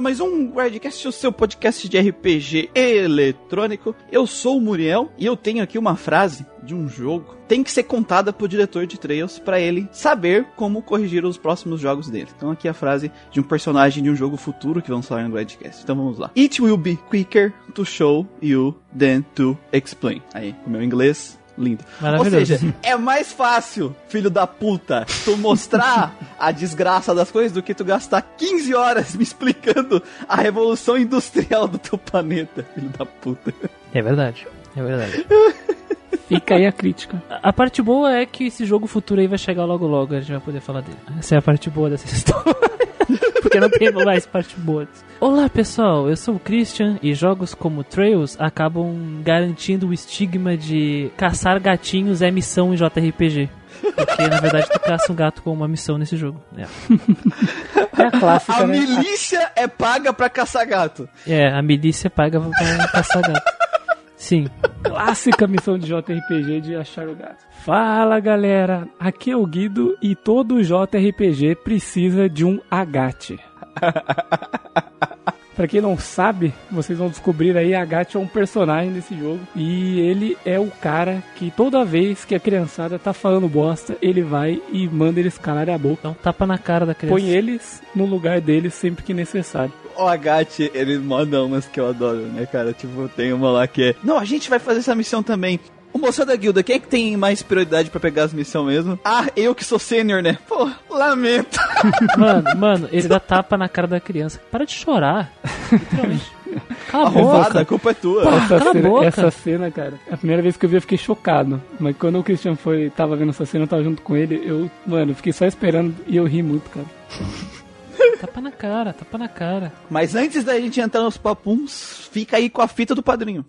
a mais um Wordcast, o seu podcast de RPG eletrônico. Eu sou o Muriel e eu tenho aqui uma frase de um jogo tem que ser contada pro diretor de Trails para ele saber como corrigir os próximos jogos dele. Então aqui a frase de um personagem de um jogo futuro que vamos falar no Wordcast. Então vamos lá. It will be quicker to show you than to explain. Aí, o meu inglês lindo. Ou seja, é mais fácil, filho da puta, tu mostrar a desgraça das coisas do que tu gastar 15 horas me explicando a revolução industrial do teu planeta, filho da puta. É verdade, é verdade. Fica aí a crítica. A parte boa é que esse jogo futuro aí vai chegar logo logo, a gente vai poder falar dele. Essa é a parte boa dessa história. Porque não tem mais parte boa. Olá pessoal, eu sou o Christian e jogos como Trails acabam garantindo o estigma de caçar gatinhos é missão em JRPG. Porque na verdade tu caça um gato com uma missão nesse jogo. É, é a clássica, a né? milícia é paga pra caçar gato. É, a milícia paga pra caçar gato. Sim. Clássica missão de JRPG de achar o gato. Fala galera, aqui é o Guido e todo JRPG precisa de um agate. Pra quem não sabe, vocês vão descobrir aí, Agathe é um personagem desse jogo. E ele é o cara que toda vez que a criançada tá falando bosta, ele vai e manda eles calarem a boca. Dá um tapa na cara da criança. Põe eles no lugar deles sempre que necessário. O Agathe, eles mandam umas que eu adoro, né, cara? Tipo, tem uma lá que é... Não, a gente vai fazer essa missão também. O moço da guilda, quem é que tem mais prioridade para pegar as missões mesmo? Ah, eu que sou sênior, né? Pô, lamento. Mano, mano, ele dá tapa na cara da criança. Para de chorar. Literalmente. Cala a boca. a culpa é tua. Pá, essa, cena, essa cena, cara, a primeira vez que eu vi eu fiquei chocado. Mas quando o Christian foi, tava vendo essa cena, eu tava junto com ele, eu, mano, fiquei só esperando e eu ri muito, cara. Tapa na cara, tapa na cara. Mas antes da gente entrar nos papuns, fica aí com a fita do padrinho.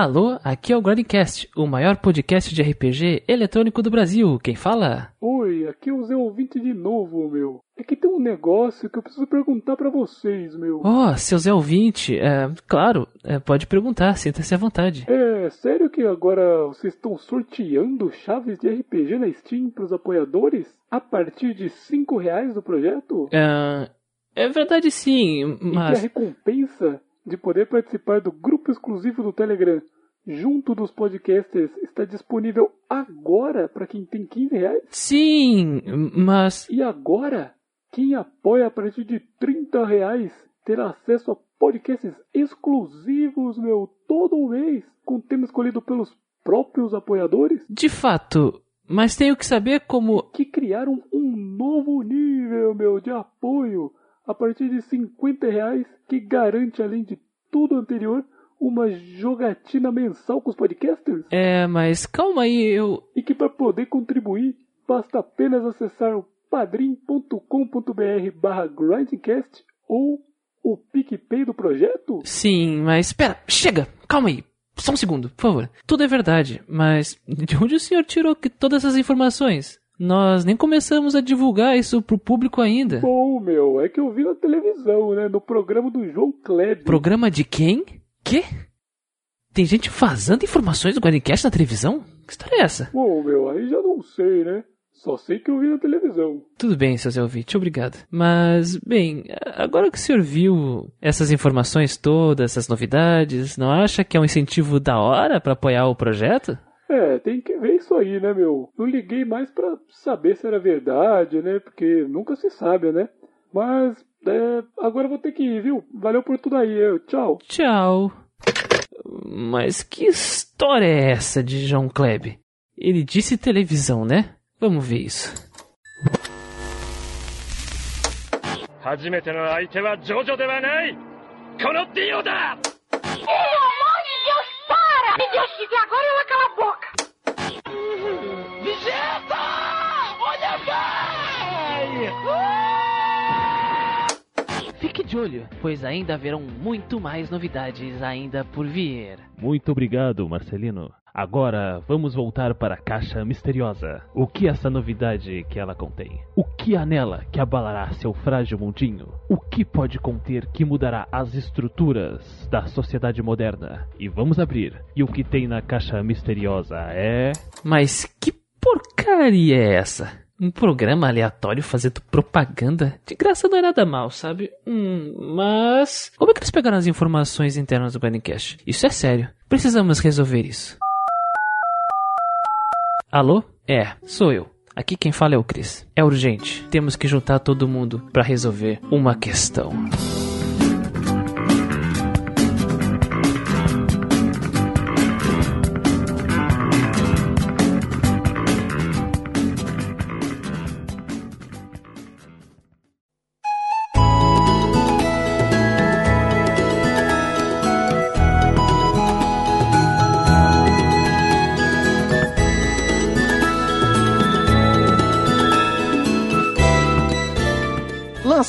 Alô, aqui é o Grindcast, o maior podcast de RPG eletrônico do Brasil. Quem fala? Oi, aqui é o Zé Ouvinte de novo, meu. É que tem um negócio que eu preciso perguntar para vocês, meu. Oh, seu Zé Ouvinte, é, claro, é, pode perguntar, sinta-se à vontade. É, sério que agora vocês estão sorteando chaves de RPG na Steam pros apoiadores? A partir de 5 reais do projeto? É, é verdade sim, mas... E a recompensa de poder participar do grupo exclusivo do Telegram junto dos podcasters está disponível agora para quem tem 15 reais? Sim, mas. E agora, quem apoia a partir de 30 reais terá acesso a podcasts exclusivos, meu, todo mês, com tema escolhido pelos próprios apoiadores? De fato, mas tenho que saber como. Que criaram um novo nível, meu, de apoio a partir de 50 reais, que garante, além de tudo anterior, uma jogatina mensal com os podcasters? É, mas calma aí, eu. E que para poder contribuir, basta apenas acessar o padrim.com.br barra grindcast ou o PicPay do projeto? Sim, mas espera, chega, calma aí. Só um segundo, por favor. Tudo é verdade, mas de onde o senhor tirou todas essas informações? Nós nem começamos a divulgar isso pro público ainda. Bom, meu, é que eu vi na televisão, né? No programa do João Kleber. Programa de quem? Quê? Tem gente vazando informações do Guardincast na televisão? Que história é essa? Bom, meu, aí já não sei, né? Só sei que eu vi na televisão. Tudo bem, seu Zé Ouvinte, obrigado. Mas, bem, agora que o senhor viu essas informações todas, essas novidades, não acha que é um incentivo da hora para apoiar o projeto? É, tem que ver isso aí, né, meu? Eu liguei mais pra saber se era verdade, né? Porque nunca se sabe, né? Mas, é, agora eu vou ter que ir, viu? Valeu por tudo aí, eu. tchau. Tchau. Mas que história é essa de João Kleb? Ele disse televisão, né? Vamos ver isso. 初めての相手はジョジョではないこのディオだ Me deixe agora ela cala a de olho, pois ainda haverão muito mais novidades ainda por vir. Muito obrigado, Marcelino. Agora vamos voltar para a caixa misteriosa. O que é essa novidade que ela contém? O que há nela que abalará seu frágil mundinho? O que pode conter que mudará as estruturas da sociedade moderna? E vamos abrir. E o que tem na caixa misteriosa é. Mas que porcaria é essa? Um programa aleatório fazendo propaganda? De graça não é nada mal, sabe? Hum, mas. Como é que eles pegaram as informações internas do Grindcast? Isso é sério. Precisamos resolver isso. Alô? É, sou eu. Aqui quem fala é o Chris. É urgente. Temos que juntar todo mundo para resolver uma questão.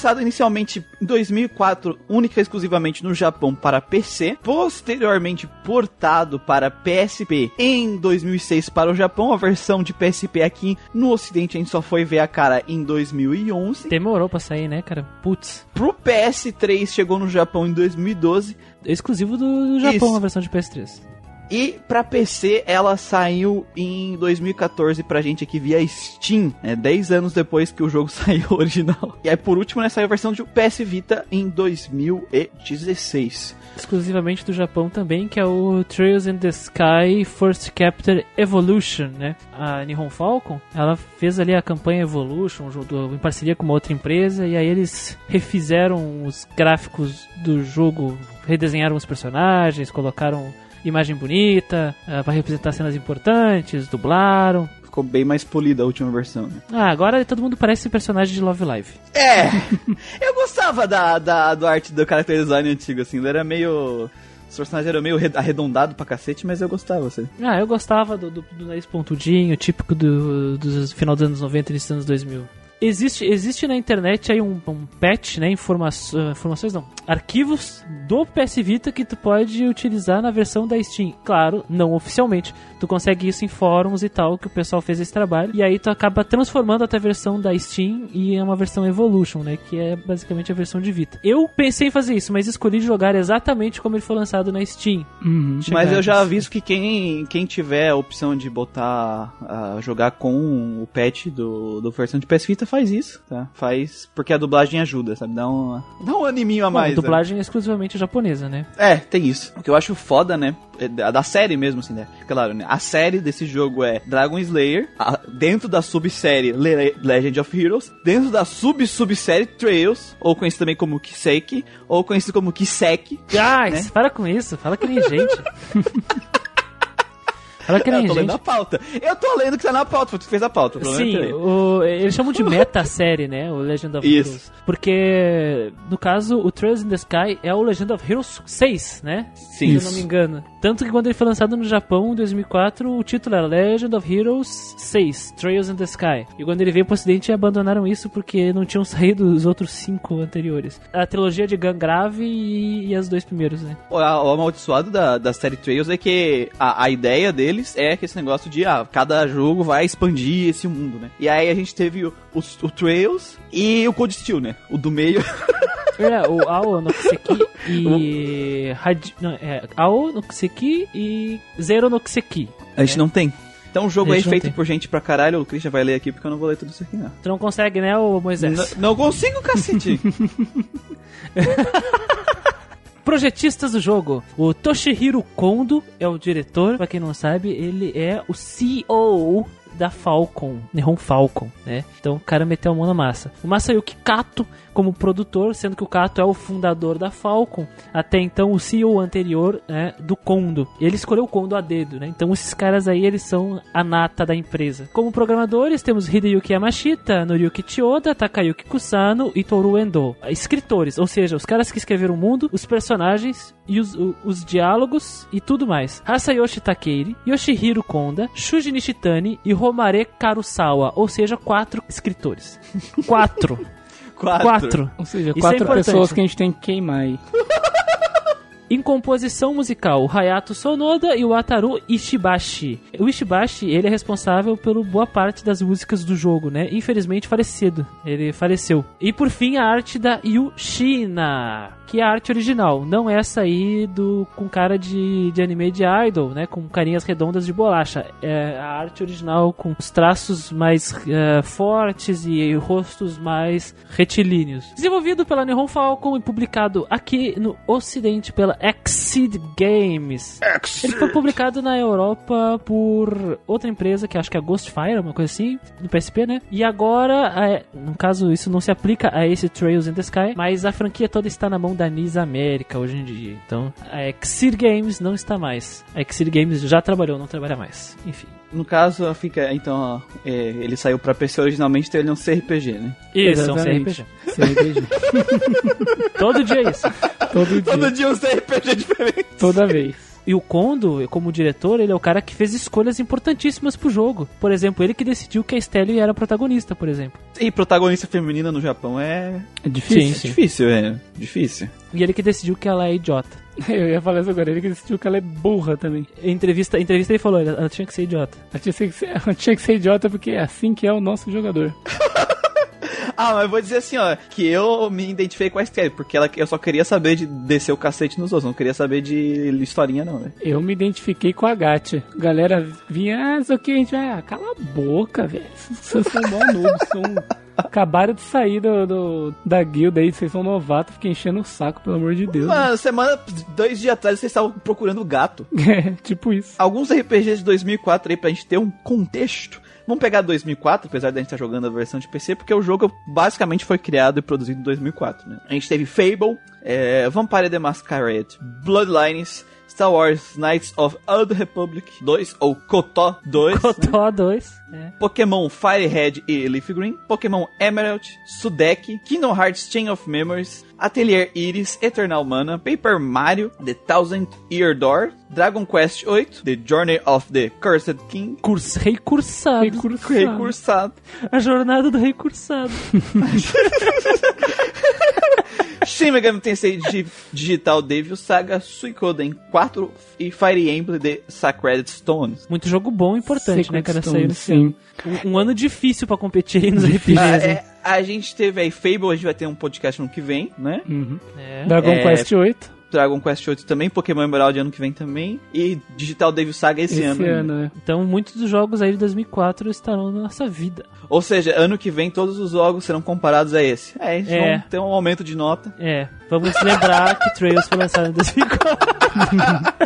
Lançado inicialmente em 2004, única e exclusivamente no Japão para PC, posteriormente portado para PSP em 2006 para o Japão, a versão de PSP aqui no ocidente a gente só foi ver a cara em 2011. Demorou pra sair, né, cara? Putz. Pro PS3 chegou no Japão em 2012 Exclusivo do, do Japão, Isso. a versão de PS3. E pra PC ela saiu em 2014 pra gente aqui via Steam, né, 10 anos depois que o jogo saiu original. E aí por último né, saiu a versão de PS Vita em 2016. Exclusivamente do Japão também, que é o Trails in the Sky First Capture Evolution, né? A Nihon Falcon, ela fez ali a campanha Evolution junto- em parceria com uma outra empresa, e aí eles refizeram os gráficos do jogo, redesenharam os personagens, colocaram imagem bonita, ah, pra representar cenas importantes, dublaram. Ficou bem mais polida a última versão. Né? Ah, agora todo mundo parece personagem de Love Live. É, eu gostava da, da, do arte do character design antigo, assim, ele era meio... Os personagens eram meio re- arredondado pra cacete, mas eu gostava, assim. Ah, eu gostava do, do, do nariz pontudinho, típico do, dos final dos anos 90 e início dos anos 2000. Existe, existe na internet aí um, um patch, né, informa informações não, arquivos do PS Vita que tu pode utilizar na versão da Steam. Claro, não oficialmente. Tu consegue isso em fóruns e tal, que o pessoal fez esse trabalho. E aí tu acaba transformando até a versão da Steam e é uma versão Evolution, né, que é basicamente a versão de Vita. Eu pensei em fazer isso, mas escolhi jogar exatamente como ele foi lançado na Steam. Uhum. Mas eu já aviso que quem, quem tiver a opção de botar, a jogar com o patch do, do versão de PS Vita faz isso, tá? Faz porque a dublagem ajuda, sabe? Dá um, dá um animinho a Bom, mais. né? dublagem é exclusivamente japonesa, né? É, tem isso. O que eu acho foda, né? é Da da série mesmo, assim, né? Claro, né? A série desse jogo é Dragon Slayer, a- dentro da subsérie Le- Legend of Heroes, dentro da sub-subsérie Trails, ou conhecido também como Kiseki, ou conhecido como Kiseki. Ai, Né? para com isso, fala que nem gente. fala que nem Eu tô lendo gente. a pauta. Eu tô lendo o que tá na pauta, tu fez a pauta. é Sim, aí. o- eles chamam de meta-série, né? O Legend of Isso. Heroes. Porque, no caso, o Trails in the Sky é o Legend of Heroes 6, né? Sim. Se eu não me engano. Tanto que quando ele foi lançado no Japão, em 2004, o título era Legend of Heroes 6, Trails in the Sky. E quando ele veio pro ocidente, abandonaram isso porque não tinham saído os outros cinco anteriores. A trilogia de Gangrave e, e as dois primeiros, né? O, amaldiçoado da, da série Trails é que a, a ideia deles é que esse negócio de ah, cada jogo vai expandir esse mundo, né? E aí a gente teve o, o, o Trails e o Cold Steel, né? O do meio. É, o Ao no Kiseki e. Hadi- não, é, Ao no Kiseki e Zero no Kiseki. A gente não tem. Então o jogo aí feito tem. por gente pra caralho, o Christian vai ler aqui porque eu não vou ler tudo isso aqui, não. Tu não consegue, né, ô Moisés? N- não consigo, cacete! Projetistas do jogo. O Toshihiro Kondo é o diretor. Pra quem não sabe, ele é o CEO da Falcon, Nihon Falcon, né? Então o cara meteu a mão na massa. O Masayuki Kato como produtor, sendo que o Kato é o fundador da Falcon, até então o CEO anterior né, do Kondo. Ele escolheu o Kondo a dedo, né? Então esses caras aí, eles são a nata da empresa. Como programadores, temos Hideyuki Yamashita, Noriyuki Chiyoda, Takayuki Kusano e Toru Endo. Escritores, ou seja, os caras que escreveram o mundo, os personagens e os, o- os diálogos e tudo mais. Hasayoshi Takeiri, Yoshihiro Konda, Shuji Nishitani e Romare Karusawa, ou seja, quatro escritores. Quatro. Quatro. quatro. Ou seja, Isso é quatro importante. pessoas que a gente tem que queimar aí. Em composição musical, o Hayato Sonoda e o Ataru Ishibashi. O Ishibashi, ele é responsável pelo boa parte das músicas do jogo, né? Infelizmente falecido. Ele faleceu. E por fim, a arte da Yushina, que é a arte original, não essa aí do com cara de, de anime de idol, né, com carinhas redondas de bolacha. É a arte original com os traços mais é, fortes e rostos mais retilíneos. Desenvolvido pela Nihon Falcon e publicado aqui no Ocidente pela Exceed Games. Ele foi publicado na Europa por outra empresa que acho que é Ghostfire, uma coisa assim, no PSP, né? E agora, no caso, isso não se aplica a esse Trails in the Sky, mas a franquia toda está na mão da Nis América hoje em dia. Então, a Exir Games não está mais. A Exir Games já trabalhou, não trabalha mais. Enfim. No caso, fica. Então, ó, é, ele saiu pra PC originalmente, então ele é um CRPG, né? Isso, é um. CRPG. CRPG. Todo dia é isso. Todo dia. Todo dia um CRPG diferente. Toda vez. E o Kondo, como diretor, ele é o cara que fez escolhas importantíssimas pro jogo. Por exemplo, ele que decidiu que a Stelle era a protagonista, por exemplo. E protagonista feminina no Japão é. É difícil. é difícil, é. Difícil. E ele que decidiu que ela é idiota. Eu ia falar isso agora. Ele que decidiu que ela é burra também. Em entrevista, entrevista ele falou, ela ela tinha que ser idiota. Ela tinha que ser, ela tinha que ser idiota porque é assim que é o nosso jogador. Ah, mas eu vou dizer assim, ó, que eu me identifiquei com a Estelle, porque ela, eu só queria saber de descer o cacete nos outros, não queria saber de historinha, não, velho. Eu me identifiquei com a Gacha. Galera vinha, ah, isso aqui, a gente vai, ah, cala a boca, velho. Vocês são mó noobs, são... Acabaram de sair do, do- da guilda aí, vocês são novatos, fiquem enchendo o saco, pelo amor de Deus. Mano, semana, dois dias atrás vocês estavam procurando gato. É, tipo isso. Alguns RPGs de 2004 aí pra gente ter um contexto. Vamos pegar 2004, apesar da gente estar jogando a versão de PC, porque o jogo basicamente foi criado e produzido em 2004, né? A gente teve Fable, é, Vampire the Masquerade, Bloodlines, Star Wars Knights of Old Republic 2, ou KOTOR 2, né? Cotó 2. É. Pokémon Firehead e Leaf Green, Pokémon Emerald, Sudek, Kingdom Hearts Chain of Memories, Atelier Iris, Eternal Mana, Paper Mario, The Thousand Year Door, Dragon Quest VIII, The Journey of the Cursed King, Curs, rei cursado. Recursado, A jornada do rei cursado. Shin Megami Tensei Digi- Digital Devil Saga, Suikoden 4 e Fire Emblem The Sacred Stones. Muito jogo bom e importante, né, Sacred cara? Stone, Saiu nesse sim. ano. Um, um ano difícil pra competir aí nos RPGs, Ah, né? é, a gente teve aí Fable, a gente vai ter um podcast no que vem, né? Uhum. É. Dragon É, Quest 8, Dragon Quest 8 também, Pokémon Emerald ano que vem também, e Digital Devil Saga esse, esse, ano. ano, ainda. né? Então, muitos dos jogos aí de 2004 estarão na nossa vida. Ou seja, ano que vem todos os jogos serão comparados a esse. É, eles É. vão ter um aumento de nota. É, vamos lembrar que Trails foi lançado em 2004.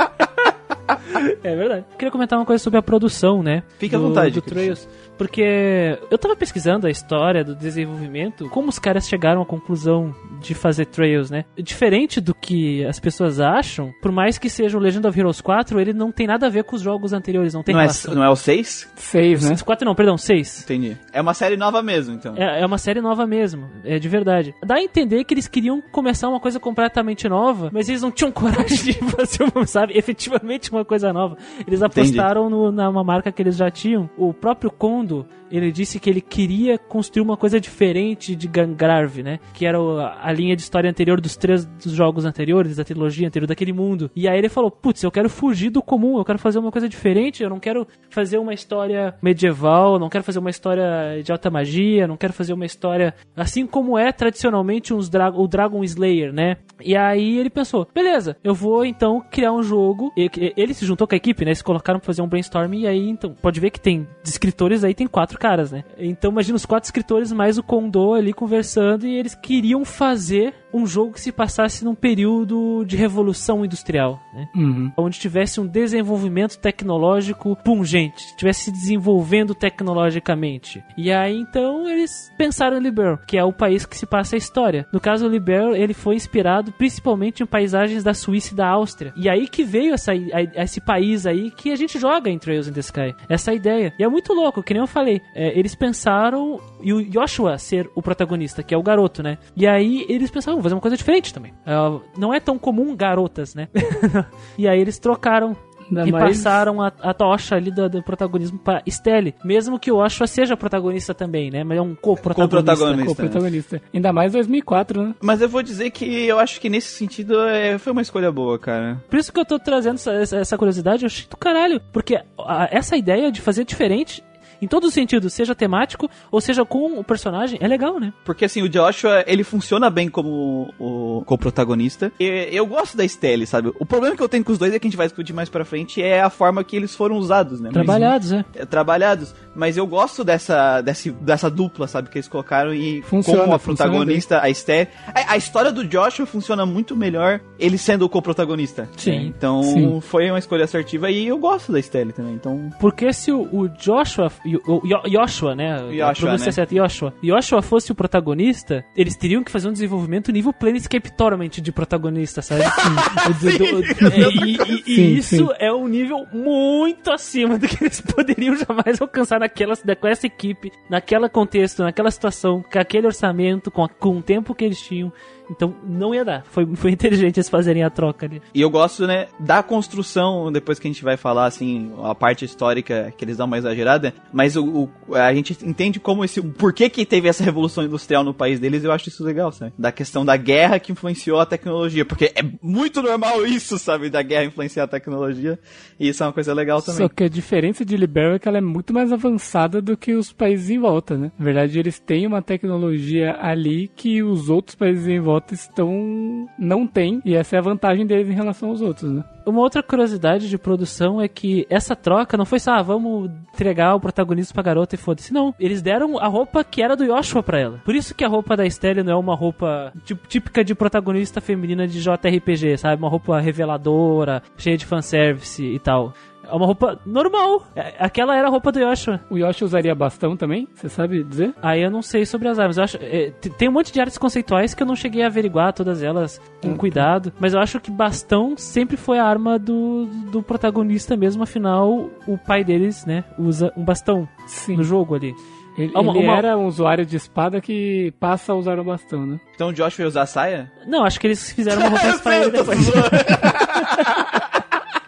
é verdade. Queria comentar uma coisa sobre a produção, né? Fique à do- vontade, Do. Trails. Porque eu tava pesquisando a história do desenvolvimento, como os caras chegaram à conclusão de fazer Trails, né? Diferente do que as pessoas acham, por mais que seja o Legend of Heroes 4, ele não tem nada a ver com os jogos anteriores, não tem Não é, relação. não é o 6? 6, né? 4 não, perdão, 6. Entendi. É uma série nova mesmo, então. É, é uma série nova mesmo, é de verdade. Dá a entender que eles queriam começar uma coisa completamente nova, mas eles não tinham coragem de fazer uma, sabe, efetivamente uma coisa nova. Eles apostaram no, numa marca que eles já tinham. O próprio Kondo, ele disse que ele queria construir uma coisa diferente de Gangrave, né? Que era a linha de história anterior dos três dos jogos anteriores, da trilogia anterior daquele mundo. E aí ele falou: Putz, eu quero fugir do comum, eu quero fazer uma coisa diferente, eu não quero fazer uma história medieval, não quero fazer uma história de alta magia, não quero fazer uma história assim como é tradicionalmente uns dra o Dragon Slayer, né? E aí ele pensou: beleza, eu vou então criar um jogo. Ele se juntou com a equipe, né? Eles colocaram pra fazer um brainstorming e aí então pode ver que tem de escritores aí tem quatro caras, né? Então imagina os quatro escritores mais o Kondo ali conversando e eles queriam fazer um jogo que se passasse num período de revolução industrial, né? Uhum. onde tivesse um desenvolvimento tecnológico pungente, estivesse se desenvolvendo tecnologicamente. E aí então eles pensaram em Liberl, que é o país que se passa a história. No caso, o Liberl, ele foi inspirado principalmente em paisagens da Suíça e da Áustria. E aí que veio essa, a- esse país aí que a gente joga em Trails in the Sky. Essa ideia. E é muito louco, que nem eu falei. é, eles pensaram e o Joshua ser o protagonista, que é o garoto, né? E aí eles pensaram, vamos fazer uma coisa diferente também. É, não é tão comum garotas, né? e aí eles trocaram Ainda e mais- passaram a, a tocha ali do, do protagonismo pra Stelle. Mesmo que o Oshua seja protagonista também, né? Mas é um co-protagonista. Co-protagonista. O protagonista. Ainda mais 2004, né? Mas eu vou dizer que eu acho que nesse sentido é, foi uma escolha boa, cara. Por isso que eu tô trazendo essa, essa- essa curiosidade, eu achei do caralho. Porque a- essa ideia de fazer diferente, em todos os sentidos, seja temático ou seja com o personagem, é legal, né? Porque assim, o Joshua, ele funciona bem como o co-protagonista. E eu gosto da Stelle, sabe? O problema que eu tenho com os dois é que a gente vai discutir mais pra frente é a forma que eles foram usados, né? Mas- Trabalhados, é. é, trabalhados, mas eu gosto dessa, desse, dessa dupla, sabe, que eles colocaram e Funciona, como a protagonista, a Esther. A, a história do Joshua funciona muito melhor ele sendo o co-protagonista. Sim. né? Então Sim. foi uma escolha assertiva e eu gosto da Estelle também. Então Porque se o, o Joshua, o, o Yo- Joshua, né? Joshua, a pronúncia né? certa, Joshua. Joshua fosse o protagonista, eles teriam que fazer um desenvolvimento nível Planescape Torment de protagonista, sabe? O do- do- do- e e- e Sim, isso sim. é um nível muito acima do que eles poderiam jamais alcançar naquela, com essa equipe, naquela contexto, naquela situação, com aquele orçamento, com, a- com o tempo que eles tinham. Então não ia dar. Foi, foi inteligente eles fazerem a troca ali. E eu gosto, né, da construção, depois que a gente vai falar, assim, a parte histórica que eles dão uma exagerada, mas o, o- a gente entende como esse, o porquê que teve essa revolução industrial no país deles, eu acho isso legal, sabe? Da questão da guerra que influenciou a tecnologia, porque é muito normal isso, sabe, da guerra influenciar a tecnologia, e isso é uma coisa legal também. Só que a diferença de Liberia é que ela é muito mais avançada do que os países em volta, né? Na verdade, eles têm uma tecnologia ali que os outros países em volta estão não têm, e essa é a vantagem deles em relação aos outros, né? Uma outra curiosidade de produção é que essa troca não foi só, ah, vamos entregar o protagonismo pra garota e foda-se. Não, eles deram a roupa que era do Joshua pra ela. Por isso que a roupa da Estelle não é uma roupa tí- típica de protagonista feminina de JRPG, sabe? Uma roupa reveladora, cheia de fanservice e tal. É uma roupa normal. É- Aquela era a roupa do Joshua. O Yoshi usaria bastão também? Você sabe dizer? Aí eu não sei sobre as armas. Eu acho, é, tem um monte de artes conceituais que eu não cheguei a averiguar todas elas com cuidado. Mas eu acho que bastão sempre foi a arma do, do protagonista mesmo. Afinal, o pai deles, né, usa um bastão Sim. no jogo ali. Ele, Uma- ele uma- era um usuário de espada que passa a usar o bastão, né? Então o Josh vai usar a saia? Não, acho que eles fizeram uma roupa pra ele depois.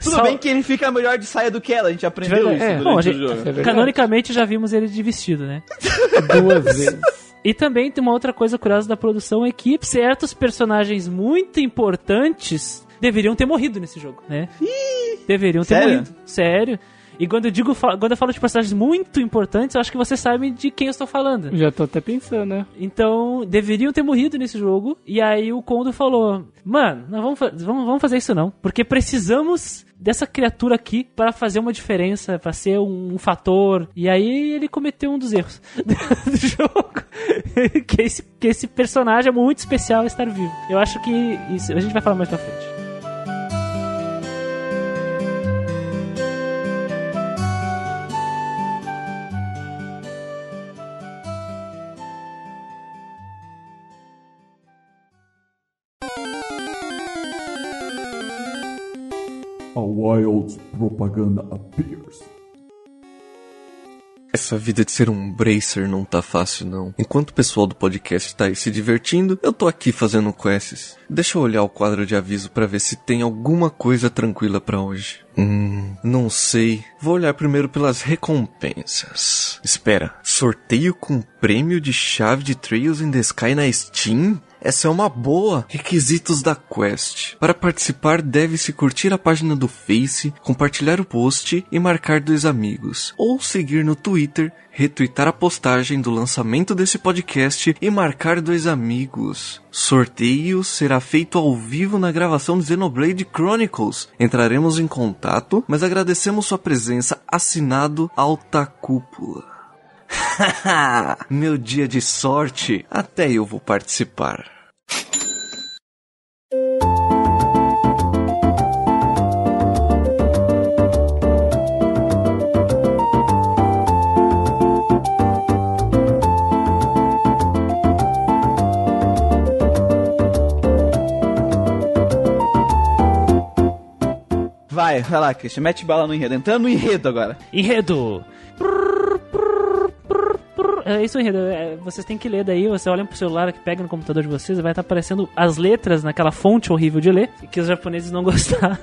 Tudo Só- bem que ele fica melhor de saia do que ela, a gente aprendeu isso É, durante bom, gente-. É. Canonicamente já vimos ele de vestido, né? Duas vezes. E também tem uma outra coisa curiosa da produção é que certos personagens muito importantes deveriam ter morrido nesse jogo, né? deveriam ter Sério? morrido. Sério. E quando eu digo, quando eu falo de personagens muito importantes, eu acho que você sabe de quem eu estou falando. Já tô até pensando, né? Então, deveriam ter morrido nesse jogo. E aí o Kondo falou: Mano, não vamos, vamos, vamos fazer isso não. Porque precisamos dessa criatura aqui para fazer uma diferença, para ser um, fator. E aí ele cometeu um dos erros do jogo. que, esse, que esse personagem é muito especial estar vivo. Eu acho que isso a gente vai falar mais pra frente. Wild propaganda appears. Essa vida de ser um bracer não tá fácil, não. Enquanto o pessoal do podcast tá aí se divertindo, eu tô aqui fazendo quests. Deixa eu olhar o quadro de aviso pra ver se tem alguma coisa tranquila pra hoje. Hum, não sei. Vou olhar primeiro pelas recompensas. Espera, sorteio com prêmio de chave de Trails in the Sky na Steam? Essa é uma boa. Requisitos da quest. Para participar, deve-se curtir a página do Face, compartilhar o post e marcar dois amigos. Ou seguir no Twitter, retweetar a postagem do lançamento desse podcast e marcar dois amigos. Sorteio será feito ao vivo na gravação de Xenoblade Chronicles. Entraremos em contato, mas agradecemos sua presença. Assinado Alta Cúpula. Meu dia de sorte, até eu vou participar. Vai, vai lá, Christian, mete bala no enredo. Entrando no enredo agora. Enredo! É isso, enredo. É, vocês têm que ler daí. Você olha pro celular que pega no computador de vocês vai estar aparecendo as letras naquela fonte horrível de ler que os japoneses não gostaram.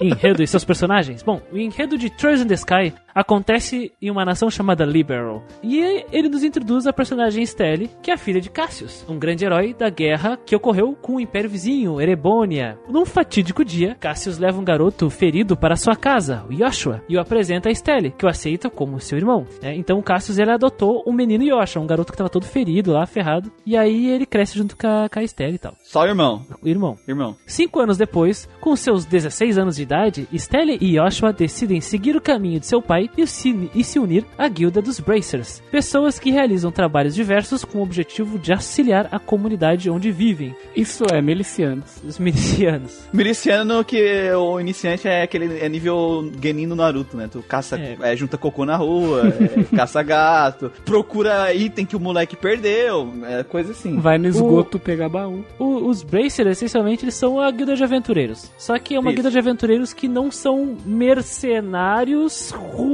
enredo e seus personagens? Bom, o enredo de Trails in the Sky acontece em uma nação chamada Liberal. E ele nos introduz a personagem Stelle, que é a filha de Cassius, um grande herói da guerra que ocorreu com o império vizinho, Erebônia. Num fatídico dia, Cassius leva um garoto ferido para sua casa, o Joshua, e o apresenta a Stelle, que o aceita como seu irmão. né? Então Cassius ele adotou o menino Joshua, um garoto que estava todo ferido lá, ferrado. E aí ele cresce junto com a, com a Stelle e tal. Só o irmão. Irmão. Irmão. Cinco anos depois, com seus 16 anos de idade, Stelle e Joshua decidem seguir o caminho de seu pai e se, e se unir à guilda dos Bracers, pessoas que realizam trabalhos diversos com o objetivo de auxiliar a comunidade onde vivem, Isso é, milicianos. os milicianos. Miliciano que o iniciante é aquele é nível Genin no Naruto, né? Tu caça, É. é, junta cocô na rua, é, caça gato, procura item que o moleque perdeu, é coisa assim. Vai no esgoto pegar baú. O- os Bracers, essencialmente, eles são a guilda de aventureiros. Só que é uma Isso. guilda de aventureiros que não são mercenários ruins.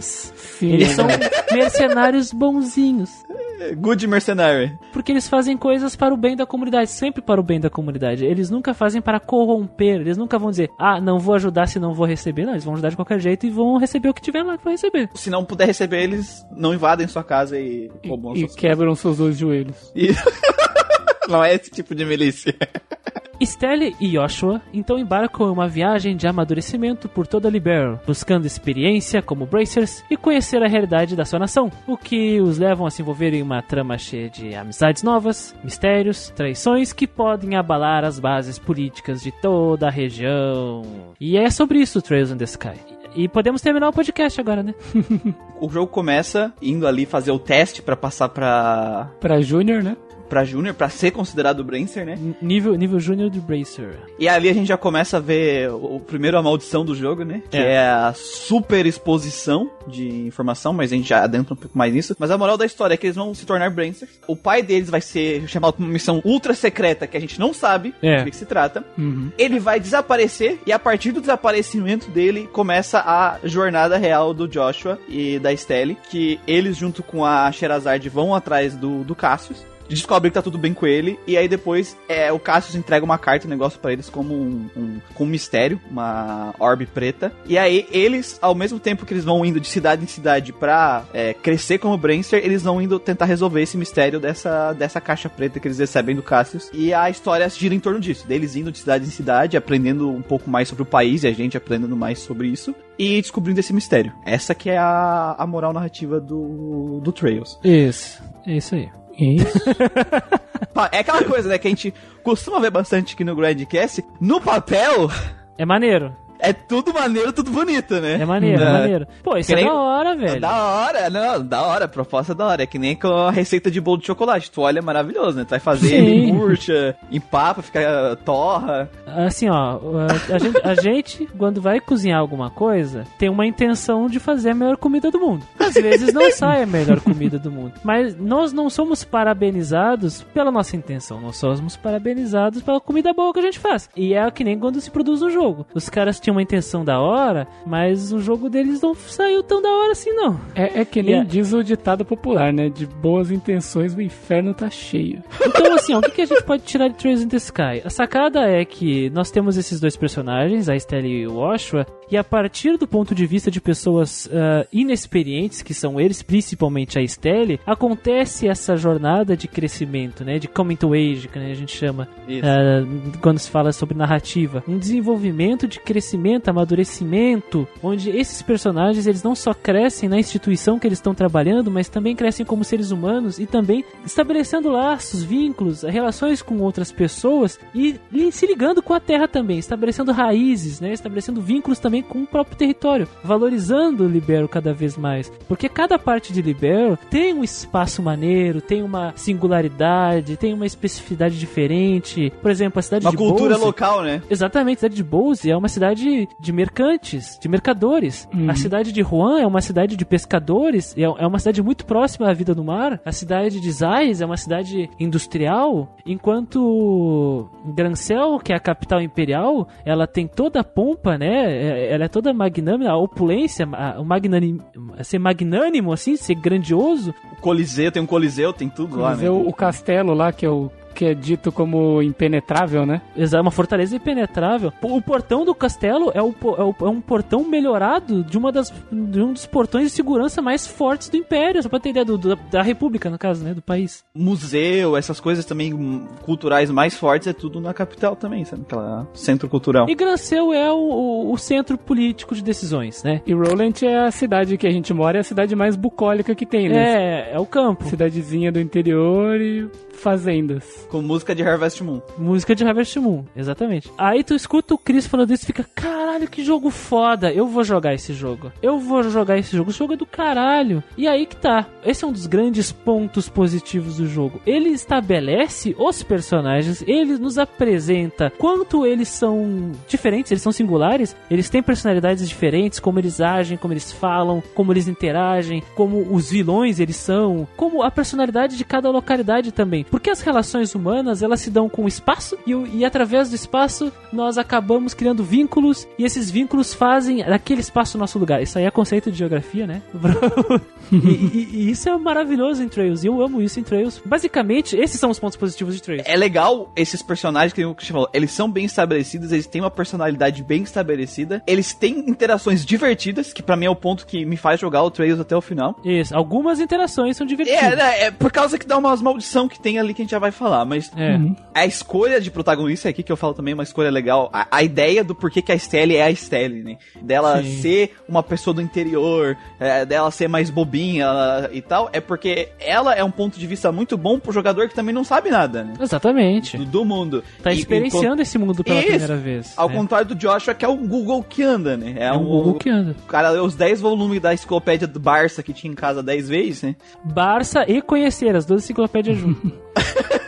Sim, Eles são verdade. mercenários bonzinhos. Good Mercenary. Porque eles fazem coisas para o bem da comunidade, sempre para o bem da comunidade. Eles nunca fazem para corromper, eles nunca vão dizer, ah, não vou ajudar se não vou receber. Não, eles vão ajudar de qualquer jeito e vão receber o que tiver lá que vai receber. Se não puder receber, eles não invadem sua casa e roubam E, e suas quebram seus dois joelhos. E- Não é esse tipo de milícia. Stelle e Joshua então embarcam em uma viagem de amadurecimento por toda Liberal, buscando experiência como Bracers e conhecer a realidade da sua nação, o que os levam a se envolver em uma trama cheia de amizades novas, mistérios, traições que podem abalar as bases políticas de toda a região. E é sobre isso Trails in the Sky. E podemos terminar o podcast agora, né? O jogo começa indo ali fazer o teste pra passar pra, Pra Júnior, né? Pra Júnior, pra ser considerado Bracer, né? N- Nível, nível Júnior de Bracer. E ali a gente já começa a ver o, o primeiro a maldição do jogo, né? Que É. é. a super exposição de informação, mas a gente já adentra um pouco mais nisso. Mas a moral da história é que eles vão se tornar Brancers. O pai deles vai ser chamado pra uma missão ultra secreta que a gente não sabe É. de que se trata. Uhum. Ele vai desaparecer e a partir do desaparecimento dele começa a jornada real do Joshua e da Stelle, que eles junto com a Sherazade vão atrás do, do Cassius. Descobre que tá tudo bem com ele, e aí depois é, o Cassius entrega uma carta, um negócio pra eles como um, um, com um mistério, uma orbe preta. E aí eles, ao mesmo tempo que eles vão indo de cidade em cidade pra é, crescer como Brainster, eles vão indo tentar resolver esse mistério dessa, dessa caixa preta que eles recebem do Cassius. E a história gira em torno disso, deles indo de cidade em cidade, aprendendo um pouco mais sobre o país e a gente aprendendo mais sobre isso. E descobrindo esse mistério. Essa que é a, a moral narrativa do, do Trails. Isso. É isso aí. É aquela coisa, né, que a gente costuma ver bastante aqui no Grandcast. No papel, É maneiro. É tudo maneiro, tudo bonito, né? É maneiro, é, É. maneiro. Pô, isso é nem- da hora, velho. Da hora, não, da hora, a proposta é da hora. É que nem com a receita de bolo de chocolate. Tu olha, é maravilhoso, né? Tu vai fazer, murcha, empapa, fica torra. Assim, ó, a, a gente, a gente, quando vai cozinhar alguma coisa, tem uma intenção de fazer a melhor comida do mundo. Às vezes não sai a melhor comida do mundo. Mas nós não somos parabenizados pela nossa intenção. Nós somos parabenizados pela comida boa que a gente faz. E é que nem quando se produz um jogo. Os caras tinham uma intenção da hora, mas o jogo deles não saiu tão da hora assim, não. É, é que nem Yeah. diz o ditado popular, né? De boas intenções o inferno tá cheio. Então, assim, ó, o que, que a gente pode tirar de Trails in the Sky? A sacada é que nós temos esses dois personagens, a Stella e o Joshua, e a partir do ponto de vista de pessoas ah, inexperientes, que são eles, principalmente a Stella, acontece essa jornada de crescimento, né? De coming to age, que a gente chama, ah, quando se fala sobre narrativa. Um desenvolvimento de crescimento, amadurecimento, onde esses personagens, eles não só crescem na instituição que eles estão trabalhando, mas também crescem como seres humanos e também estabelecendo laços, vínculos, relações com outras pessoas e se ligando com a terra também, estabelecendo raízes, né? Estabelecendo vínculos também com o próprio território, valorizando o Libero cada vez mais, porque cada parte de Libero tem um espaço maneiro, tem uma singularidade, tem uma especificidade diferente. Por exemplo, a cidade Uma de cultura Bose- local, né? Exatamente, a cidade de Bose é uma cidade de mercantes, de mercadores. Uhum. A cidade de Juan é uma cidade de pescadores, e é é uma cidade muito próxima à vida no mar. A cidade de Zais é uma cidade industrial, enquanto Grancel, que é a capital imperial, ela tem toda a pompa, né? Ela é toda magnânima, a opulência, a- o magnanim, ser magnânimo, assim, ser grandioso. O Coliseu, tem um Coliseu, tem tudo lá, Mas né? o castelo lá, que é o que é dito como impenetrável, né? Exato, uma fortaleza impenetrável. O portão do castelo é, o, é, o- é um portão melhorado de, uma das, de um dos portões de segurança mais fortes do Império, só pra ter ideia, do, do- da República, no caso, né? Do país. Museu, essas coisas também culturais mais fortes, é tudo na capital também, sabe? Aquela centro cultural. E Granceu é o, o- o centro político de decisões, né? E Roland é a cidade que a gente mora, é a cidade mais bucólica que tem, né? É, é o campo. Cidadezinha do interior e fazendas. Com música de Harvest Moon. Música de Harvest Moon, exatamente. Aí tu escuta o Chris falando isso e fica, caralho, que jogo foda. Eu vou jogar esse jogo. Eu vou jogar esse jogo. Esse jogo é do caralho. E aí que tá. Esse é um dos grandes pontos positivos do jogo. Ele estabelece os personagens, ele nos apresenta quanto eles são diferentes, eles são singulares, eles têm personalidades diferentes, como eles agem, como eles falam, como eles interagem, como os vilões eles são, como a personalidade de cada localidade também. Porque as relações humanas, elas se dão com o espaço e, o- e através do espaço nós acabamos criando vínculos e esses vínculos fazem daquele espaço o nosso lugar. Isso aí é conceito de geografia, né? e, e- e isso é maravilhoso em Trails e eu amo isso em Trails. Basicamente, esses são os pontos positivos de Trails. É legal esses personagens que o Christian falou. Eles são bem estabelecidos, eles têm uma personalidade bem estabelecida, eles têm interações divertidas, que pra mim é o ponto que me faz jogar o Trails até o final. Isso, algumas interações são divertidas. É, né, é por causa que dá umas maldição que tem ali que a gente já vai falar, mas É. a escolha de protagonista aqui que eu falo também é uma escolha legal. A, a ideia do porquê que a É a Stelle, né? Dela Sim. ser uma pessoa do interior, é, dela ser mais bobinha e tal, é porque ela é um ponto de vista muito bom pro jogador que também não sabe nada, né? Exatamente. Do, do mundo. Tá E- experienciando esse mundo pela Isso. primeira vez. Ao né? contrário do Joshua, que é o Google que anda, né? É um Google que anda. O cara leu os 10 volumes da enciclopédia do Barça que tinha em casa 10 vezes, né? Barça e conhecer, as duas enciclopédias juntas.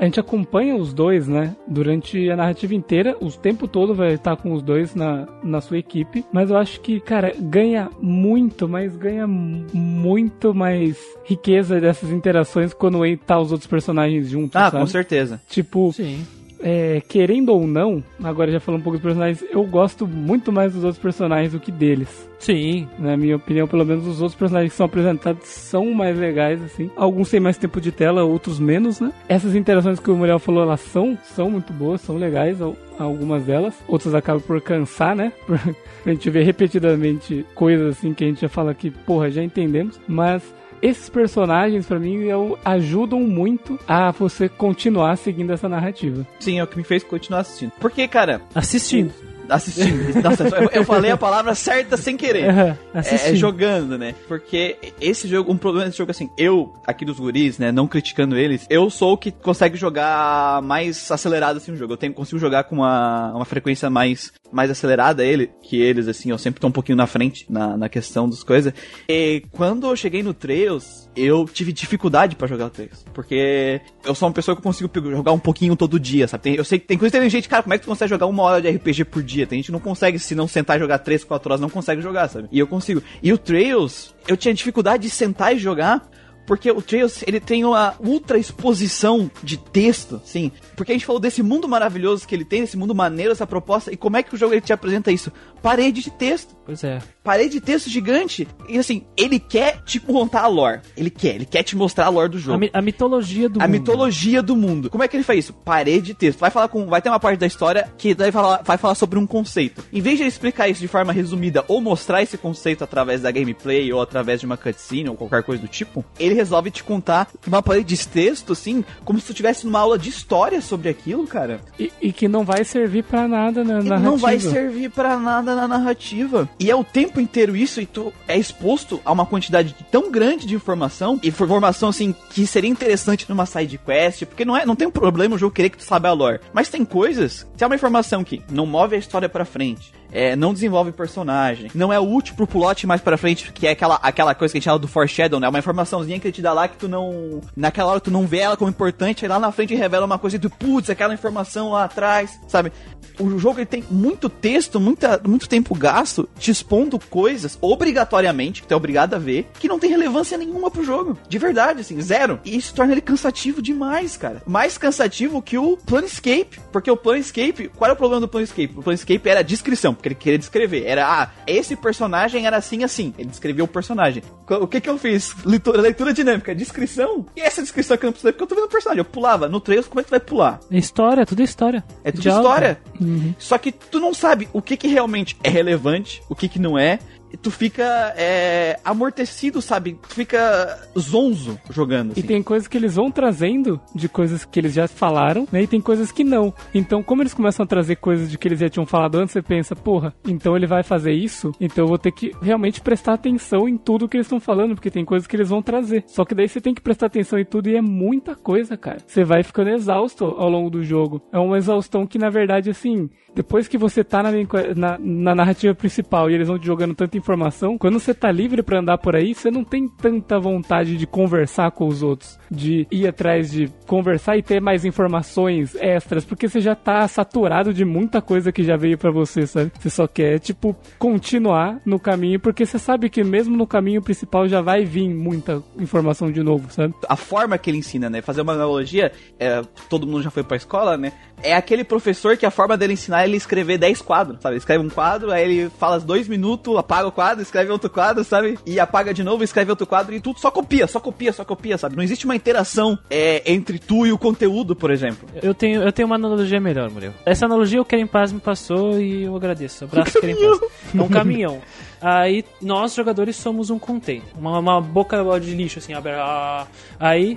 A gente acompanha os dois, né? Durante a narrativa inteira, o tempo todo vai estar com os dois na, na sua equipe. Mas eu acho que, cara, ganha muito, mas ganha muito mais riqueza dessas interações quando tá os outros personagens juntos, Ah, sabe? com certeza. Tipo, Sim. É, querendo ou não, agora já falando um pouco dos personagens, eu gosto muito mais dos outros personagens do que deles. Sim. Na minha opinião, pelo menos os outros personagens que são apresentados são mais legais, assim. Alguns têm mais tempo de tela, outros menos, né? Essas interações que o Muriel falou, elas são, são muito boas, são legais, al- algumas delas. Outras acabam por cansar, né? A gente ver repetidamente coisas assim que a gente já fala que, porra, já entendemos. Mas esses personagens, pra mim, eu- ajudam muito a você continuar seguindo essa narrativa. Sim, é o que me fez continuar assistindo. Porque, cara, Assistindo. Assistindo. Nossa, eu, eu falei a palavra certa sem querer. Aham, É, é jogando, né? Porque esse jogo, um problema desse jogo, assim, eu, aqui dos guris, né, não criticando eles, eu sou o que consegue jogar mais acelerado, assim, o jogo. Eu tenho, consigo jogar com uma, uma frequência mais, mais acelerada ele, que eles, assim, eu sempre tô um pouquinho na frente na, na questão das coisas. E quando eu cheguei no Trails, eu tive dificuldade pra jogar o Trails. Porque eu sou uma pessoa que eu consigo jogar um pouquinho todo dia, sabe? Tem- eu sei que tem coisa tem gente, cara, como é que tu consegue jogar uma hora de RPG por dia? Tem gente não consegue, se não sentar e jogar 3, 4 horas, não consegue jogar, sabe? E eu consigo. E o Trails, eu tinha dificuldade de sentar e jogar. Porque o Trails, ele tem uma ultra exposição de texto, sim. Porque a gente falou desse mundo maravilhoso que ele tem, esse mundo maneiro, essa proposta. E como é que o jogo ele te apresenta isso? Parede de texto Pois é. parede de texto gigante. E assim, ele quer te contar a lore. Ele quer, ele quer te mostrar a lore do A, jogo. mi- a mitologia do A mundo. mitologia do mundo. Como é que ele faz isso? Parede de texto. Vai falar com. Vai ter uma parte da história que vai falar, vai falar sobre um conceito. Em vez de ele explicar isso de forma resumida ou mostrar esse conceito através da gameplay ou através de uma cutscene ou qualquer coisa do tipo, ele resolve te contar uma parede de texto, assim, como se tu estivesse numa aula de história sobre aquilo, cara. E, e que não vai servir pra nada na E narrativa. não vai servir pra nada na narrativa. E é o tempo inteiro isso, e tu é exposto a uma quantidade tão grande de informação, e informação assim que seria interessante numa side quest, porque não é, não tem um problema o jogo querer que tu saiba a lore, mas tem coisas, se é uma informação que não move a história pra frente, é, não desenvolve personagem, não é útil pro plot mais pra frente, que é aquela, aquela coisa que a gente fala do foreshadow, né? Uma informaçãozinha que ele te dá lá que tu não. Naquela hora tu não vê ela como importante, aí lá na frente revela uma coisa e tu, putz, aquela informação lá atrás, sabe? O jogo ele tem muito texto, muita, muito tempo gasto te expondo coisas, obrigatoriamente, que tu é obrigado a ver, que não tem relevância nenhuma pro jogo. De verdade, assim, zero. E isso torna ele cansativo demais, cara. Mais cansativo que o Planescape. Porque o Planescape, qual era o problema do Planescape? O Planescape era a descrição, porque ele queria descrever. Era, ah, esse personagem era assim, assim. Ele descreveu o personagem. O que que eu fiz? Leitura, leitura dinâmica, descrição. E essa descrição que eu não precisa porque eu tô vendo o personagem. Eu pulava. No Trails, como é que tu vai pular? É História, tudo é história. É tudo Diálogo. história. Uhum. Só que tu não sabe o que que realmente é relevante, o que que não é. E tu fica é, amortecido, sabe? Tu fica zonzo jogando. E assim. tem coisas que eles vão trazendo de coisas que eles já falaram, né? E tem coisas que não. Então, como eles começam a trazer coisas de que eles já tinham falado antes, você pensa, porra, então ele vai fazer isso? Então eu vou ter que realmente prestar atenção em tudo que eles estão falando, porque tem coisas que eles vão trazer. Só que daí você tem que prestar atenção em tudo e é muita coisa, cara. Você vai ficando exausto ao longo do jogo. É uma exaustão que, na verdade, assim, depois que você tá na, na, na narrativa principal e eles vão te jogando tanta informação, quando você tá livre pra andar por aí, você não tem tanta vontade de conversar com os outros, de ir atrás de conversar e ter mais informações extras, porque você já tá saturado de muita coisa que já veio pra você, sabe? Você só quer, tipo, continuar no caminho, porque você sabe que mesmo no caminho principal já vai vir muita informação de novo, sabe? a forma que ele ensina, né? Fazer uma analogia, é, todo mundo já foi pra escola, né? É aquele professor que a forma dele ensinar é ele escrever 10 quadros, sabe? Ele escreve um quadro, aí ele fala dois minutos, apaga o quadro, escreve outro quadro, sabe? E apaga de novo, escreve outro quadro e tudo só copia, só copia, só copia, sabe? Não existe uma interação é, entre tu e o conteúdo, por exemplo. Eu tenho, eu tenho uma analogia melhor, Murilo. Essa analogia o Querem Paz me passou e eu agradeço. Abraço, Querem Paz. É um caminhão. Aí nós, jogadores, somos um container. Uma, uma boca de lixo, assim, abre. ah. Aí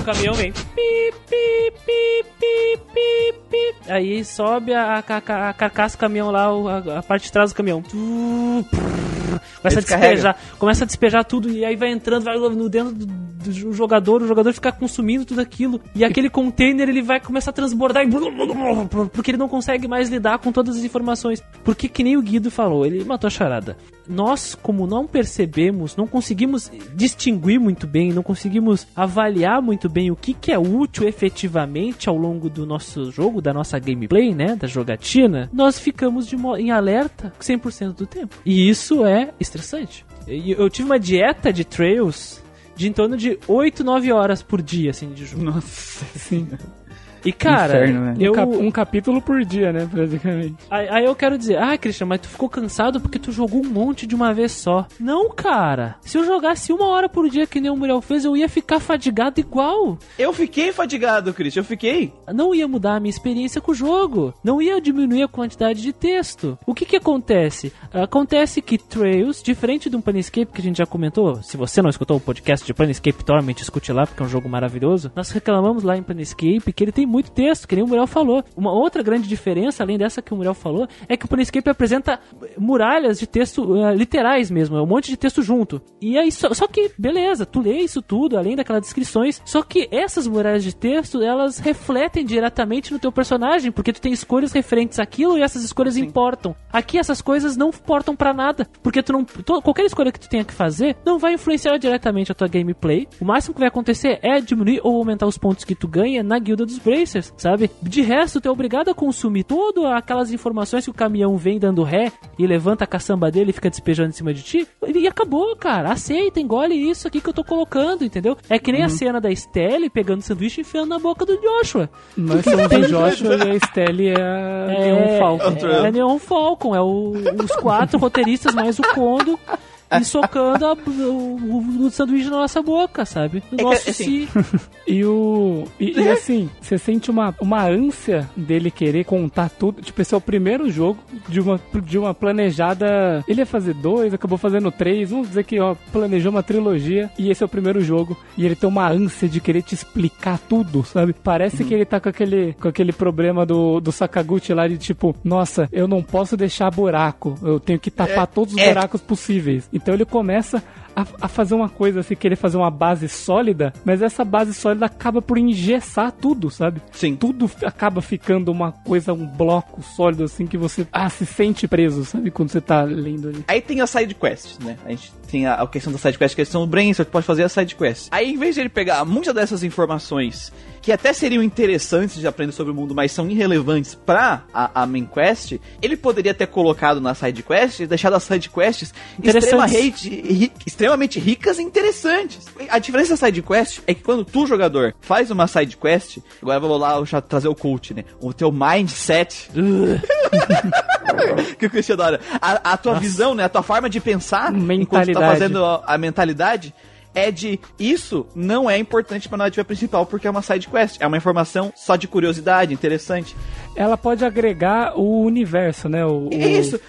o caminhão vem. Pi, pi, pi, pi, pi, pi. Aí sobe a, a, a- carcaça do caminhão lá, a, a parte de trás do caminhão. Tu, Começa a despejar, começa a despejar tudo e aí vai entrando, vai no dentro do, do jogador, o jogador fica consumindo tudo aquilo e aquele container ele vai começar a transbordar e porque ele não consegue mais lidar com todas as informações. Porque que nem o Guido falou, ele matou a charada. Nós, como não percebemos, não conseguimos distinguir muito bem, não conseguimos avaliar muito bem o que, que é útil efetivamente ao longo do nosso jogo, da nossa gameplay, né, da jogatina, nós ficamos de em alerta 100% do tempo. E isso é estressante. E Eu tive uma dieta de trails de em torno de 8, 9 horas por dia, assim, de jogo. Nossa. Sim. E cara, Inferno, né? eu, Um, cap- um capítulo por dia, né, praticamente. Aí, aí eu quero dizer, ah, Christian, mas tu ficou cansado porque tu jogou um monte de uma vez só. Não, cara. Se eu jogasse uma hora por dia que nem o Muriel fez, eu ia ficar fadigado igual. Eu fiquei fadigado, Christian, eu fiquei. Não ia mudar a minha experiência com o jogo. Não ia diminuir a quantidade de texto. O que que acontece? Acontece que Trails, diferente de um Planescape que a gente já comentou, se você não escutou o podcast de Planescape Torment, escute lá porque é um jogo maravilhoso. Nós reclamamos lá em Planescape que ele tem muito texto, que nem o Muriel falou. Uma outra grande diferença, além dessa que o Muriel falou, é que o Planescape apresenta muralhas de texto eh, literais mesmo, é um monte de texto junto. E aí, só, só que, beleza, tu lê isso tudo, além daquelas descrições, só que essas muralhas de texto, elas refletem diretamente no teu personagem, porque tu tem escolhas referentes àquilo e essas escolhas importam. Aqui essas coisas não importam pra nada, porque tu não to- qualquer escolha que tu tenha que fazer não vai influenciar diretamente a tua gameplay. O máximo que vai acontecer é diminuir ou aumentar os pontos que tu ganha na guilda dos Bracers, sabe? De resto, tu é obrigado a consumir todas aquelas informações que o caminhão vem dando ré e levanta a caçamba dele e fica despejando em cima de ti. E acabou, cara. Aceita, engole isso aqui que eu tô colocando, entendeu? É que nem a cena da Estelle pegando o sanduíche e enfiando na boca do Joshua. Nós somos o Joshua e a Estelle é a Neon Falcon. É, é Neon Falcon, é o- os quatro roteiristas mais o Kondo e socando a- o, o- sanduíche na nossa boca, sabe? No É nosso assim, si. E o. E, e assim, você sente uma, uma ânsia dele querer contar tudo. Tipo, esse é o primeiro jogo de uma, de uma planejada. Ele ia fazer dois, acabou fazendo três. Vamos dizer que, ó, planejou uma trilogia e esse é o primeiro jogo. E ele tem uma ânsia de querer te explicar tudo, sabe? Parece que ele tá com aquele, com aquele problema do, do Sakaguchi lá de tipo, nossa, eu não posso deixar buraco. Eu tenho que tapar todos os é. buracos possíveis. Então ele começa a, a fazer uma coisa assim, querer fazer uma base sólida, mas essa base sólida acaba por engessar tudo, sabe? Sim. Tudo acaba ficando uma coisa, um bloco sólido assim que você ah, se sente preso, sabe? Quando você tá lendo ali. Aí tem as side quests, né? A gente tem a, a questão da side quest, que são o brainstorm, tu pode fazer a side quest. Aí, em vez de ele pegar muitas dessas informações que até seriam interessantes de aprender sobre o mundo, mas são irrelevantes pra a, a main quest, ele poderia ter colocado na side quest deixado as side quests extremamente, ri- extremamente ricas e interessantes. A diferença da side quest é que quando tu, jogador, faz uma side quest, agora vamos lá já trazer o coach, né? O teu mindset que o Cristiano adora. A, a tua visão, né? A tua forma de pensar enquanto tu tá Mentalidade. fazendo a, a mentalidade é de isso não é importante pra narrativa principal porque é uma side quest, é uma informação só de curiosidade, interessante. Ela pode agregar o universo, né? O, É isso.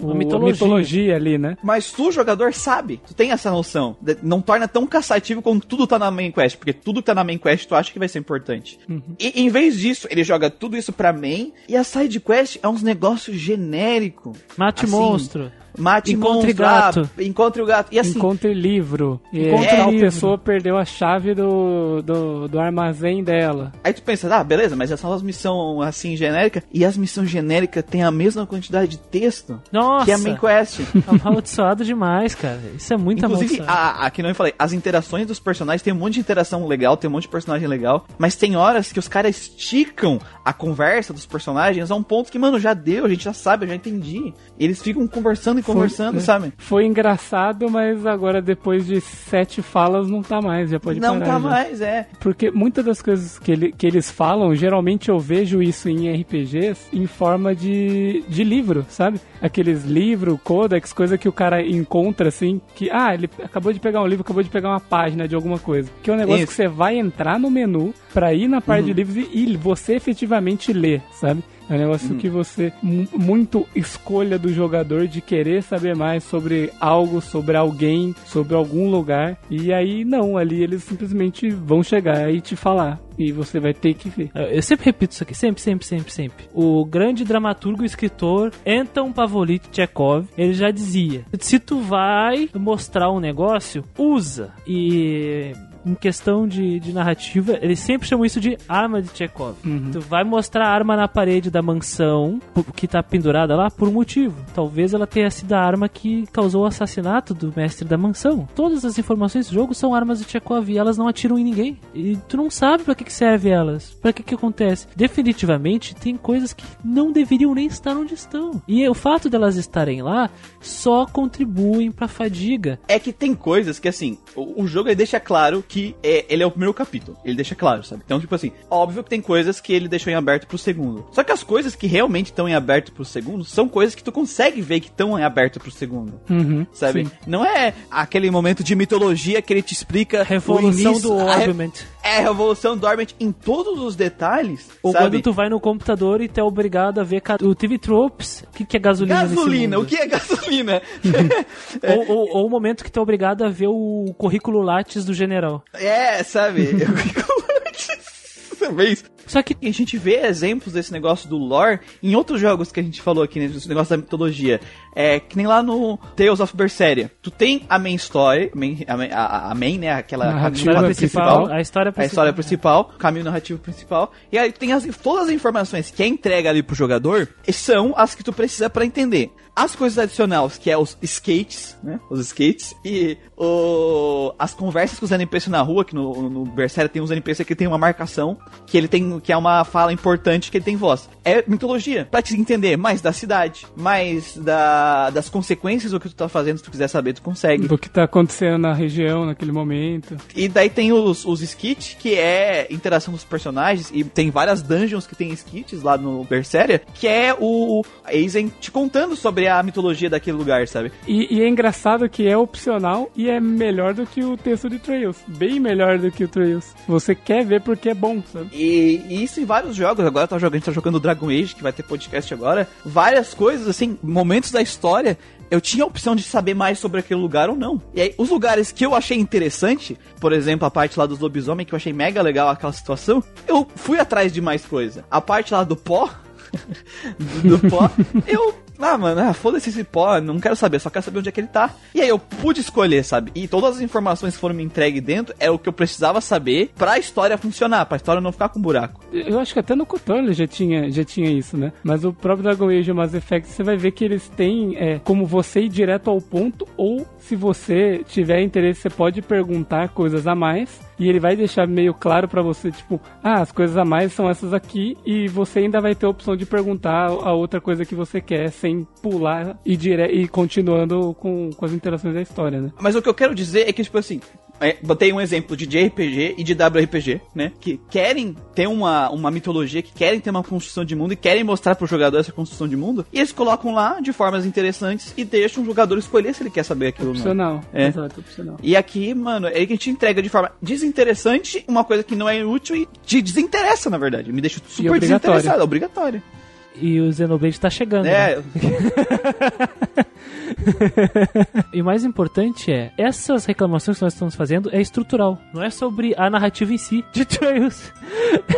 O, A a mitologia. mitologia ali, né? Mas tu, jogador, sabe, tu tem essa noção. Não torna tão cansativo quando tudo tá na main quest, porque tudo que tá na main quest tu acha que vai ser importante. E em vez disso, ele joga tudo isso pra main, e a side quest é uns negócios genérico. Mate Assim, monstro. Mate Encontre monstro, gato. ah, encontre o gato. E assim, Encontre livro. E Encontre tal livro. pessoa perdeu a chave do, do, do armazém dela. Aí tu pensa, ah, beleza, mas essas são as missões assim genéricas, e as missões genéricas têm a mesma quantidade de texto Nossa! que a main quest. Amaldiçoado demais, cara. Isso é muito Inclusive, a, a, que não eu falei, as interações dos personagens tem um monte de interação legal, tem um monte de personagem legal, mas tem horas que os caras esticam a conversa dos personagens a um ponto que, mano, já deu, a gente já sabe, eu já entendi. Eles ficam conversando e conversando, é. sabe? Foi engraçado, mas agora depois de sete falas não tá mais, já pode não parar. tá já. mais, é. Porque muitas das coisas que, ele- que eles falam, geralmente eu vejo isso em RPGs em forma de, de livro, sabe? Aqueles livros, codex, coisa que o cara encontra assim, que, ah, ele acabou de pegar um livro, acabou de pegar uma página de alguma coisa. Que é um negócio Isso. que você vai entrar no menu pra ir na parte de livros e, e você efetivamente ler, sabe? É um negócio que você, mu- muito escolha do jogador de querer saber mais sobre algo, sobre alguém, sobre algum lugar. E aí, não, ali eles simplesmente vão chegar e te falar. E você vai ter que ver. Eu sempre repito isso aqui, sempre, sempre, sempre, sempre. O grande dramaturgo e escritor Anton Pavlovich Chekhov, ele já dizia: se tu vai mostrar um negócio, usa. E em questão de, de narrativa, eles sempre chamam isso de arma de Chekhov. Tu vai mostrar a arma na parede da mansão que tá pendurada lá por um motivo. Talvez ela tenha sido a arma que causou o assassinato do mestre da mansão. Todas as informações do jogo são armas de Chekhov e elas não atiram em ninguém. E tu não sabe pra que, que serve elas, pra que que acontece. Definitivamente tem coisas que não deveriam nem estar onde estão. E o fato delas estarem lá só contribuem pra fadiga. É que tem coisas que, assim, o, o jogo ele deixa claro que é, ele é o primeiro capítulo. Ele deixa claro, sabe? Então, tipo assim, óbvio que tem coisas que ele deixou em aberto pro segundo. Só que as coisas que realmente estão em aberto pro segundo são coisas que tu consegue ver que estão em aberto pro segundo. Uhum, Sabe? sim. Não é aquele momento de mitologia que ele te explica. Revolução início, do Orbiment. É, a revolução do Orbit em todos os detalhes. Ou sabe? quando tu vai no computador e tu é obrigado a ver o TV Tropes. O que, que é gasolina Gasolina, o que é gasolina? Ou, ou- ou o momento que tu é obrigado a ver o currículo Lattes do general. é, sabe? Isso? Só que a gente vê exemplos desse negócio do lore em outros jogos que a gente falou aqui, nesse negócio da mitologia. É, que nem lá no Tales of Berseria. Tu tem a main story, main- a, main- a- a main, né? Aquela Narrativa caminho principal, A história a principal. história principal, o caminho narrativo principal. E aí tem as, todas as informações que é entrega ali pro jogador são as que tu precisa pra entender. As coisas adicionais, que é os skates, né? Os skates. E o, as conversas com os NPC na rua, que no, no Berseria tem uns NPC que tem uma marcação, que ele tem, que é uma fala importante, que ele tem voz. É mitologia, pra te entender mais da cidade, mais da, das consequências do que tu tá fazendo, se tu quiser saber, tu consegue. Do que tá acontecendo na região naquele momento. E daí tem os, os skits, que é interação dos personagens, e tem várias dungeons que tem skits lá no Berseria, que é o Aizen te contando sobre a mitologia daquele lugar, sabe? E, e é engraçado que é opcional e é melhor do que o texto de Trails. Bem melhor do que o Trails. Você quer ver porque é bom, sabe? E, e isso em vários jogos, agora tá jogando, a gente tá jogando Dragon Age, que vai ter podcast agora, várias coisas, assim, momentos da história, eu tinha a opção de saber mais sobre aquele lugar ou não. E aí, os lugares que eu achei interessante, por exemplo, a parte lá dos lobisomem, que eu achei mega legal aquela situação, eu fui atrás de mais coisa. A parte lá do pó, do, do pó, eu. Ah, mano, ah, foda-se esse pó, não quero saber, só quero saber onde é que ele tá. E aí eu pude escolher, sabe? E todas as informações que foram me entregues dentro é o que eu precisava saber pra história funcionar, pra história não ficar com buraco. Eu acho que até no Cthulhu já tinha, já tinha isso, né? Mas o próprio Dragon Age Mass Effect, você vai ver que eles têm é, como você ir direto ao ponto, ou se você tiver interesse, você pode perguntar coisas a mais. E ele vai deixar meio claro pra você, tipo, ah, as coisas a mais são essas aqui, e você ainda vai ter a opção de perguntar a outra coisa que você quer, sem pular e, dire e continuando com, com as interações da história, né? Mas o que eu quero dizer é que, tipo assim, é, botei um exemplo de JRPG e de WRPG, né? Que querem ter uma, uma mitologia, que querem ter uma construção de mundo e querem mostrar pro jogador essa construção de mundo. E eles colocam lá de formas interessantes e deixam o jogador escolher se ele quer saber aquilo ou não. Opcional. É. Exato, opcional. E aqui, mano, é que a gente entrega de forma desinteressante uma coisa que não é útil e te desinteressa, na verdade. Me deixa super desinteressado, é obrigatório. E o Xenoblade tá chegando. né? E o mais importante é, essas reclamações que nós estamos fazendo é estrutural. Não é sobre a narrativa em si de Trails.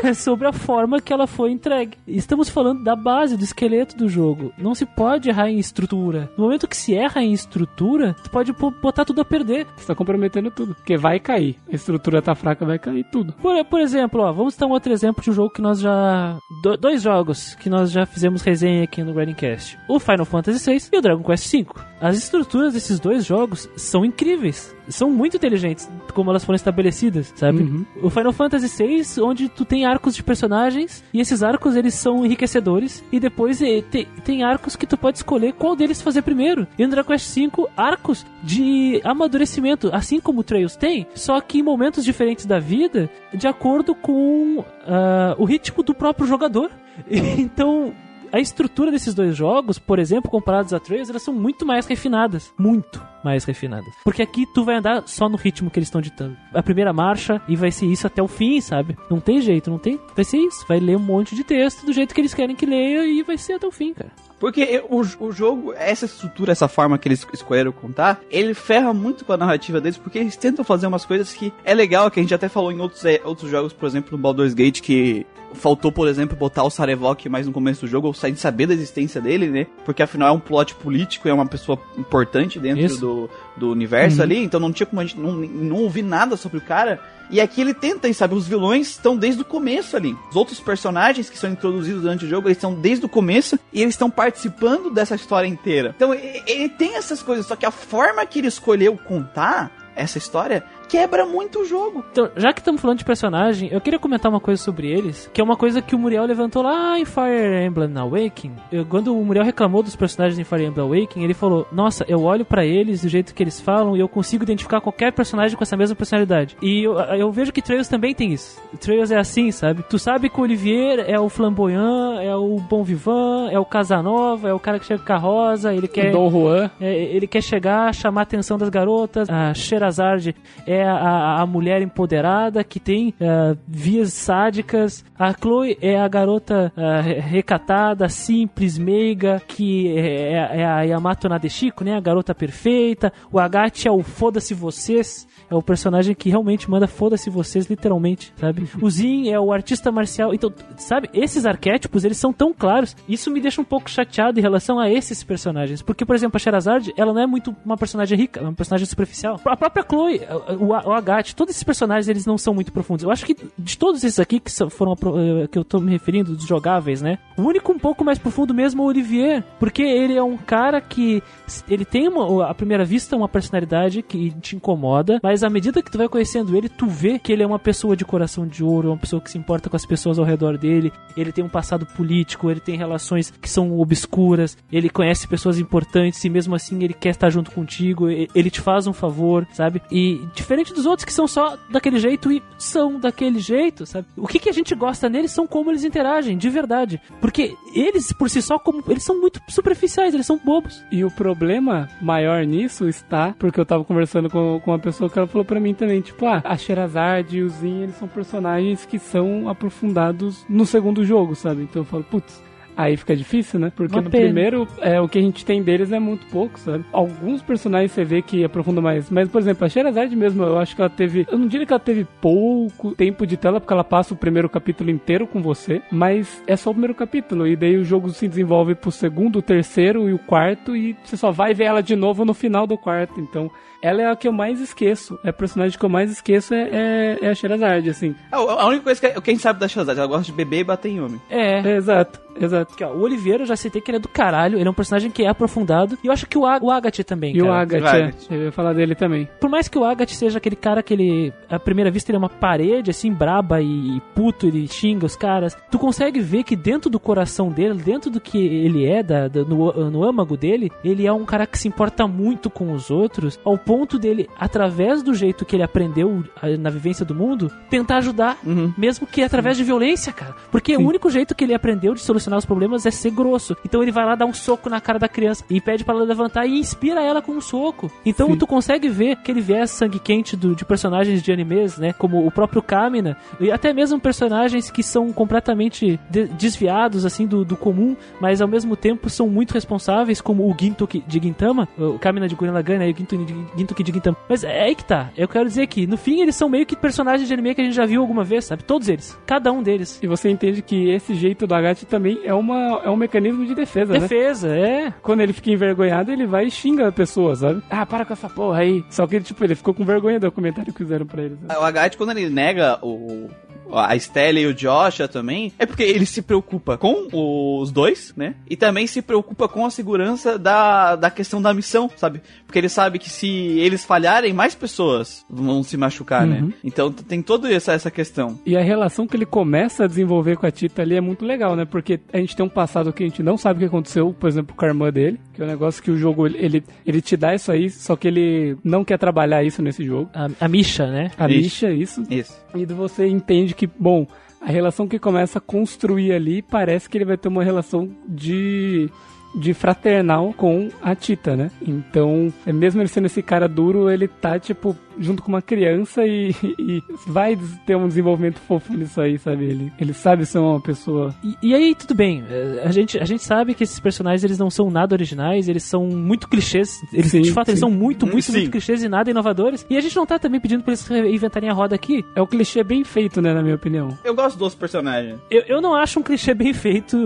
É sobre a forma que ela foi entregue. Estamos falando da base, do esqueleto do jogo. Não se pode errar em estrutura. No momento que se erra em estrutura, tu pode botar tudo a perder. Você tá comprometendo tudo. Porque vai cair. A estrutura tá fraca, vai cair tudo. Por, por exemplo, ó, vamos dar um outro exemplo de um jogo que nós já. do- dois jogos que nós já fizemos resenha aqui no Grindcast: o Final Fantasy VI e o Dragon Quest V. As estruturas desses dois jogos são incríveis. São muito inteligentes, como elas foram estabelecidas, sabe? Uhum. O Final Fantasy VI, onde tu tem arcos de personagens, e esses arcos eles são enriquecedores, e depois eh, te- tem arcos que tu pode escolher qual deles fazer primeiro. E no Dragon Quest V, arcos de amadurecimento, assim como o Trails tem, só que em momentos diferentes da vida, de acordo com ah, o ritmo do próprio jogador. Então, a estrutura desses dois jogos, por exemplo, comparados a Trails, elas são muito mais refinadas. Muito mais refinadas. Porque aqui tu vai andar só no ritmo que eles estão ditando. A primeira marcha e vai ser isso até o fim, sabe? Não tem jeito, não tem. Vai ser isso. Vai ler um monte de texto do jeito que eles querem que leia e vai ser até o fim, cara. Porque o, o jogo, essa estrutura, essa forma que eles escolheram contar, ele ferra muito com a narrativa deles, porque eles tentam fazer umas coisas que é legal, que a gente até falou em outros, eh, outros jogos, por exemplo, no Baldur's Gate, que faltou, por exemplo, botar o Sarevok mais no começo do jogo, ou sem saber da existência dele, né? Porque afinal é um plot político, é uma pessoa importante dentro Isso. do, do universo ali, então não tinha como a gente não, não ouvir nada sobre o cara. E aqui ele tenta, e sabe, os vilões estão desde o começo ali. Os outros personagens que são introduzidos durante o jogo, eles estão desde o começo e eles estão participando dessa história inteira. Então ele tem essas coisas, só que a forma que ele escolheu contar essa história quebra muito o jogo. Então, já que estamos falando de personagem, eu queria comentar uma coisa sobre eles, que é uma coisa que o Muriel levantou lá em Fire Emblem Awakening. Eu- quando o Muriel reclamou dos personagens em Fire Emblem Awakening, ele falou: Nossa, eu olho pra eles do jeito que eles falam e eu consigo identificar qualquer personagem com essa mesma personalidade. E eu, eu vejo que Trails também tem isso. Trails é assim, sabe? Tu sabe que o Olivier é o flamboyant, é o bom vivant, é o Casanova, é o cara que chega com a rosa, ele quer. Dom Juan. É, ele quer chegar, chamar a atenção das garotas. A Sherazade é a, a mulher empoderada que tem ah, vias sádicas. A Chloe é a garota re- recatada, simples, meiga, que é, é a Yamato Nadeshiko, né? A garota perfeita. O Agate é o foda-se vocês. É o personagem que realmente manda foda-se vocês, literalmente, sabe? O Zin é o artista marcial. Então, sabe, esses arquétipos, eles são tão claros. Isso me deixa um pouco chateado em relação a esses personagens. Porque, por exemplo, a Sherazade, ela não é muito uma personagem rica, ela é uma personagem superficial. A própria Chloe, o, o Agathe, todos esses personagens, eles não são muito profundos. Eu acho que de todos esses aqui que foram eh, que eu tô me referindo, dos jogáveis, né? O único um pouco mais profundo mesmo é o Olivier. Porque ele é um cara que ele tem uma, à primeira vista uma personalidade que te incomoda, mas à medida que tu vai conhecendo ele, tu vê que ele é uma pessoa de coração de ouro, uma pessoa que se importa com as pessoas ao redor dele, ele tem um passado político, ele tem relações que são obscuras, ele conhece pessoas importantes e mesmo assim ele quer estar junto contigo, ele te faz um favor, sabe? E diferente dos outros que são só daquele jeito e são daquele jeito, sabe? O que, que a gente gosta neles são como eles interagem, de verdade. Porque eles, por si só, como eles são muito superficiais, eles são bobos. E o problema maior nisso está, porque eu tava conversando com, com uma pessoa que ela falou pra mim também, tipo, ah, a Sherazade e o Zin, eles são personagens que são aprofundados no segundo jogo, sabe? Então eu falo, putz, aí fica difícil, né? Porque Uma no pena. primeiro, é, o que a gente tem deles é muito pouco, sabe? Alguns personagens você vê que aprofundam mais, mas, por exemplo, a Sherazade mesmo, eu acho que ela teve, eu não diria que ela teve pouco tempo de tela, porque ela passa o primeiro capítulo inteiro com você, mas é só o primeiro capítulo, e daí o jogo se desenvolve pro segundo, o terceiro e o quarto, e você só vai ver ela de novo no final do quarto, então... Ela é a que eu mais esqueço. É a personagem que eu mais esqueço é, é, é a Sherazade, assim. A, a única coisa que, que a gente sabe da Shazad, ela gosta de beber e bater em homem. É. É, exato. exato. Aqui, ó, o Oliveira, eu já citei que ele é do caralho, ele é um personagem que é aprofundado. E eu acho que o, Ag o Agatha também, E o cara. Agatha, Agatha. eu ia falar dele também. Por mais que o Agatha seja aquele cara que ele, à primeira vista, ele é uma parede, assim, braba e puto, ele xinga os caras, tu consegue ver que dentro do coração dele, dentro do que ele é, da, da- no, no âmago dele, ele é um cara que se importa muito com os outros, ao ponto dele, através do jeito que ele aprendeu na vivência do mundo, tentar ajudar, Uhum. mesmo que através de violência, cara. Porque o único jeito que ele aprendeu de solucionar os problemas é ser grosso. Então ele vai lá dar um soco na cara da criança e pede pra ela levantar e inspira ela com um soco. Então Sim. tu consegue ver aquele viés sangue quente do- de personagens de animes, né? Como o próprio Kamina e até mesmo personagens que são completamente de- desviados assim do, do comum, mas ao mesmo tempo são muito responsáveis, como o Gintoki de Gintama, o Kamina de Gurren Lagann e o Ginto- Gintama. Mas é aí que tá. Eu quero dizer que no fim eles são meio que personagens de anime que a gente já viu alguma vez, sabe? Todos eles, cada um deles. E você entende que esse jeito do Agatha também é, uma, é um mecanismo de defesa, né? Defesa, é. Quando ele fica envergonhado, ele vai e xinga a pessoa, sabe? Ah, para com essa porra aí. Só que, tipo, ele ficou com vergonha do comentário que fizeram pra ele. sabe? O Agatha, quando ele nega o, a Stella e o Joshua também, é porque ele se preocupa com os dois, né? E também se preocupa com a segurança da, da questão da missão, sabe? Porque ele sabe que se eles falharem, mais pessoas vão se machucar, Uhum. né? Então tem toda essa, essa questão. E a relação que ele começa a desenvolver com a Tita ali é muito legal, né? Porque a gente tem um passado que a gente não sabe o que aconteceu, por exemplo, com a irmã dele, que é um negócio que o jogo, ele, ele, ele te dá isso aí, só que ele não quer trabalhar isso nesse jogo. A, a Misha, né? A Isso. Misha, isso. Isso. E você entende que, bom, a relação que começa a construir ali parece que ele vai ter uma relação de de fraternal com a Tita, né? Então, é mesmo ele sendo esse cara duro, ele tá, tipo, junto com uma criança e, e vai ter um desenvolvimento fofo nisso aí, sabe? Ele, ele sabe ser uma pessoa. E, e aí, tudo bem. é, A gente, a gente sabe que esses personagens eles não são nada originais, eles são muito clichês. Eles, Sim, de fato, eles sim. são muito, muito, Sim. muito clichês e nada inovadores. E a gente não tá também pedindo pra eles reinventarem a roda aqui. É o clichê bem feito, né, na minha opinião. Eu gosto dos personagens. Eu, eu não acho um clichê bem feito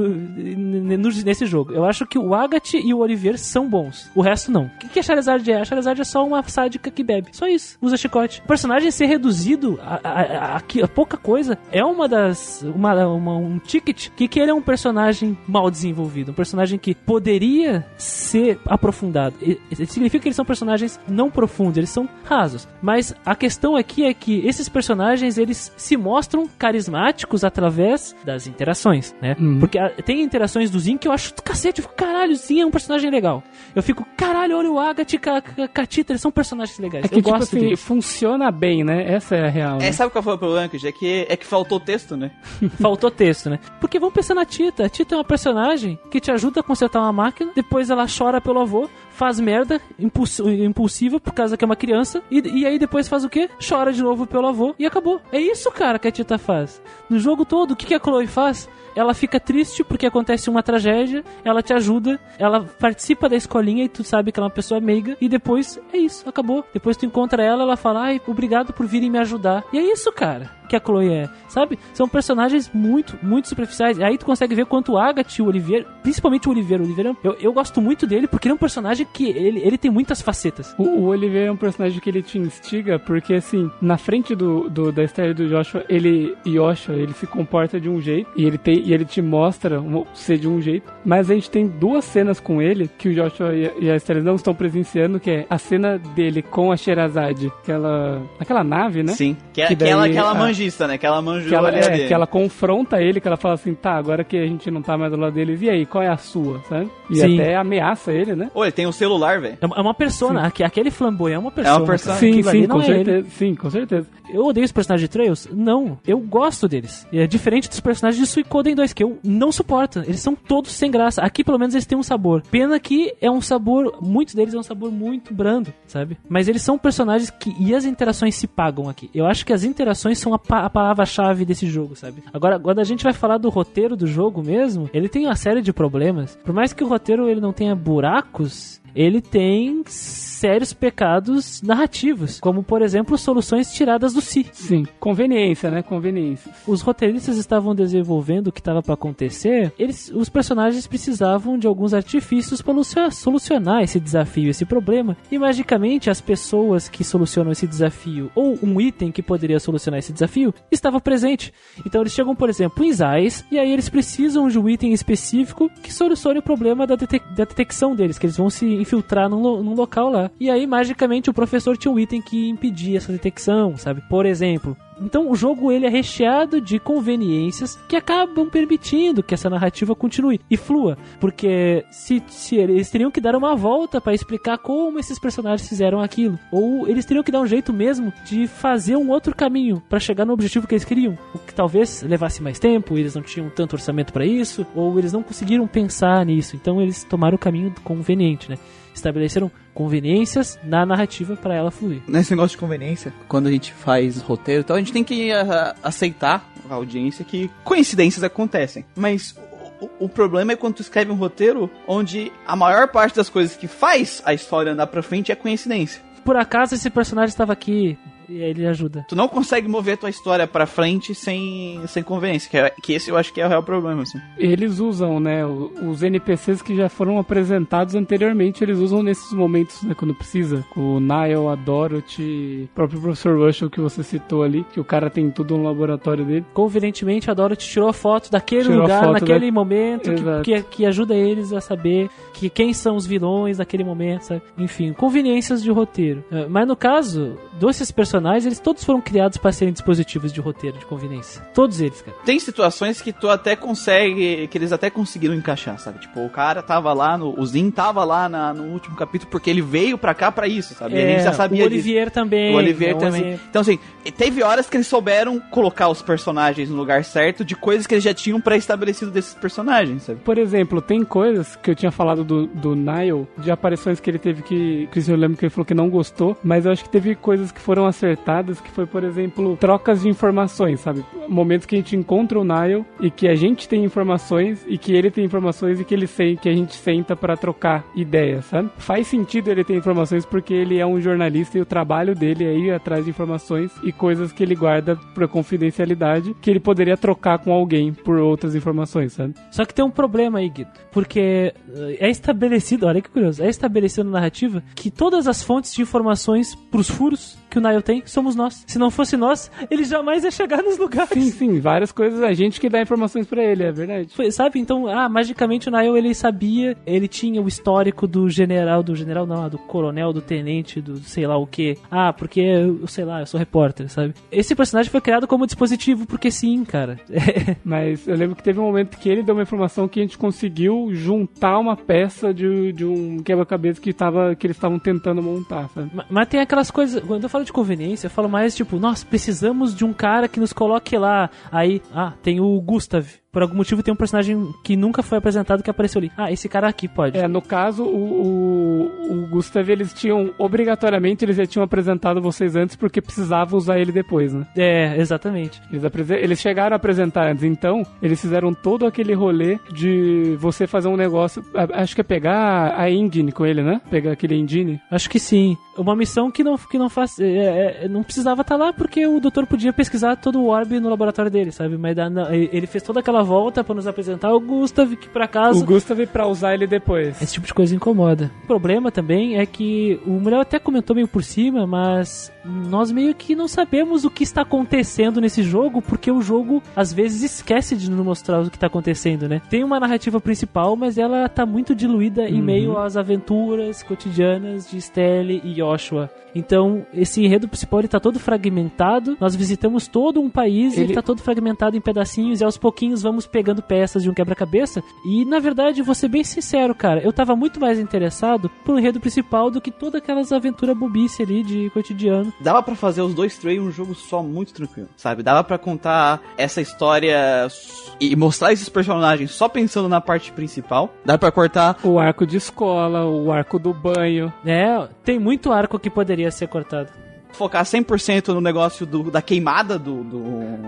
nesse jogo. Eu acho que o Agatha e o Oliver são bons. O resto não. O que, que a Charizard é? A Charizard é só uma sádica que bebe. Só isso. Usa chicote. O personagem ser reduzido a, a, a- a- pouca coisa é uma das. Uma, uma- um ticket que, que ele é um personagem mal desenvolvido. Um personagem que poderia ser aprofundado. E- significa que eles são personagens não profundos, eles são rasos. Mas a questão aqui é que esses personagens eles se mostram carismáticos através das interações, né? Uhum. Porque tem interações do Zin que eu acho cacete, eu fico, caralho, Zin é um personagem legal. Eu fico, caralho, olha o Agatha e a, a, a Tita, eles são personagens legais. É que, eu tipo gosto assim, funciona bem, né? Essa é a real. né? É, sabe qual foi o problema, Kid? É que, é que faltou texto, né? Faltou texto, né? Porque vamos pensar na Tita. A Tita é uma personagem que te ajuda a consertar uma máquina, depois ela chora pelo avô, faz merda impuls- impulsiva por causa que é uma criança, e, e aí depois faz o quê? Chora de novo pelo avô e acabou. É isso, cara, que a Tita faz. No jogo todo, o que, que a Chloe faz? Ela fica triste porque acontece uma tragédia, ela te ajuda, ela participa da escolinha e tu sabe que ela é uma pessoa meiga, e depois é isso, acabou. Depois tu encontra ela, ela fala, ai, obrigado por virem me ajudar. E é isso, cara que a Chloe é, sabe? São personagens muito, muito superficiais. Aí tu consegue ver quanto o Agatha e o Oliveira, principalmente o Oliveira, o Oliveira, eu, eu gosto muito dele porque ele é um personagem que ele, ele tem muitas facetas. O, o Oliver é um personagem que ele te instiga, porque assim, na frente do, do- da história do Joshua, ele, Joshua, ele se comporta de um jeito, e ele tem, e ele te mostra ser de um jeito, mas a gente tem duas cenas com ele, que o Joshua e a, e a Esther não estão presenciando, que é a cena dele com a Sherazade, aquela, aquela nave, né? Sim. Que é Que daí aquela, aquela a- mangista, né? Que ela manjou Que ela, ali é, dele. que ela confronta ele, que ela fala assim, tá, agora que a gente não tá mais do lado deles, e aí, qual é a sua, sabe? E Sim. até ameaça ele, né? Ô, ele tem um celular, velho. É uma, é uma persona, aque- aquele flamboyant é uma persona. persona. Sim, Aquilo ali sim, não com é ele. certeza. Sim, com certeza. Eu odeio os personagens de Trails? Não, eu gosto deles. E é diferente dos personagens de Suicoden 2, que eu não suporto. Eles são todos sem graça. Aqui, pelo menos, eles têm um sabor. Pena que é um sabor, muitos deles é um sabor muito brando, sabe? Mas eles são personagens que. E as interações se pagam aqui. Eu acho que as interações são a, a palavra-chave desse jogo, sabe? Agora, quando a gente vai falar do roteiro do jogo mesmo, ele tem uma série de problemas. Por mais que o roteiro ele não tenha buracos, ele tem sérios pecados narrativos, como por exemplo soluções tiradas do si. Sim, conveniência, né? Conveniência. Os roteiristas estavam desenvolvendo o que estava para acontecer, eles, os personagens precisavam de alguns artifícios para lucio- solucionar esse desafio, esse problema. E magicamente as pessoas que solucionam esse desafio ou um item que poderia solucionar esse desafio estava presente. Então eles chegam, por exemplo, em Zais e aí eles precisam de um item específico que solucione o problema da, detec- da detecção deles, que eles vão se infiltrar num, num local lá. E aí magicamente o professor tinha um item que impedia essa detecção, sabe? Por exemplo, então o jogo ele é recheado de conveniências que acabam permitindo que essa narrativa continue e flua, porque se, se eles teriam que dar uma volta para explicar como esses personagens fizeram aquilo, ou eles teriam que dar um jeito mesmo de fazer um outro caminho para chegar no objetivo que eles queriam, o que talvez levasse mais tempo, eles não tinham tanto orçamento para isso, ou eles não conseguiram pensar nisso, então eles tomaram o caminho conveniente, né? Estabeleceram conveniências na narrativa para ela fluir. Nesse negócio de conveniência, quando a gente faz roteiro, então a gente tem que ah, aceitar a audiência que coincidências acontecem. Mas o, o problema é quando tu escreve um roteiro onde a maior parte das coisas que faz a história andar pra frente é coincidência. Por acaso esse personagem estava aqui e aí ele ajuda. Tu não consegue mover tua história pra frente sem, sem conveniência, que, é- que esse eu acho que é o real problema, assim. Eles usam, né, os NPCs que já foram apresentados anteriormente, eles usam nesses momentos, né, quando precisa. O Niall, a Dorothy, o próprio Professor Russell que você citou ali, que o cara tem tudo no laboratório dele. Convenientemente, a Dorothy tirou a foto daquele Tirou lugar, foto naquele da- momento, que, que, que ajuda eles a saber que quem são os vilões naquele momento, sabe? Enfim, conveniências de roteiro. Eh, Mas no caso desses personagens, eles todos foram criados para serem dispositivos de roteiro, de conveniência. Todos eles, cara. Tem situações que tu até consegue, que eles até conseguiram encaixar, sabe? Tipo, o cara tava lá, no, o Zin tava lá na- no último capítulo porque ele veio pra cá pra isso, sabe? ele já sabia É, o disso. Olivier também. O Olivier é também. exemplo. Então, assim, teve horas que eles souberam colocar os personagens no lugar certo de coisas que eles já tinham pré-estabelecido desses personagens, sabe? Por exemplo, tem coisas que eu tinha falado do, do Niall, de aparições que ele teve que. que eu lembro que ele falou que não gostou, mas eu acho que teve coisas que foram acertadas, que foi, por exemplo, trocas de informações, sabe? Momentos que a gente encontra o Niall e que a gente tem informações e que ele tem informações e que ele sei que a gente senta pra trocar ideias, sabe? Faz sentido ele ter informações porque ele é um jornalista e o trabalho dele é ir atrás de informações e coisas que ele guarda pra confidencialidade que ele poderia trocar com alguém por outras informações, sabe? Só que tem um problema aí, Guido. Porque eh, é estabelecido, olha que curioso, é estabelecido na narrativa que todas as fontes de informações pros furos que o Niall tem somos nós. Se não fosse nós, ele jamais ia chegar nos lugares. Sim, sim, várias coisas, a gente que dá informações pra ele, é verdade. Foi, sabe? Então, ah, magicamente o Niall ele sabia, ele tinha o histórico do general, do general não, ah, do coronel, do tenente, do sei lá o que. Ah, porque eu sei lá, eu sou repórter, sabe? Esse personagem foi criado como dispositivo porque sim, cara. Mas eu lembro que teve um momento que ele deu uma informação que a gente conseguiu juntar uma peça de, de um quebra-cabeça que, tava, que eles estavam tentando montar, sabe? Ma- Mas tem aquelas coisas. Quando eu falo de conveniência, eu falo mais tipo, nós precisamos de um cara que nos coloque lá. Aí, ah, tem o Gustav. Por algum motivo tem um personagem que nunca foi apresentado que apareceu ali. Ah, esse cara aqui pode. É, no caso, o, o, o Gustav, eles tinham, obrigatoriamente, eles já tinham apresentado vocês antes porque precisavam usar ele depois, né? É, exatamente. Eles, eles chegaram a apresentar antes, então eles fizeram todo aquele rolê de você fazer um negócio. Acho que é pegar a engine com ele, né? Pegar aquele engine. Acho que sim. Uma missão que não, que não faz. é, é, não precisava estar lá porque o doutor podia pesquisar todo o orb no laboratório dele, sabe? Mas ele fez toda aquela volta pra nos apresentar o Gustav, que por acaso. O Gustav pra usar ele depois. Esse tipo de coisa incomoda. O problema também é que o Muriel até comentou meio por cima, mas nós meio que não sabemos o que está acontecendo nesse jogo, porque o jogo às vezes esquece de nos mostrar o que está acontecendo, né? Tem uma narrativa principal, mas ela tá muito diluída em meio às aventuras cotidianas de Stelle e Joshua. Então, esse enredo principal ele tá todo fragmentado. Nós visitamos todo um país e Ele- ele tá todo fragmentado em pedacinhos e aos pouquinhos vamos pegando peças de um quebra-cabeça. E na verdade, vou ser bem sincero, cara, eu tava muito mais interessado pelo enredo principal do que todas aquelas aventuras bobice ali de cotidiano. Dava pra fazer os dois três um jogo só muito tranquilo, sabe? Dava pra contar essa história e mostrar esses personagens só pensando na parte principal. Dá pra cortar O arco de escola, o arco do banho. É, tem muito arco que poderia ser cortado. Focar 100% no negócio do, da queimada do, do...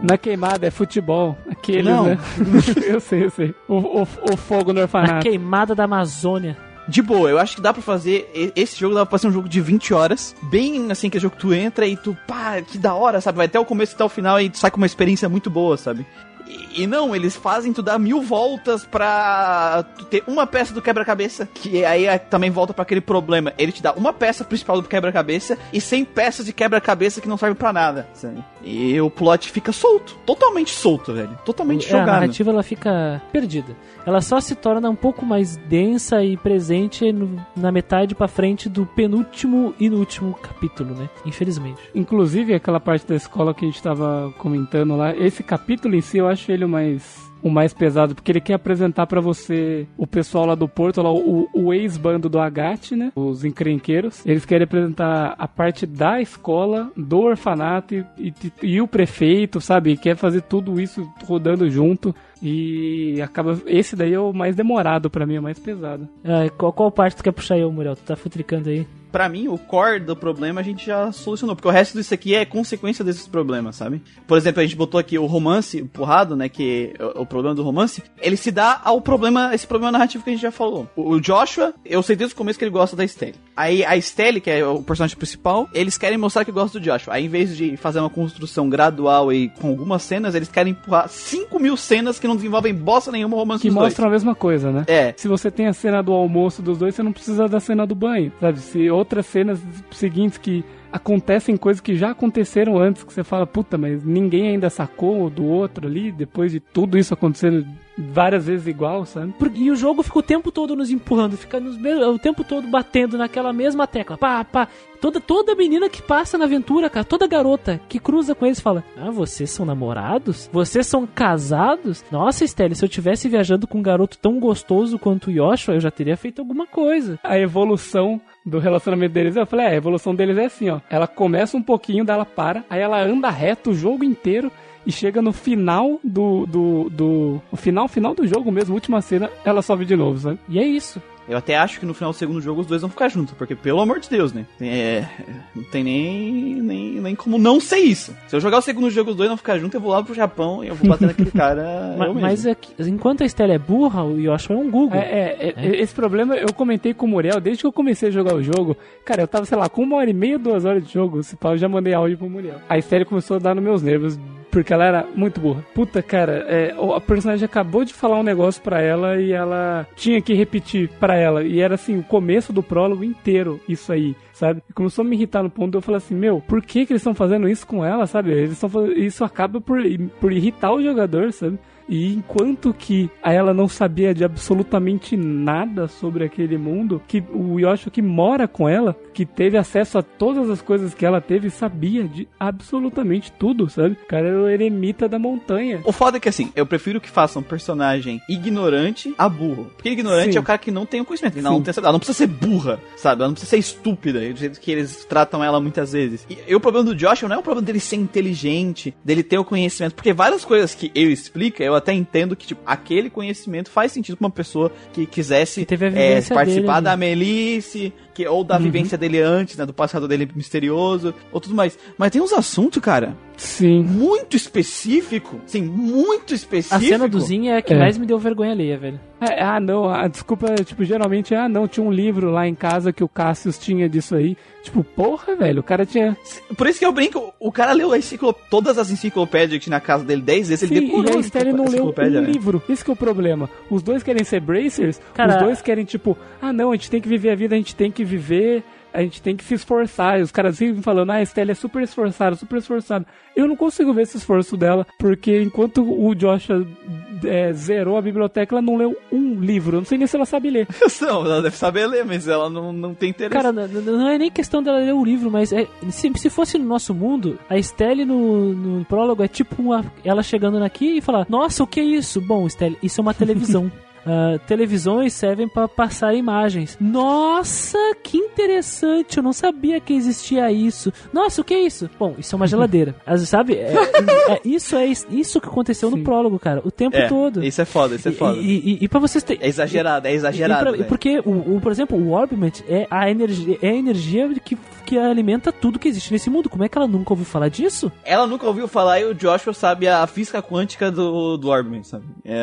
Na queimada é futebol. Aqueles, Não. né? eu sei, eu sei. O, o, o fogo no Na orfanato. queimada da Amazônia. de boa, eu acho que dá pra fazer. Esse jogo dá pra ser um jogo de 20 horas. Bem assim, que é jogo que tu entra e tu, pá, que da hora, sabe? Vai até o começo e até o final e tu sai com uma experiência muito boa, sabe? E, e não, eles fazem tu dar mil voltas pra tu ter uma peça do quebra-cabeça, que aí é- também volta pra aquele problema. Ele te dá uma peça principal do quebra-cabeça e 100 peças de quebra-cabeça que não servem pra nada, sabe? E o plot fica solto, totalmente solto, velho. Totalmente É, a jogado. narrativa ela fica perdida. Ela só se torna um pouco mais densa e presente no- na metade pra frente do penúltimo e no último capítulo, né? Infelizmente. Inclusive, aquela parte da escola que a gente tava comentando lá, esse capítulo em si eu acho ele o mais. O mais pesado, porque ele quer apresentar pra você o pessoal lá do Porto, lá, o, o ex-bando do Agate, né? Os encrenqueiros. Eles querem apresentar a parte da escola, do orfanato e, e, e o prefeito, sabe? Quer fazer tudo isso rodando junto. E acaba. Esse daí é o mais demorado pra mim, é o mais pesado. Ah, qual, qual parte tu quer puxar aí, Muriel? Tu tá futricando aí. Pra mim, o core do problema a gente já solucionou, porque o resto disso aqui é consequência desses problemas, sabe? Por exemplo, a gente botou aqui o romance empurrado, né, que é o problema do romance, ele se dá ao problema, esse problema narrativo que a gente já falou. O Joshua, eu sei desde o começo que ele gosta da Estelle. Aí a Estelle, que é o personagem principal, eles querem mostrar que gostam do Joshua. Aí em vez de fazer uma construção gradual e com algumas cenas, eles querem empurrar 5 mil cenas que não desenvolvem bosta nenhuma romance Que dos mostram a mesma coisa, né? dois. É, Se você tem a cena do almoço dos dois, você não precisa da cena do banho, sabe? Se outras cenas seguintes que acontecem coisas que já aconteceram antes, que você fala, puta, mas ninguém ainda sacou do outro ali, depois de tudo isso acontecendo várias vezes igual, sabe? E o jogo fica o tempo todo nos empurrando, fica nos o tempo todo batendo naquela mesma tecla. Pá, pá. Toda, toda menina que passa na aventura, cara, toda garota que cruza com eles fala: Ah, vocês são namorados? Vocês são casados? Nossa, Estelle, se eu tivesse viajando com um garoto tão gostoso quanto o Yoshua, eu já teria feito alguma coisa. A evolução do relacionamento deles, eu falei, é, a evolução deles é assim, ó. Ela começa um pouquinho, daí ela para, aí ela anda reto o jogo inteiro e chega no final do. do, do o final, final do jogo mesmo, última cena, ela sobe de novo, sabe? E é isso. Eu até acho que no final do segundo jogo os dois vão ficar juntos, porque pelo amor de Deus, né? É, não tem nem, nem, nem como não ser isso. Se eu jogar o segundo jogo os dois não ficar juntos, eu vou lá pro Japão e eu vou bater naquele cara. Ma- mas é enquanto a Estelle é burra, o Yoshua é um Google. É, é, é, esse problema eu comentei com o Muriel desde que eu comecei a jogar o jogo. Cara, eu tava, sei lá, com uma hora e meia, duas horas de jogo. Se pau, eu já mandei áudio pro Muriel. A Estelle começou a dar nos meus nervos. Porque ela era muito burra. Puta, cara, é, a personagem acabou de falar um negócio pra ela e ela tinha que repetir pra ela. E era assim, o começo do prólogo inteiro, isso aí, sabe? Começou a me irritar no ponto de eu falar assim, meu, por que, que eles estão fazendo isso com ela, sabe? Eles estão Isso acaba por, por irritar o jogador, sabe? E enquanto que ela não sabia de absolutamente nada sobre aquele mundo, que o Yoshi que mora com ela, que teve acesso a todas as coisas que ela teve, sabia de absolutamente tudo, sabe? O cara era o eremita da montanha. O foda é que assim, eu prefiro que façam um personagem ignorante a burro. Porque ignorante Sim. é o cara que não tem o conhecimento. Ela não, tem, ela não precisa ser burra, sabe? Ela não precisa ser estúpida, do jeito que eles tratam ela muitas vezes. E, e o problema do Joshua não é o problema dele ser inteligente, dele ter o conhecimento. Porque várias coisas que ele explica, eu até entendo que, tipo, aquele conhecimento faz sentido pra uma pessoa que quisesse Que é, participar dele, da né? Melisse, que, ou da vivência dele antes, né? Do passado dele misterioso, ou tudo mais. Mas tem uns assuntos, cara, Sim. muito específico, sim, muito específico. A cena do Zinho é a que É. mais me deu vergonha alheia, velho. É, ah, não, a desculpa, tipo, geralmente, ah, não, tinha um livro lá em casa que o Cassius tinha disso aí. Tipo, porra, velho, o cara tinha. Por isso que eu brinco, o cara leu a enciclo... todas as enciclopédias que tinha na casa dele 10 vezes, ele Sim, decorou e a Estelle não leu um né? livro. Esse que é o problema. Os dois querem ser bracers, Cara- os dois querem, tipo, ah, não, a gente tem que viver a vida, a gente tem que viver, a gente tem que se esforçar. E os caras vivem falando, ah, a Estelle é super esforçada, super esforçada. Eu não consigo ver esse esforço dela, porque enquanto o Joshua é, zerou a biblioteca, ela não leu um livro. Eu não sei nem se ela sabe ler. Não, ela deve saber ler, mas ela não, não tem interesse. Cara, n- n- não é nem questão dela ler o livro, mas é, se, se fosse no nosso mundo, a Estelle no, no prólogo é tipo uma, ela chegando aqui e falar: Nossa, o que é isso? Bom, Estelle, isso é uma televisão. Ah, televisões servem para passar imagens. Nossa, que interessante! Eu não sabia que existia isso. Nossa, o que é isso? Bom, isso é uma geladeira. As- sabe? É, é- isso é is- isso que aconteceu no Sim. prólogo, cara. O tempo é, todo. Isso é foda, isso é foda. E, e, e pra vocês terem. É exagerado, é exagerado. E pra- porque, o, o- por exemplo, o Orbiment é a energia, é a energia que, que alimenta tudo que existe nesse mundo. Como é que ela nunca ouviu falar disso? Ela nunca ouviu falar e o Joshua sabe a física quântica do, do Orbman, sabe? É,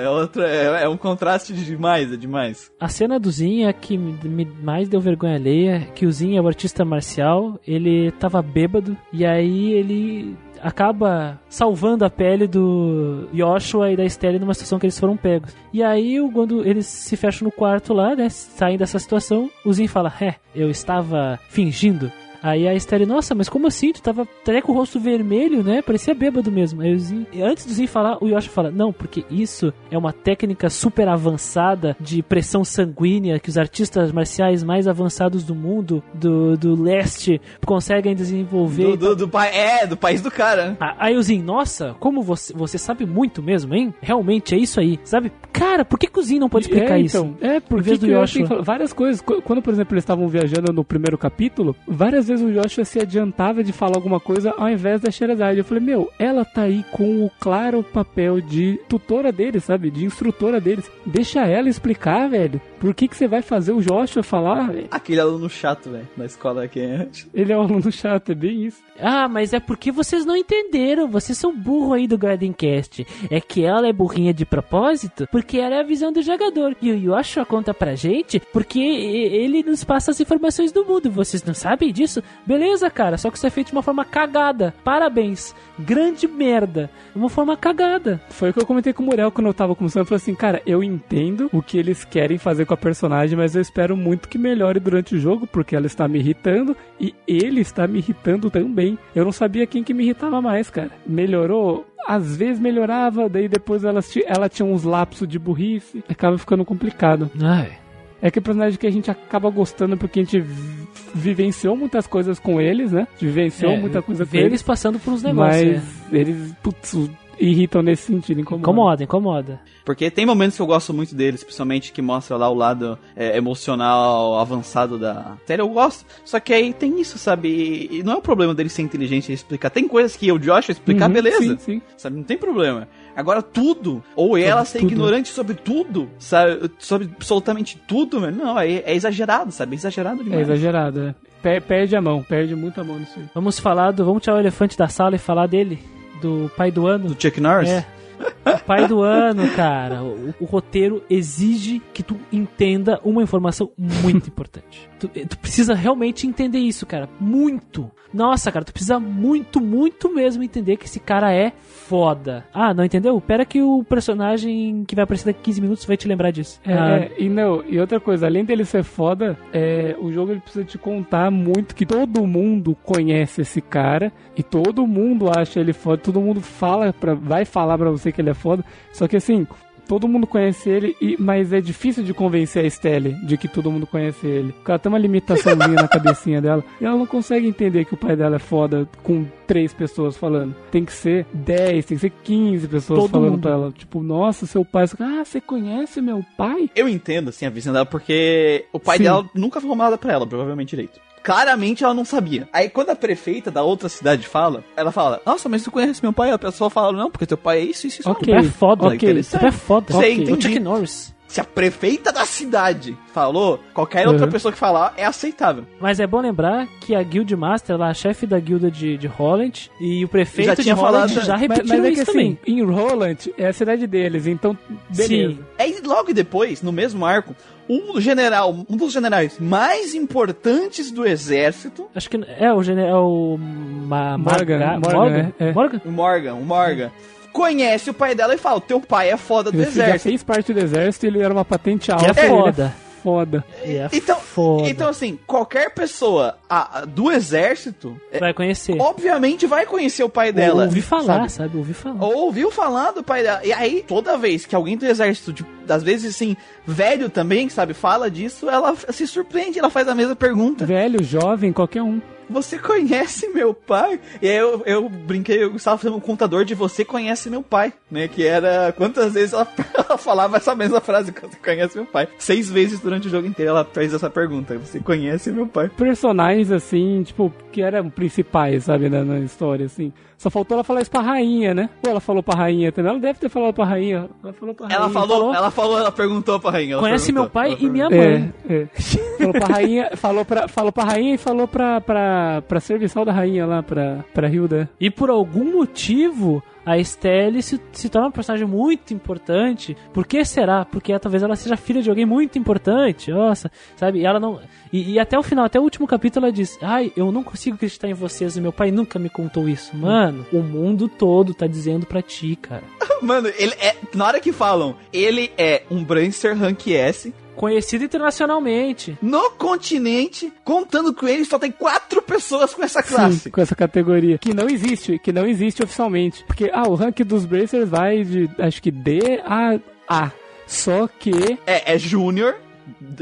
é, é outra, é, é um contraste demais, é demais. A cena do Zin é que me, mais deu vergonha alheia, que o Zin é o artista marcial, ele tava bêbado, e aí ele acaba salvando a pele do Joshua e da Estelle numa situação que eles foram pegos. E aí, quando eles se fecham no quarto lá, né, saem dessa situação, o Zin fala, é, eu estava fingindo. Aí a Estelle, nossa, mas como assim? Tu tava até com o rosto vermelho, né? Parecia bêbado mesmo. Aí o Zin, e antes do Zin falar, o Yoshi fala, não, porque isso é uma técnica super avançada de pressão sanguínea que os artistas marciais mais avançados do mundo, do, do leste, conseguem desenvolver. Do, do, do pai, é, do país do cara. Ah, Aí o Zin, nossa, como você, você sabe muito mesmo, hein? Realmente é isso aí, sabe? Cara, por que, que o Zin não pode explicar é, isso? então, É, Em porque vez do fala- várias coisas. Qu- Quando, por exemplo, eles estavam viajando no primeiro capítulo, várias vezes o Joshua se adiantava de falar alguma coisa ao invés da Sherazade. Eu falei, meu, ela tá aí com o claro papel de tutora deles, sabe? De instrutora deles. Deixa ela explicar, velho. Por que, que você vai fazer o Joshua falar? Aquele aluno chato, velho, na escola aqui. Ele é um aluno chato, é bem isso. Ah, mas é porque vocês não entenderam. Vocês são burro aí do Gardencast. É que ela é burrinha de propósito, porque ela é a visão do jogador. E o Yoshua conta pra gente porque ele nos passa as informações do mundo. Vocês não sabem disso? Beleza, cara. Só que isso é feito de uma forma cagada. Parabéns. Grande merda. Uma forma cagada. Foi o que eu comentei com o Muriel quando eu tava começando. Eu falei assim, cara, eu entendo o que eles querem fazer com a personagem, mas eu espero muito que melhore durante o jogo, porque ela está me irritando e ele está me irritando também. Eu não sabia quem que me irritava mais, cara. Melhorou? Às vezes melhorava, daí depois ela, ela tinha uns lapsos de burrice. Acaba ficando complicado. Ai. É que é personagem que a gente acaba gostando porque a gente vi- vivenciou muitas coisas com eles, né? Vivenciou É, muita coisa com eles. eles passando por uns negócios. Mas eles, putz, irritam nesse sentido, é. incomoda. Incomoda, incomoda. Porque tem momentos que eu gosto muito deles, principalmente que mostra lá o lado é, emocional avançado da série. Eu gosto. Só que aí tem isso, sabe? E, não é o problema dele ser inteligente e explicar. Tem coisas que eu, Josh, explicar, Uhum, beleza. Sim, sim. Sabe? Não tem problema. Agora, tudo, ou ela ser tudo. ignorante sobre tudo, sabe? Sobre absolutamente tudo, mano. Não, é, é exagerado, sabe? É exagerado É demais. exagerado, é. Per- Perde a mão, perde muita mão nisso aí. Vamos falar do. Vamos tirar o elefante da sala e falar dele. Do pai do ano. Do Chuck Norris? É. O pai do ano, cara. O, o roteiro exige que tu entenda uma informação muito importante. Tu, tu precisa realmente entender isso, cara. Muito. Nossa, cara, tu precisa muito, muito mesmo entender que esse cara é foda. Ah, não entendeu? Pera que o personagem que vai aparecer daqui a 15 minutos vai te lembrar disso. É, Ah, é, e não, e outra coisa, além dele ser foda, é, o jogo ele precisa te contar muito que todo mundo conhece esse cara e todo mundo acha ele foda, todo mundo fala pra, vai falar pra você que ele é foda. Só que assim, todo mundo conhece ele, e, mas é difícil de convencer a Estelle de que todo mundo conhece ele. Ela tem uma limitaçãozinha na cabecinha dela e ela não consegue entender que o pai dela é foda com três pessoas falando. Tem que ser 10, tem que ser 15 pessoas Todo falando mundo. pra ela. Tipo, nossa, seu pai. Ah, você conhece meu pai? Eu entendo, assim, a visão dela, porque o pai Sim. dela nunca falou nada pra ela, provavelmente direito. Claramente ela não sabia. Aí quando a prefeita da outra cidade fala, ela fala, nossa, mas tu conhece meu pai? A pessoa fala, não, porque teu pai é isso, isso, isso. Ok. É foda. ok. Tu é foda. Sei, O entendi. Chuck Norris. Se a prefeita da cidade falou, qualquer outra Uhum. pessoa que falar é aceitável. Mas é bom lembrar que a Guildmaster, ela é a chefe da guilda de, de Holland, e o prefeito Já tinha de Holland falado- já Mas, repetiu mas é que isso assim, também. em Roland é a cidade deles, então beleza. Sim. Aí logo depois, no mesmo arco, um general, um dos generais mais importantes do exército, Acho que é o general Ma Morgan, Morgan, Morgan? é, é. Morgan? o Morgan, o Morgan, conhece o pai dela e fala, teu pai é foda do Ele já exército. fez parte do exército ele era uma patente E alta. é ele foda. E é Então, foda. então assim, qualquer pessoa ah, do exército, é, Vai conhecer. obviamente vai conhecer o pai dela. Ouvi falar, sabe? sabe? Ouvi falar. Ou ouviu falar do pai dela. E aí, toda vez que alguém do exército, de, às vezes assim, velho também, sabe, fala disso, ela se surpreende, ela faz a mesma pergunta. Velho, jovem, qualquer um. Você conhece meu pai? E aí eu, eu brinquei, eu estava fazendo um contador de você conhece meu pai, né? Que era quantas vezes ela, ela falava essa mesma frase, você conhece meu pai. Seis vezes durante o jogo inteiro ela fez essa pergunta, você conhece meu pai? Personagens assim, tipo, que eram principais, sabe, na, na história, assim. Só faltou ela falar isso pra rainha, né? Ou ela falou pra rainha também. Ela deve ter falado pra rainha. Ela falou pra Ela rainha. falou, ela falou, ela perguntou pra rainha. ela Conhece perguntou, meu pai e minha mãe. É, é. falou pra rainha, falou pra, falou pra rainha e falou pra, pra pra, serviçal da rainha lá, pra, pra Hilda. E por algum motivo, a Estelle se, se torna um personagem muito importante. Por que será? Porque talvez ela seja filha de alguém muito importante. Nossa, sabe? E ela não. E, e até o final, até o último capítulo, ela diz: Ai, eu não consigo acreditar em vocês. Meu pai nunca me contou isso. Mano, o mundo todo tá dizendo pra ti, cara. Mano, ele é. Na hora que falam, ele é um Brancer Rank S. Conhecido internacionalmente. No continente, contando com ele, só tem quatro pessoas com essa classe. Sim, com essa categoria. Que não existe, que não existe oficialmente. Porque, ah, o rank dos Bracers vai de, acho que D a A. Só que... É, é Júnior.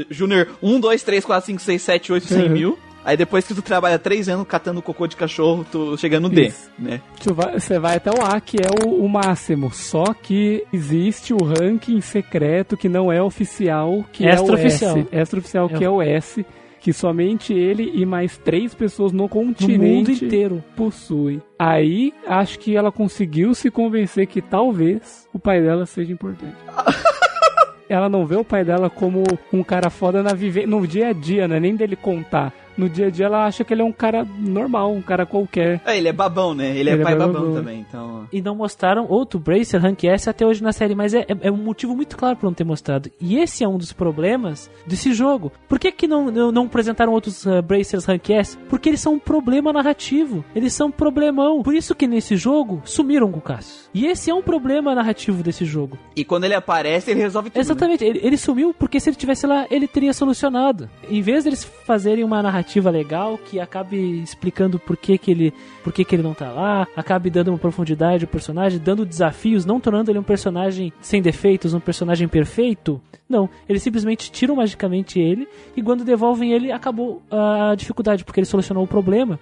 Júnior 1, 2, 3, 4, 5, 6, 7, 8, 100 Uhum. mil. Aí depois que tu trabalha três anos catando cocô de cachorro, tu chega no D, Isso. né? tu vai- Você vai até o A, que é o, o máximo. Só que existe o ranking secreto que não é oficial, que Extraoficial. é o S. Extraoficial, que É o S. Que somente ele e mais três pessoas no No continente mundo inteiro. possuem. Aí, acho que ela conseguiu se convencer que talvez o pai dela seja importante. ela não vê o pai dela como um cara foda na vive... no dia a dia, né? Nem dele contar. No dia a dia ela acha que ele é um cara normal, um cara qualquer. É, ele é babão, né? Ele, é Ele é pai babão, babão. também, então... E não mostraram outro Bracer Rank S até hoje na série, mas é, é, é um motivo muito claro pra não ter mostrado. E esse é um dos problemas desse jogo. Por que, que não, não, não apresentaram outros uh, Bracers Rank S? Porque eles são um problema narrativo. Eles são um problemão. Por isso que nesse jogo sumiram com o Cassius. E esse é um problema narrativo desse jogo. E quando ele aparece, ele resolve tudo, né? Exatamente, ele, ele sumiu porque se ele tivesse lá, ele teria solucionado. Em vez deles fazerem uma narrativa legal que acabe explicando por que, que ele por que, que ele não tá lá, acabe dando uma profundidade ao personagem, dando desafios, não tornando ele um personagem sem defeitos, um personagem perfeito. Não, eles simplesmente tiram magicamente ele e quando devolvem ele, acabou a dificuldade, porque ele solucionou o problema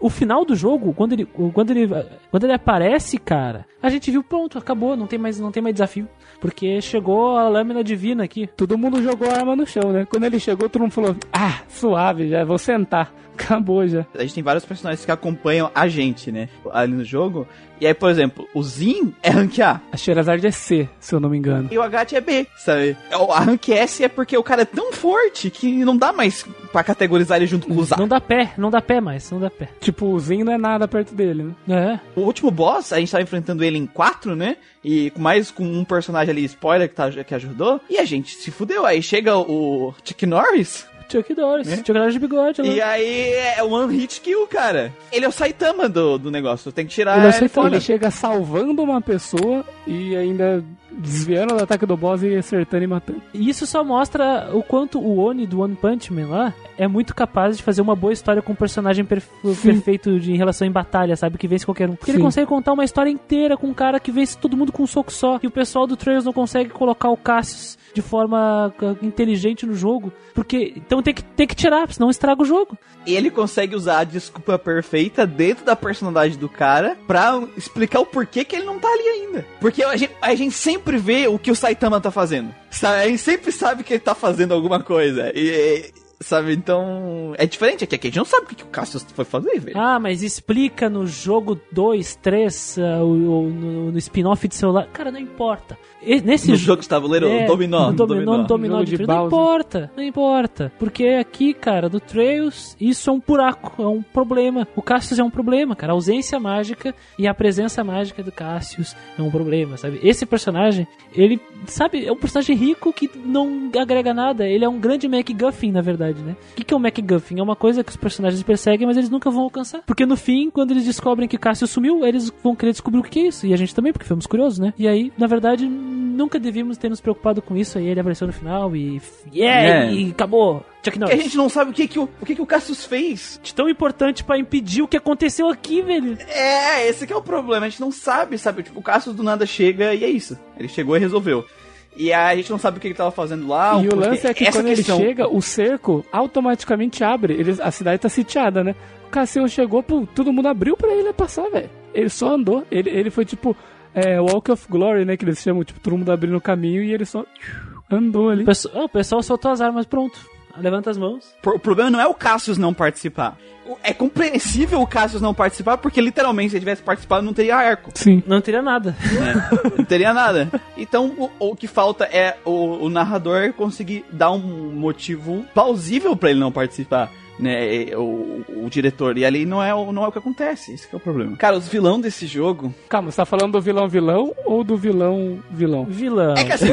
o final do jogo, quando ele, quando ele, quando ele aparece, cara, a gente viu, pronto, acabou, não tem mais, não tem mais desafio, porque chegou a lâmina divina aqui. Todo mundo jogou a arma no chão, né? Quando ele chegou, todo mundo falou: Ah, suave, já vou sentar. Acabou já. A gente tem vários personagens que acompanham a gente, né? Ali no jogo. E aí, por exemplo, o Zin é rank A. A Sherazade é C, se eu não me engano. E o Agat é B, sabe? O- A rank S é porque o cara é tão forte que não dá mais pra categorizar ele junto com o Zac. Não dá pé, não dá pé mais, não dá pé. Tipo, o Zen não é nada perto dele, né? É. O último boss, a gente tava enfrentando ele em quatro, né? E mais com um personagem ali, spoiler, que, tá, que ajudou. E a gente se fudeu. Aí chega o Chuck Norris. Chuck Norris, É? Chuck Norris de bigode lá. E aí é one hit kill, cara. Ele é o Saitama do, do negócio. Tem que tirar Ele é o ele Saitama. Ele chega salvando uma pessoa e ainda desviando do ataque do boss e acertando e matando. E isso só mostra o quanto o Oni do One Punch Man lá é muito capaz de fazer uma boa história com um personagem perfe- perfeito de, em relação em batalha, sabe? Que vence qualquer um. Porque ele Sim. consegue contar uma história inteira com um cara que vence todo mundo com um soco só. E o pessoal do Trails não consegue colocar o Cassius de forma ah, inteligente no jogo. Porque. Então tem que, tem que tirar, senão estraga o jogo. ele consegue usar a desculpa perfeita dentro da personalidade do cara pra explicar o porquê que ele não tá ali ainda. Porque a gente, a gente sempre vê o que o Saitama tá fazendo. A gente sempre sabe que ele tá fazendo alguma coisa. E- sabe, então. É diferente aqui. Aqui a gente não sabe o que, que o Cassius foi fazer, velho. Ah, mas explica no jogo 2, 3, ah, o- o- no, no spin-off de celular. Cara, não importa. E- nesse no jo- jogo de tabuleiro, É, o dominó. no dominó, no dominó de de não importa, não importa. Porque aqui, cara, do Trails, isso é um buraco, é um problema. O Cassius é um problema, cara. A ausência mágica e a presença mágica do Cassius é um problema, sabe? Esse personagem, ele, sabe, é um personagem rico que não agrega nada. Ele é um grande MacGuffin, na verdade, né? O que, que é um MacGuffin? É uma coisa que os personagens perseguem, mas eles nunca vão alcançar. Porque no fim, quando eles descobrem que Cassius sumiu, eles vão querer descobrir o que que é isso. E a gente também, porque fomos curiosos, né? E aí, na verdade, nunca devíamos ter nos preocupado com isso. Aí ele apareceu no final e. Yeah! É. E acabou! Chuck Porque a Norris. gente não sabe o que, que, o, o, que, que o Cassius fez. De tão importante pra impedir o que aconteceu aqui, velho. É, esse que é o problema. A gente não sabe, sabe? Tipo, o Cassius do nada chega e é isso. Ele chegou e resolveu. E a gente não sabe o que ele tava fazendo lá. e o lance é que quando questão- ele chega, o cerco automaticamente abre. Eles, a cidade tá sitiada, né? O Cassio chegou, pô, todo mundo abriu pra ele passar, velho. Ele só andou. Ele, ele foi tipo é, Walk of Glory, né? Que eles chamam, tipo, todo mundo abrindo o caminho e ele só andou ali. O pessoal, o pessoal soltou as armas, pronto. Levanta as mãos. O problema não é o Cassius não participar. O- É compreensível o Cassius não participar, porque literalmente, se ele tivesse participado, não teria arco. Sim. Não teria nada. né? não teria nada. Então, o, o que falta é o, o narrador conseguir dar um motivo plausível pra ele não participar. né, o, o diretor. E ali não é, o, não é o que acontece, esse que é o problema. Cara, os vilão desse jogo... Calma, você tá falando do vilão vilão ou do vilão vilão? Vilão. É que assim,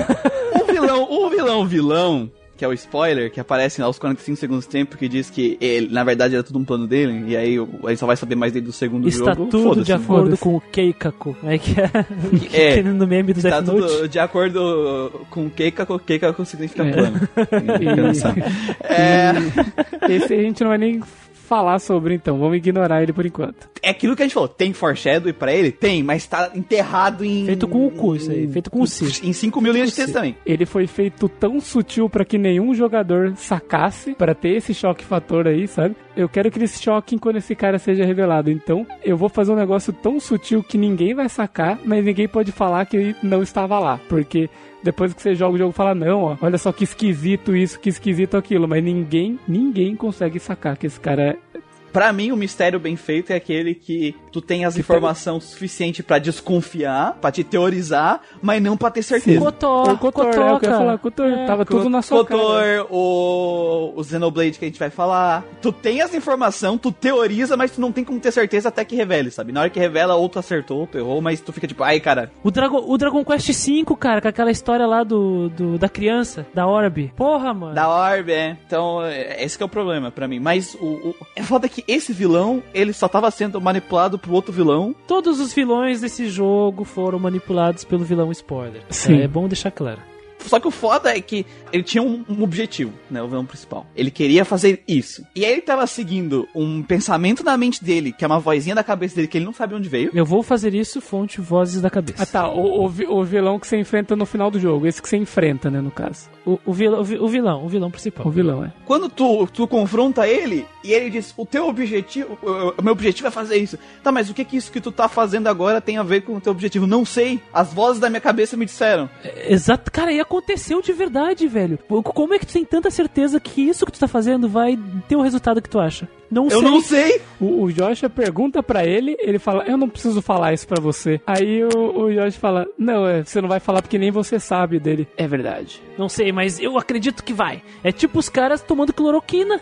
o vilão, o vilão vilão... Que é o spoiler, que aparece aos 45 segundos do tempo, que diz que ele, na verdade, era tudo um plano dele, e aí aí só vai saber mais dele do segundo Está jogo. tudo Foda-se. de acordo com o Keikaku. É que é, É. que no meme do Está Death Note. tudo de acordo com Keikaku, Keikaku significa É. plano. E-. É, Esse a gente não vai nem falar sobre, então. Vamos ignorar ele por enquanto. é aquilo que a gente falou, tem foreshadow pra ele? Tem, mas tá enterrado em... Feito com o cu, isso aí. Feito com o C. Em 5 mil linhas de texto também. Ele foi feito tão sutil pra que nenhum jogador sacasse, pra ter esse choque fator aí, sabe? Eu quero que eles choquem quando esse cara seja revelado. Então, eu vou fazer um negócio tão sutil que ninguém vai sacar, mas ninguém pode falar que ele não estava lá, porque depois que você joga o jogo, fala não, ó, olha só que esquisito isso, que esquisito aquilo, mas ninguém, ninguém consegue sacar que esse cara Pra mim, o mistério bem feito é aquele que tu tem as informações suficientes pra desconfiar, pra te teorizar, mas não pra ter certeza. Kotor, o Kotor, é o que eu falar, Kotor, É. tava tudo na sua cara. Kotor, o, o Xenoblade que a gente vai falar. Tu tem as informações, tu teoriza, mas tu não tem como ter certeza até que revele, sabe? Na hora que revela, ou tu acertou, ou tu errou, mas tu fica tipo, ai, cara, O Dragon, o Dragon Quest V, cara, com aquela história lá do, do- da criança, da Orb. Porra, mano. da Orb, é. Então, é, esse que é o problema pra mim. Mas o, o é foda que esse vilão, ele só tava sendo manipulado pro outro vilão. Todos os vilões desse jogo foram manipulados pelo vilão spoiler. Sim. É bom deixar claro. Só que o foda é que ele tinha um, um objetivo, né? O vilão principal. Ele queria fazer isso. E aí ele tava seguindo um pensamento na mente dele, que é uma vozinha da cabeça dele que ele não sabe onde veio. Eu vou fazer isso, fonte vozes da cabeça. Ah tá, o, o, o vilão que você enfrenta no final do jogo, esse que você enfrenta, né, no caso. O, o vilão, o vi- o vilão, o vilão principal. O vilão, é. Quando tu, tu confronta ele e ele diz: O teu objetivo, o, o meu objetivo é fazer isso. Tá, mas o que que isso que tu tá fazendo agora tem a ver com o teu objetivo? Não sei. As vozes da minha cabeça me disseram. Exato, cara, e aconteceu de verdade, velho. Como é que tu tem tanta certeza que isso que tu tá fazendo vai ter o resultado que tu acha? Não Eu sei. não sei. O, o Joshua pergunta pra ele, ele fala, eu não preciso falar isso pra você. Aí o, o Joshua fala, não, é, você não vai falar porque nem você sabe dele. É verdade. Não sei, mas eu acredito que vai. É tipo os caras tomando cloroquina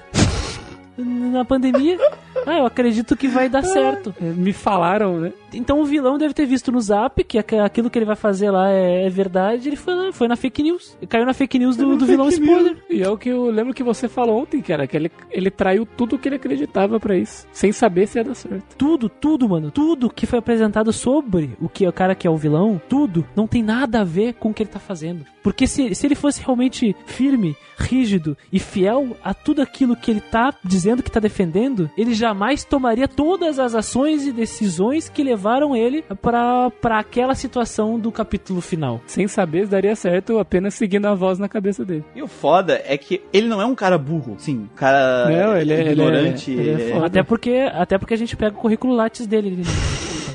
na pandemia. Ah, eu acredito que vai dar certo. É, Me falaram, né? Então o vilão deve ter visto no zap que aqu- aquilo que ele vai fazer lá é, é verdade. Ele foi lá, foi na fake news. Caiu na fake news do, do vilão spoiler. E é o que eu lembro que você falou ontem, cara, que ele, ele traiu tudo que ele acreditava pra isso, sem saber se ia dar certo. Tudo, tudo, mano. Tudo que foi apresentado sobre o que o cara que é o vilão, tudo, não tem nada a ver com o que ele tá fazendo. Porque se, se ele fosse realmente firme, rígido e fiel a tudo aquilo que ele tá dizendo que tá defendendo, ele jamais tomaria todas as ações e decisões que levaram ele pra pra aquela situação do capítulo final. Sem saber se daria certo, apenas seguindo a voz na cabeça dele. E o foda é que ele não é um cara burro. Sim, um cara Não, ele é- ele é- ignorante. ele é ele, foda. Até porque, até porque a gente pega o currículo Lattes dele.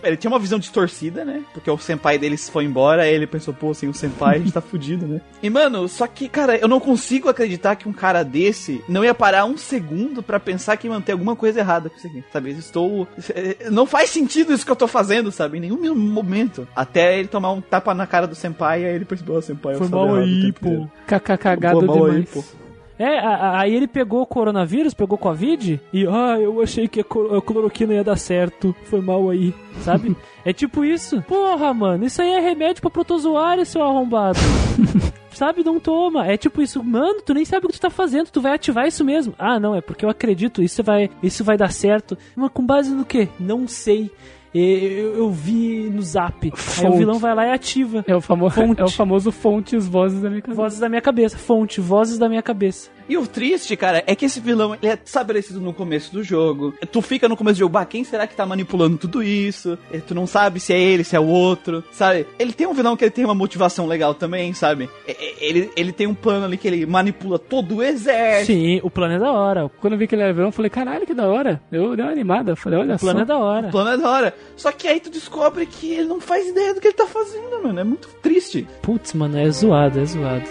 Ele tinha uma visão distorcida, né? Porque o senpai deles foi embora, aí ele pensou, pô, sem o senpai a gente tá fudido, né? E, mano, só que, cara, eu não consigo acreditar que um cara desse não ia parar um segundo pra pensar que manter alguma coisa errada com isso aqui, sabe? Estou... Não faz sentido isso que eu tô fazendo, sabe? Em nenhum momento. Até ele tomar um tapa na cara do senpai, aí ele percebeu, ó, senpai, eu Foi mal o aí, pô. inteiro. KK cagado Pô, mal aí, demais. pô. É, a- a- aí ele pegou o coronavírus, pegou Covid e, ah, eu achei que a, a cloroquina ia dar certo, foi mal aí, sabe? é tipo isso. Porra, mano, isso aí é remédio pra protozoário, seu arrombado. sabe, não toma. É tipo isso, mano, tu nem sabe o que tu tá fazendo, tu vai ativar isso mesmo. Ah, não, é porque eu acredito, isso vai, isso vai dar certo. Mas com base no quê? Não sei. Eu, eu- vi no zap. Aí o Fonte. vilão vai lá e ativa. É o, famo Fonte. é o famoso fontes vozes da minha cabeça. Vozes da minha cabeça, fonte, vozes da minha cabeça. E o triste, cara, é que esse vilão ele é estabelecido no começo do jogo. Tu fica no começo do jogo, bah, quem será que tá manipulando tudo isso? E tu não sabe se é ele, se é o outro, sabe? Ele tem um vilão que ele tem uma motivação legal também, sabe? Ele, ele tem um plano ali que ele manipula todo o exército. Sim, o plano é da hora. Quando eu vi que ele era vilão, eu falei, caralho, que da hora. Eu dei uma animada. Falei, olha O plano só. é da O hora. plano é da hora. Só que aí tu descobre que ele não faz ideia do que ele tá fazendo, mano. É muito triste. Putz, mano, é zoado, é zoado.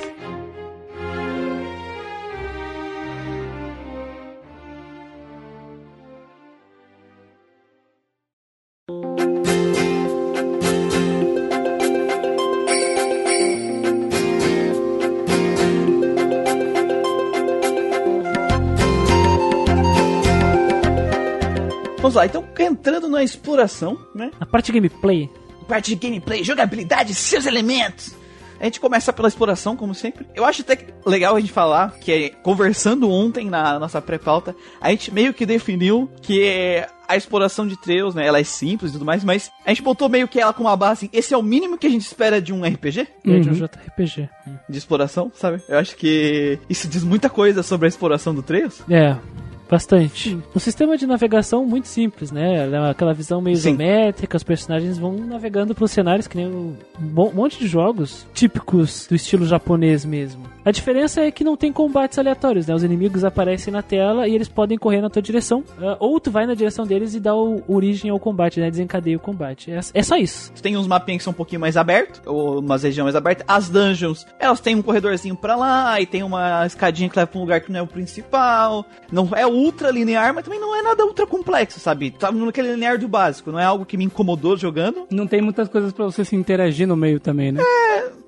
Vamos lá, então entrando na exploração, né? A parte de gameplay, Parte de gameplay, jogabilidade, seus elementos. A gente começa pela exploração, como sempre. Eu acho até legal a gente falar que, é, conversando ontem na nossa pré-pauta, a gente meio que definiu que a exploração de Trails, né, ela é simples e tudo mais, mas a gente botou meio que ela com uma base, assim, esse é o mínimo que a gente espera de um RPG é de um JRPG. de exploração, sabe? Eu acho que isso diz muita coisa sobre a exploração do Trails. É, bastante. Um sistema de navegação muito simples, né? É Aquela visão meio Sim. isométrica, os personagens vão navegando pelos cenários que nem um mo- monte de jogos típicos do estilo japonês mesmo. A diferença é que não tem combates aleatórios, né? Os inimigos aparecem na tela e eles podem correr na tua direção, ah, ou tu vai na direção deles e dá o- origem ao combate, né? Desencadeia o combate. É, é só isso. Tem uns mapinhas que são um pouquinho mais abertos, ou umas regiões mais abertas. As dungeons, elas têm um corredorzinho pra lá, e tem uma escadinha que leva pra um lugar que não é o principal. Não é ultra linear, mas também não é nada ultra complexo, sabe? Tá naquele linear do básico, não é algo que me incomodou jogando. Não tem muitas coisas pra você se interagir no meio também, né? É.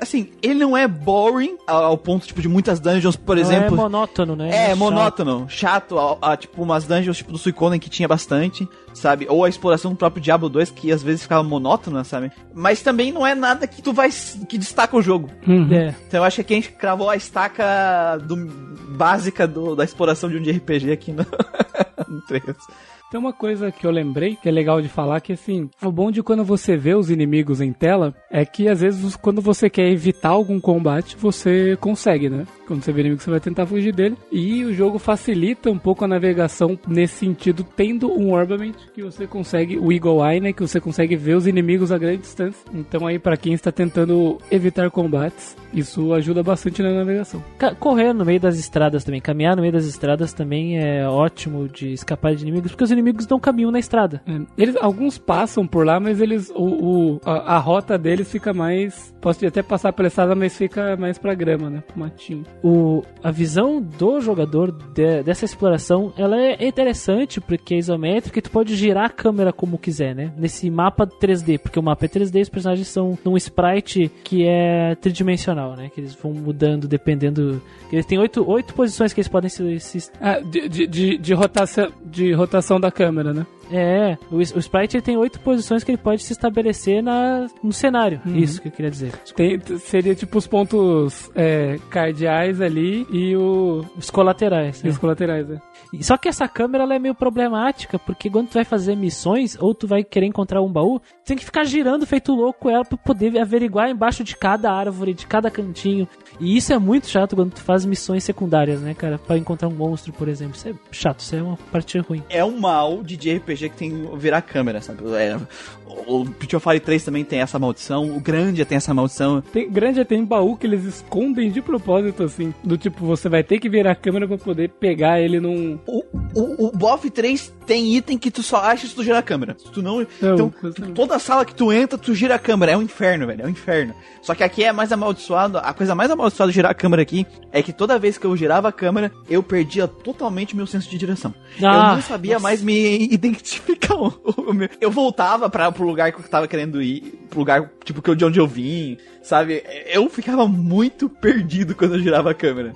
Assim, ele não é boring ao, ponto, tipo, de muitas dungeons, por Não exemplo. é monótono, né? É, chato. monótono, chato, a, a, tipo umas dungeons tipo do Suicoden que tinha bastante, sabe? Ou a exploração do próprio Diablo 2 que às vezes ficava monótona, sabe? Mas também não é nada que tu vai que destaca o jogo. Uhum. É. Então eu acho que aqui a gente cravou a estaca do, básica do- da exploração de um de RPG aqui no, no 3. Tem uma coisa que eu lembrei que é legal de falar que assim, o bom de quando você vê os inimigos em tela é que às vezes quando você quer evitar algum combate, você consegue, né? Quando você vê inimigo, você vai tentar fugir dele. E o jogo facilita um pouco a navegação nesse sentido, tendo um orbament que você consegue, o Eagle Eye, né? Que você consegue ver os inimigos a grande distância. Então aí, pra quem está tentando evitar combates, isso ajuda bastante na navegação. Correr no meio das estradas também, caminhar no meio das estradas também é ótimo de escapar de inimigos, porque os inimigos não caminham na estrada. É, Eles, alguns passam por lá, mas eles o, o- a, a rota deles fica mais. Posso até passar pela estrada, mas fica mais pra grama, né? Pro matinho. O, a visão do jogador de- dessa exploração ela é interessante porque é isométrica e tu pode girar a câmera como quiser, né? Nesse mapa 3D, porque o mapa é 3D e os personagens são num sprite que é tridimensional, né? Que eles vão mudando dependendo. Eles têm oito, oito posições que eles podem se, se Ah, de, de, de, de rotação, de rotação da câmera, né? É, o, o Sprite ele tem oito posições que ele pode se estabelecer na, no cenário. Isso que eu queria dizer. Tem, seria tipo os pontos é, cardeais ali e o, Os colaterais. e né? os colaterais, né? Só que essa câmera ela é meio problemática, porque quando tu vai fazer missões ou tu vai querer encontrar um baú, tu tem que ficar girando feito louco ela pra poder averiguar embaixo de cada árvore, de cada cantinho. E isso é muito chato quando tu faz missões secundárias, né, cara? Pra encontrar um monstro, por exemplo. Isso é chato, isso é uma parte ruim. É um mal de JRPG que tem virar câmera, sabe? É, o Pit of Fire 3 também tem essa maldição, o Grande tem essa maldição. Tem, grande tem baú que eles escondem de propósito, assim. Do tipo, você vai ter que virar a câmera pra poder pegar ele num. O, o, o BOF 3 tem item que tu só acha se tu girar a câmera. Se tu não. Não, então, não. toda sala que tu entra, tu gira a câmera. É um inferno, velho. É um inferno. Só que aqui é mais amaldiçoado. A coisa mais amaldiçoada de girar a câmera aqui é que toda vez que eu girava a câmera, eu perdia totalmente meu senso de direção. eu Ah, não sabia nossa. mais me identificar. o- o meu- Eu voltava pra, pro lugar que eu tava querendo ir, pro lugar, tipo, que eu- de onde eu vim, sabe? Eu ficava muito perdido quando eu girava a câmera.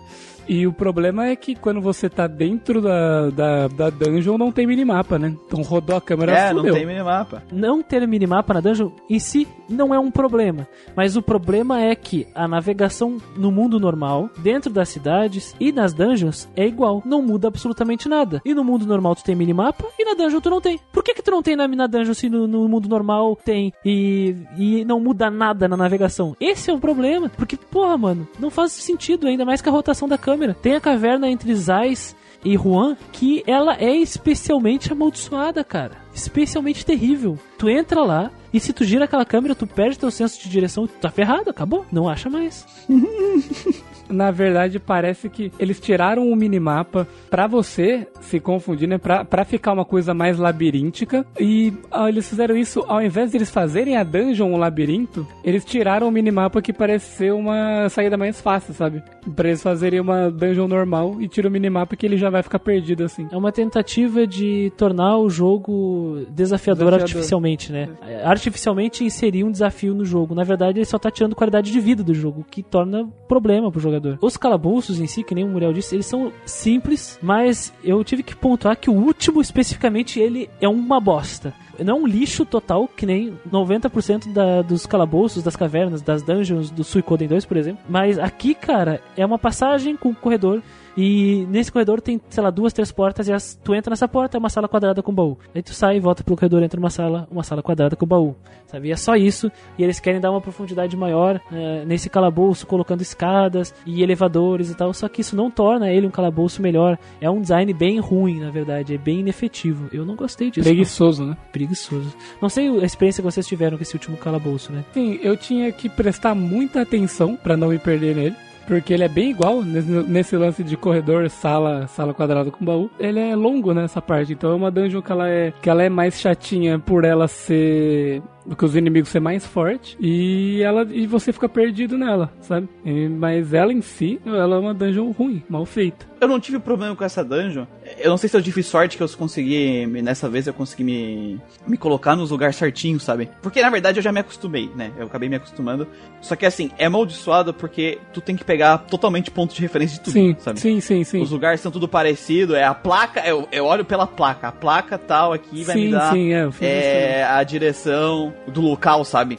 E o problema é que quando você tá dentro da, da, da dungeon não tem minimapa, né? Então rodou a câmera, é, não fudeu. tem minimapa. não ter minimapa na dungeon em si não é um problema. Mas o problema é que a navegação no mundo normal, dentro das cidades e nas dungeons é igual. Não muda absolutamente nada. E no mundo normal tu tem minimapa e na dungeon tu não tem. Por que, que tu não tem na, na dungeon se no, no mundo normal tem e, e não muda nada na navegação? Esse é o problema. Porque, porra, mano, não faz sentido ainda mais que a rotação da câmera. Tem a caverna entre Zais e Juan, que ela é especialmente amaldiçoada, cara. Especialmente terrível. Tu entra lá e se tu gira aquela câmera, tu perde teu senso de direção, tu tá ferrado, acabou. Não acha mais. Na verdade, parece que eles tiraram o minimapa pra você se confundir, né? Pra, pra ficar uma coisa mais labiríntica. E ah, eles fizeram isso, ao invés de eles fazerem a dungeon um labirinto, eles tiraram o minimapa que parece ser uma saída mais fácil, sabe? Pra eles fazerem uma dungeon normal e tiram o minimapa que ele já vai ficar perdido assim. É uma tentativa de tornar o jogo desafiador, Desafiador. artificialmente, né? Artificialmente inserir um desafio no jogo. Na verdade, ele só tá tirando qualidade de vida do jogo, o que torna problema pro jogador. jogador. Os calabouços em si, que nem o Muriel disse, eles são simples, mas eu tive que pontuar que o último, especificamente, ele é uma bosta. Não é um lixo total, que nem 90% da, dos calabouços, das cavernas, das dungeons do Suicoden 2, por exemplo. Mas aqui, cara, é uma passagem com um corredor e nesse corredor tem, sei lá, duas, três portas e as, tu entra nessa porta, é uma sala quadrada com baú. Aí tu sai, volta pelo corredor, entra numa sala, uma sala quadrada com baú. Sabe? E é só isso. E eles querem dar uma profundidade maior eh, nesse calabouço, colocando escadas e elevadores e tal. Só que isso não torna ele um calabouço melhor. É um design bem ruim, na verdade. É bem inefetivo. Eu não gostei disso. Preguiçoso, né? não. Preguiçoso. Não sei a experiência que vocês tiveram com esse último calabouço, né? Sim, eu tinha que prestar muita atenção pra não me perder nele. Porque ele é bem igual nesse, lance de corredor, sala, sala quadrada com baú. Ele é longo nessa parte, então é uma dungeon que ela é, que ela é mais chatinha por ela ser do que os inimigos ser mais forte e ela e você fica perdido nela, sabe? E- mas ela em si, ela é uma dungeon ruim, mal feita. Eu não tive problema com essa dungeon. Eu não sei se eu tive sorte que eu consegui. Nessa vez eu consegui me, me colocar nos lugares certinhos, sabe? Porque na verdade eu já me acostumei, né? Eu acabei me acostumando. Só que assim, é amaldiçoado porque tu tem que pegar totalmente pontos de referência de tudo, sim, sabe? sim, sim, sim. Os lugares são tudo parecido, é a placa, eu, eu olho pela placa, a placa tal aqui vai sim, me dar sim, é, é, a direção do local, sabe?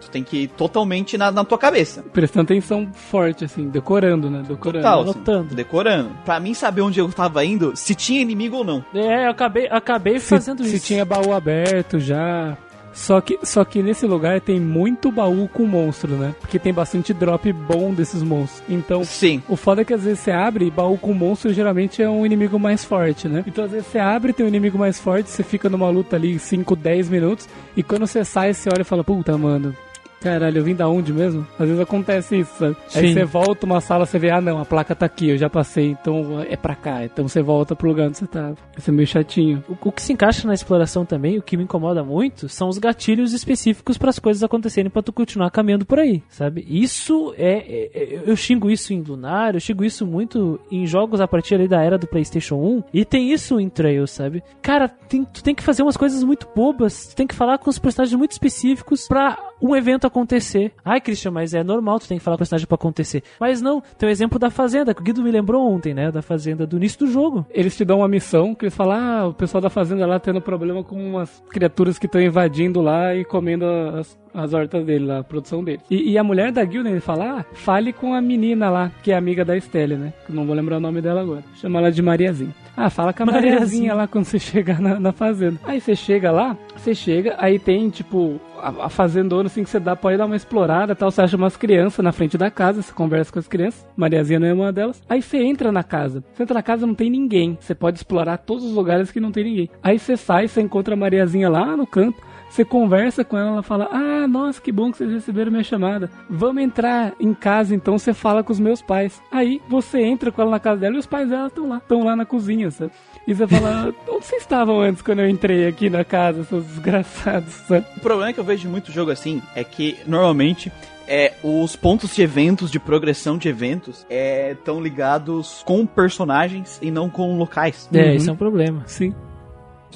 Tu tem que ir totalmente na, na tua cabeça. Prestando atenção forte, assim, decorando, né? Decorando. Total, assim, anotando. decorando. Pra mim saber onde eu tava indo, se tinha inimigo ou não. É, eu acabei, acabei se, fazendo se isso. tinha baú aberto já. Só que, só que nesse lugar tem muito baú com monstro, né? Porque tem bastante drop bom desses monstros. Então, Sim. o foda é que às vezes você abre e baú com monstro geralmente é um inimigo mais forte, né? Então às vezes você abre tem um inimigo mais forte, você fica numa luta ali 5, 10 minutos e quando você sai, você olha e fala, puta, mano. Caralho, eu vim da onde mesmo? Às vezes acontece isso, sabe? Aí Sim. você volta uma sala, você vê, ah não, a placa tá aqui, eu já passei, então é pra cá. Então você volta pro lugar onde você tava. Isso é meio chatinho. O, o que se encaixa na exploração também, o que me incomoda muito, são os gatilhos específicos para as coisas acontecerem para tu continuar caminhando por aí, sabe? Isso é, é- é- eu xingo isso em Lunar, eu xingo isso muito em jogos a partir ali da era do PlayStation 1 e tem isso em Trails, sabe? Cara, tem- tu tem que fazer umas coisas muito bobas, tu tem que falar com os personagens muito específicos pra um evento acontecer. Ai, Christian, mas é normal, tu tem que falar com o personagem pra acontecer. Mas não, tem o exemplo da Fazenda, que o Guido me lembrou ontem, né? Da Fazenda do início do jogo. Eles te dão uma missão que eles falam, ah, o pessoal da fazenda lá tendo problema com umas criaturas que estão invadindo lá e comendo as, as hortas dele lá, a produção dele. E, e a mulher da guilda, ele fala, ah, fale com a menina lá, que é amiga da Estelle, né? Que não vou lembrar o nome dela agora. Chama ela de Mariazinha. Ah, fala com a Mariazinha. Mariazinha lá quando você chegar na, na fazenda. Aí você chega lá, você chega, aí tem, tipo, a, a fazendona assim que você dá, pode dar uma explorada tal. Você acha umas crianças na frente da casa, você conversa com as crianças. Mariazinha não é uma delas. Aí você entra na casa. Você entra na casa não tem ninguém. Você pode explorar todos os lugares que não tem ninguém. Aí você sai, você encontra a Mariazinha lá no canto. Você conversa com ela, ela fala: Ah, nossa, que bom que vocês receberam minha chamada. Vamos entrar em casa, então você fala com os meus pais. Aí você entra com ela na casa dela e os pais dela estão lá, estão lá na cozinha, sabe? E você fala: Onde vocês estavam antes quando eu entrei aqui na casa, seus desgraçados, sabe? O problema que eu vejo de muito jogo assim é que normalmente é, os pontos de eventos, de progressão de eventos, estão ligados com personagens e não com locais. É, Uhum. isso é um problema. Sim.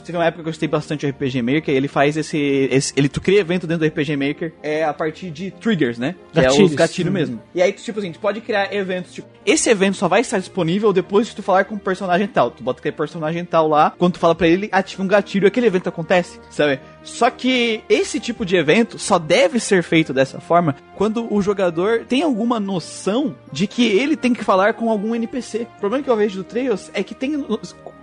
Teve uma época que eu gostei bastante do RPG Maker, ele faz esse, esse- Ele tu cria evento dentro do RPG Maker é a partir de triggers, né? Que é Gatilhos. os gatilhos mesmo. E aí, tu, tipo assim, tu pode criar eventos, tipo, esse evento só vai estar disponível depois de tu falar com o personagem tal. Tu bota aquele personagem tal lá, quando tu fala pra ele, ele ativa um gatilho e aquele evento acontece, sabe? Só que esse tipo de evento só deve ser feito dessa forma quando o jogador tem alguma noção de que ele tem que falar com algum NPC. O problema que eu vejo do Trails é que tem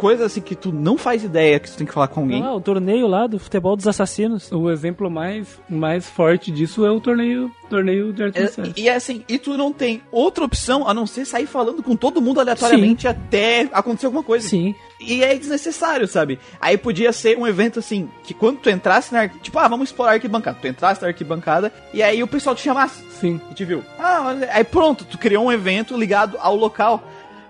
coisas assim que tu não faz ideia que tu tem que falar com alguém. Ah, o torneio lá do futebol dos assassinos. O exemplo mais, mais forte disso é o torneio, torneio de artes É, e, e assim, e tu não tem outra opção a não ser sair falando com todo mundo aleatoriamente até acontecer alguma coisa. Sim. E é desnecessário, sabe? Aí podia ser um evento assim, que quando tu entrasse na. Tipo, ah, vamos explorar a arquibancada. Tu entrasse na arquibancada e aí o pessoal te chamasse Sim. e te viu. Ah, olha- aí pronto, tu criou um evento ligado ao local.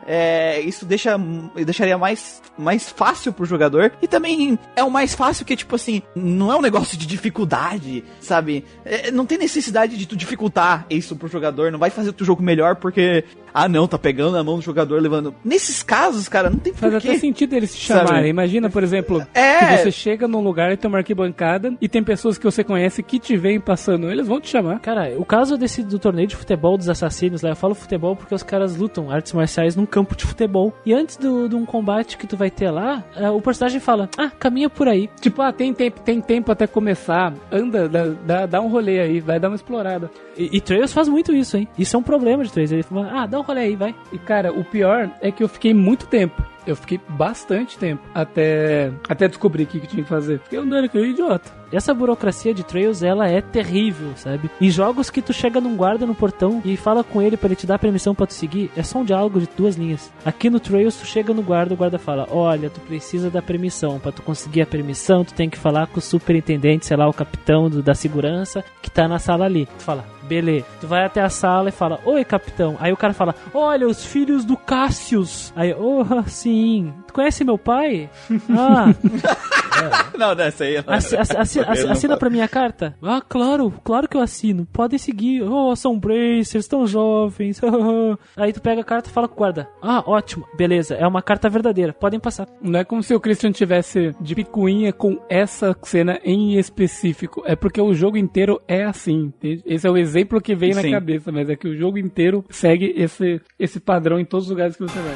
É, isso deixa, deixaria mais, mais fácil pro jogador. E também é o mais fácil que, tipo assim, não é um negócio de dificuldade, sabe? É, não tem necessidade de tu dificultar isso pro jogador, não vai fazer o teu jogo melhor porque, ah não, tá pegando na mão do jogador, levando. Nesses casos, cara, não tem Faz porquê. até sentido eles se Sabe? chamarem. Imagina, por exemplo, É. que você chega num lugar e tem uma arquibancada e tem pessoas que você conhece que te veem passando. Eles vão te chamar. Cara, o caso desse do torneio de futebol dos assassinos lá, eu falo futebol porque os caras lutam artes marciais num campo de futebol. E antes do- de um combate que tu vai ter lá, eh, o personagem fala: Ah, caminha por aí. Tipo, ah, tem tempo, tem tempo até começar. Anda, dá, dá, dá um rolê aí, vai dar uma explorada. E, e Trails faz muito isso, hein? Isso é um problema de Trails. Ele fala: Ah, dá um rolê aí, vai. E cara, o pior é que eu fiquei muito tempo. Eu fiquei bastante tempo até, até descobrir o que, que tinha que fazer. Fiquei andando aqui, idiota. Essa burocracia de Trails, ela é terrível, sabe? Em jogos que tu chega num guarda no portão e fala com ele pra ele te dar permissão pra tu seguir, é só um diálogo de duas linhas. Aqui no Trails, tu chega no guarda, o guarda fala: Olha, tu precisa da permissão. Pra tu conseguir a permissão, tu tem que falar com o superintendente, sei lá, o capitão do- da segurança que tá na sala ali. Tu fala, beleza. Tu vai até a sala e fala, oi, capitão. Aí o cara fala, olha, os filhos do Cassius. Aí, oh, sim. Tu conhece meu pai? Ah, Não, dessa aí. assi- assi- assi- assi- assina pra minha carta? Ah, claro, claro que eu assino. Podem seguir. Oh, são bracers, tão jovens. Aí tu pega a carta e fala com o guarda. Ah, ótimo. Beleza, é uma carta verdadeira. Podem passar. Não é como se o Christian tivesse de picuinha com essa cena em específico. É porque o jogo inteiro é assim. entende? Esse é o exemplo que vem na Sim. cabeça, mas é que o jogo inteiro segue esse, esse padrão em todos os lugares que você vai.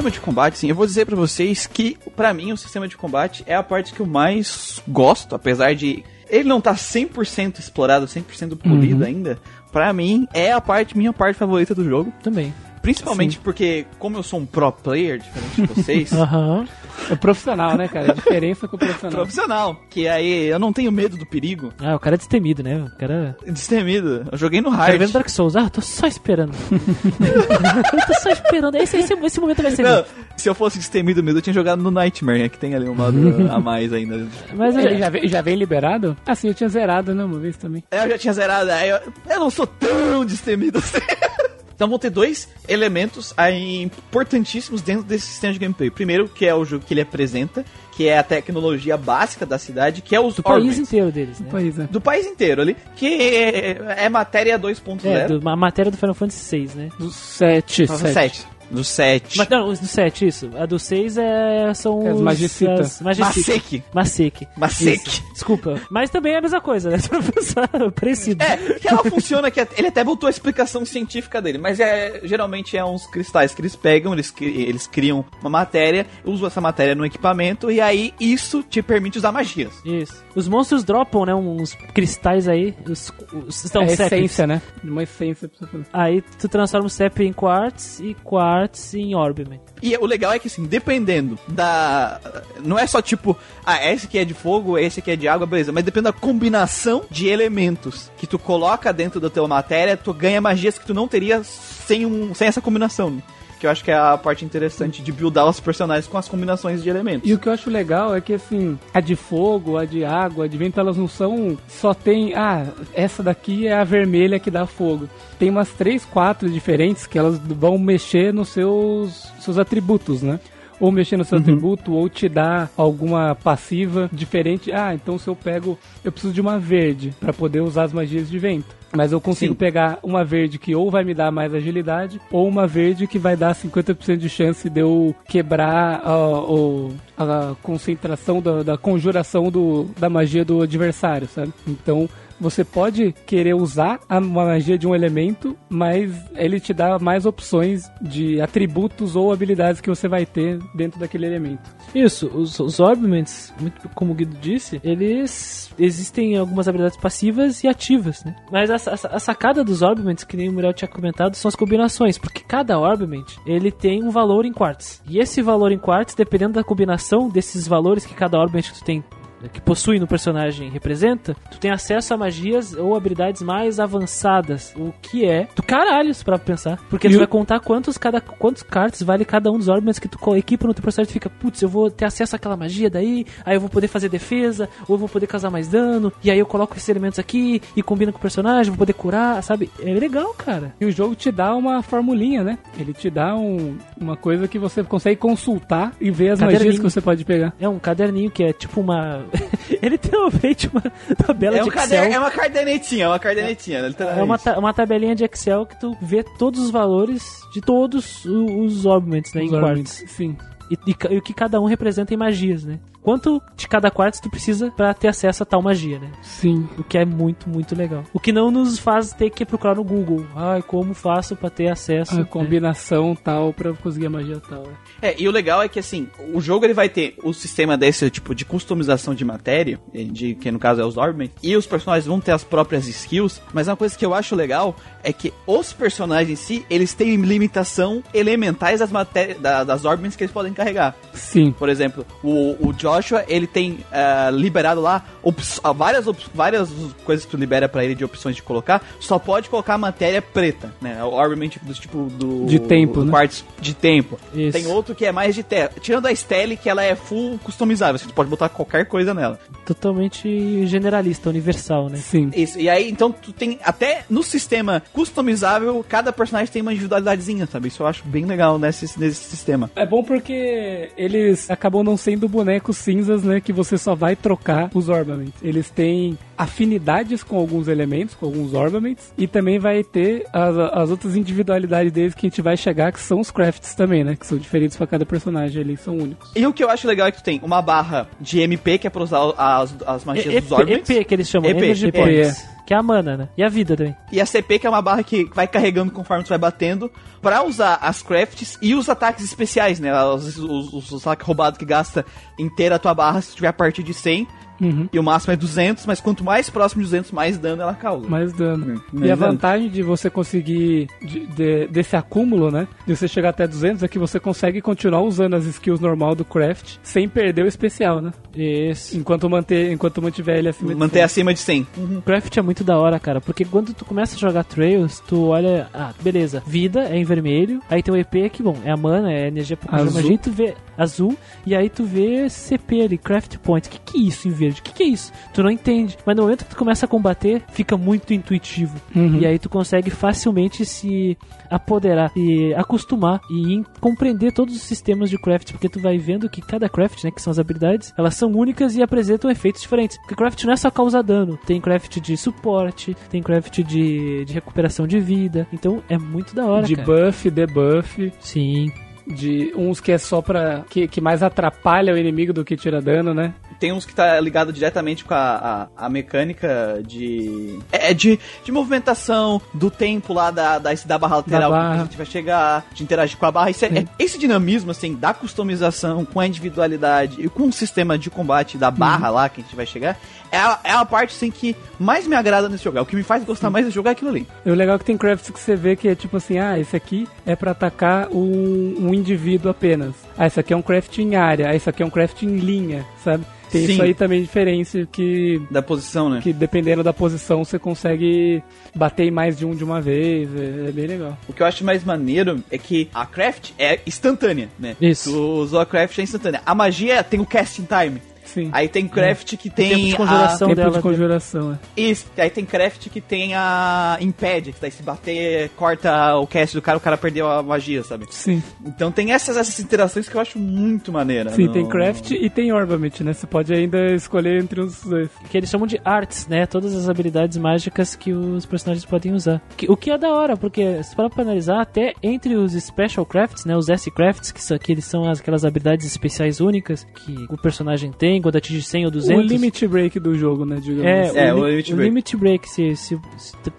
Sistema de combate, sim, eu vou dizer pra vocês que, pra mim, o sistema de combate é a parte que eu mais gosto, apesar de ele não tá 100% explorado, 100% polido ainda. Pra mim, é a parte, minha parte favorita do jogo. Também. Principalmente porque, como eu sou um pro player, diferente de vocês, Aham. É profissional, né, cara? A diferença com o profissional. profissional, que aí eu não tenho medo do perigo, Ah, o cara é destemido, né? O cara. destemido. Eu joguei no hard. ver no Dark Souls. Ah, tô só esperando. eu tô só esperando. Esse, esse, esse momento vai ser Não, se eu fosse destemido mesmo, eu tinha jogado no Nightmare, né, que tem ali um modo a mais ainda. Mas Ele é, já vem, já vem liberado? Ah, sim, eu tinha zerado, né, uma vez também. Eu já tinha zerado, aí eu, eu não sou tão destemido assim. Então vão ter dois elementos aí importantíssimos dentro desse sistema de gameplay. Primeiro, que é o jogo que ele apresenta, que é a tecnologia básica da cidade, que é os do país Orbits. inteiro deles, né? Pois é. Do país inteiro ali, que é, é matéria 2.0. É, do, a matéria do Final Fantasy VI, né? Do 7, Do 7. 7. Do 7. Mas, não, os do 7, isso. A do 6 é, são É os... Magicita. as Magicita. Masek. Masek. Masek. Isso. Desculpa. Mas também é a mesma coisa, né? For pensar, parecido. É, que ela funciona, que ele até botou a explicação científica dele, mas é geralmente é uns cristais que eles pegam, eles, eles criam uma matéria, usam essa matéria no equipamento, e aí isso te permite usar magias. Isso. Os monstros dropam, né? Uns cristais aí. Os, os, estão É essência, né? Uma essência pra. Aí tu transforma o CEP em quartz e quartz em orbiment. E o legal é que assim, dependendo da. Não é só tipo, ah, esse aqui é de fogo, esse aqui é de água, beleza. Mas depende da combinação de elementos que tu coloca dentro da tua matéria, tu ganha magias que tu não teria sem, um, sem essa combinação. né? Que eu acho que é a parte interessante de buildar os personagens com as combinações de elementos. E o que eu acho legal é que, assim, a de fogo, a de água, a de vento, elas não são. Só tem. Ah, essa daqui é a vermelha que dá fogo. Tem umas três, quatro diferentes que elas vão mexer nos seus, seus atributos, né? Ou mexer no seu atributo, ou te dar alguma passiva diferente. Ah, então se eu pego. Eu preciso de uma verde para poder usar as magias de vento. Mas eu consigo Sim. pegar uma verde que ou vai me dar mais agilidade, ou uma verde que vai dar 50% de chance de eu quebrar a, o- a concentração da, da conjuração do, da magia do adversário, sabe? Então você pode querer usar a magia de um elemento, mas ele te dá mais opções de atributos ou habilidades que você vai ter dentro daquele elemento. Isso, os, os orbiments, muito como o Guido disse, eles existem algumas habilidades passivas e ativas, né? Mas a, a- a sacada dos orbiments, que nem o Muriel tinha comentado, são as combinações, porque cada orbiment, ele tem um valor em quartz. E esse valor em quartz, dependendo da combinação desses valores que cada orbiment que tu tem que possui no personagem representa, tu tem acesso a magias ou habilidades mais avançadas, o que é do caralho, se pra pensar. Porque E tu vai contar quantos, cada, quantos cartas vale cada um dos orbits que tu equipa no teu personagem, tu fica, putz, eu vou ter acesso àquela magia daí, aí eu vou poder fazer defesa, ou eu vou poder causar mais dano, e aí eu coloco esses elementos aqui e combina com o personagem, vou poder curar, sabe? É legal, cara. E o jogo te dá uma formulinha, né? Ele te dá um- uma coisa que você consegue consultar e ver as magias que você pode pegar. É um caderninho que é tipo uma. Ele literalmente uma tabela É, um de Excel. é uma cardenetinha, é uma cardenetinha. É uma, ta- uma tabelinha de Excel que tu vê todos os valores de todos os orbits, né? Os em quartos. Sim. E, e e o que cada um representa em magias, né? Quanto de cada quarto tu precisa pra ter acesso a tal magia, né? Sim. O que é muito, muito legal. O que não nos faz ter que procurar no Google. Ai, como faço pra ter acesso? A né? combinação tal pra conseguir a magia tal. né? É, e o legal é que assim, o jogo ele vai ter o sistema desse tipo de customização de matéria, de que no caso é os Orbmen, e os personagens vão ter as próprias skills, mas uma coisa que eu acho legal é que os personagens em si, eles têm limitação elementais das matérias da- das Orbmens que eles podem carregar. Sim. Por exemplo, o, o Joshua, ele tem ah, liberado lá ops- várias, várias coisas que tu libera pra ele de opções de colocar, só pode colocar matéria preta, né? O Orbman tipo, do tipo do... De tempo, do né? quartzo de tempo. Isso. Tem outro que é mais de terra. Tirando a Stelle, que ela é full customizável, você pode botar qualquer coisa nela. Totalmente generalista, universal, né? Sim. Isso, e aí, então, tu tem. Até no sistema customizável, cada personagem tem uma individualidadezinha, sabe? Isso eu acho bem legal nesse, nesse sistema. É bom porque eles acabam não sendo bonecos cinzas, né? Que você só vai trocar os ornaments. Eles têm afinidades com alguns elementos, com alguns ornaments, e também vai ter as, as outras individualidades deles que a gente vai chegar, que são os crafts também, né? Que são diferentes pra cada personagem ali, são únicos. E o que eu acho legal é que tu tem uma barra de MP, que é pra usar as, as magias E- dos EP, Orbments. EP que eles chamam, EP, Energy EP, Points. Que é a mana, né? E a vida também. E a CP, que é uma barra que vai carregando conforme tu vai batendo, pra usar as crafts e os ataques especiais, né? Os, os, os, ataques roubados que gasta inteira a tua barra se tiver a partir de 100. Uhum. E o máximo é 200, mas quanto mais próximo de 200, mais dano ela causa. Mais dano. Hum, e a mais dano. vantagem de você conseguir, de- de- desse acúmulo, né? De você chegar até 200, é que você consegue continuar usando as skills normal do craft sem perder o especial, né? Isso. Enquanto, manter, enquanto mantiver ele acima de Manter 100. acima de 100. O craft é muito da hora, cara, porque quando tu começa a jogar Trails, tu olha, ah, beleza, vida é em vermelho, aí tem o EP que, bom, é a mana, é a energia Azul. magia, tu vê azul, e aí tu vê CP ali, craft point, o que que é isso em verde? O que que é isso? Tu não entende, mas no momento que tu começa a combater, fica muito intuitivo, Uhum. e aí tu consegue facilmente se apoderar e acostumar e compreender todos os sistemas de craft, porque tu vai vendo que cada craft, né, que são as habilidades, elas são únicas e apresentam efeitos diferentes. Porque craft não é só causar dano, tem craft de suporte, tem craft de, de recuperação de vida. Então é muito da hora, de cara. buff, debuff, Sim. De uns que é só pra. Que, que mais atrapalha o inimigo do que tira dano, né? Tem uns que tá ligado diretamente com a, a, a mecânica de. É, de, de movimentação, do tempo lá da, da, da barra lateral barra. que a gente vai chegar, de interagir com a barra. Isso é- é- esse dinamismo, assim, da customização com a individualidade e com o sistema de combate da barra lá que a gente vai chegar, é a, é a parte, assim, que mais me agrada nesse jogo. É o que me faz gostar mais de jogar aquilo ali. O legal é que tem crafts que você vê que é tipo assim, ah, esse aqui é pra atacar um, um indivíduo apenas. Ah, esse aqui é um craft em área, ah, esse aqui é um craft em linha, sabe? Tem Sim. isso aí também diferença que, Da posição, né? que dependendo da posição você consegue bater em mais de um de uma vez, é, é bem legal. O que eu acho mais maneiro é que a craft é instantânea, né? Isso. Tu usou a craft é instantânea. A magia tem o casting time. Sim. Aí tem craft que tem tempo de a... conjuração. Tempo dela- de conjuração, é. Isso, aí tem craft que tem a impede, que daí se bater, corta o cast do cara, o cara perdeu a magia, sabe? Sim. Então tem essas, essas interações que eu acho muito maneira. Sim, no- tem craft e tem ornament, né? Você pode ainda escolher entre os dois. Que eles chamam de arts, né? Todas as habilidades mágicas que os personagens podem usar. O que é da hora, porque se parar pra analisar, até entre os Special Crafts, né? Os S-Crafts, que, são, que eles são as- aquelas habilidades especiais únicas que o personagem tem quando atinge 100 ou 200. O limit break do jogo, né? Digamos É, assim. É, o, o li- Limit o Break. Limit Break, se, se,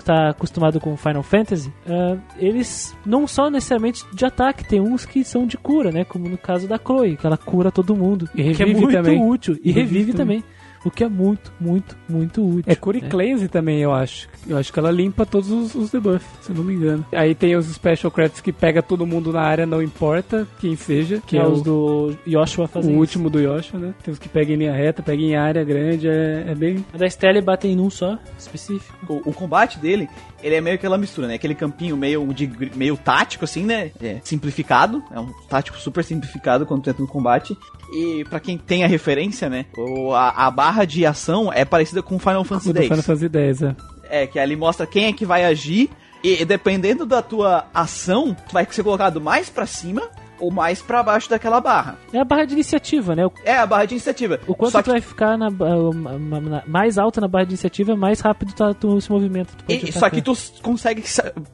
tá acostumado com Final Fantasy, ah, eles não só necessariamente de ataque, tem uns que são de cura, né? Como no caso da Chloe, que ela cura todo mundo. E que é revive muito também. útil. E Revive revive, também. também. O que é muito, muito, muito útil. É Cure né? Cleanse também, eu acho. Eu acho que ela limpa todos os, os debuffs, se eu não me engano. Aí tem os Special Credits que pega todo mundo na área, não importa quem seja. Que é, é, os o, do Yoshua o fazendo último do Yoshi, né? Tem os que pegam em linha reta, pegam em área grande, é, é bem... A da Stelle bate em um só, específico. O, o combate dele, ele é meio aquela mistura, né? Aquele campinho meio, de, meio tático, assim, né? É, simplificado. É um tático super simplificado quando tu entra no combate. E pra quem tem a referência, né? O, a, a barra de ação é parecida com Final Fantasy X. Final Fantasy X, é. É, que ali mostra quem é que vai agir. E dependendo da tua ação, tu vai ser colocado mais pra cima ou mais pra baixo daquela barra. É a barra de iniciativa, né? É a barra de iniciativa. o quanto Só tu vai ficar na, na- na- mais alta na barra de iniciativa, mais rápido tu, tu se movimenta. Tu E- só que tu consegue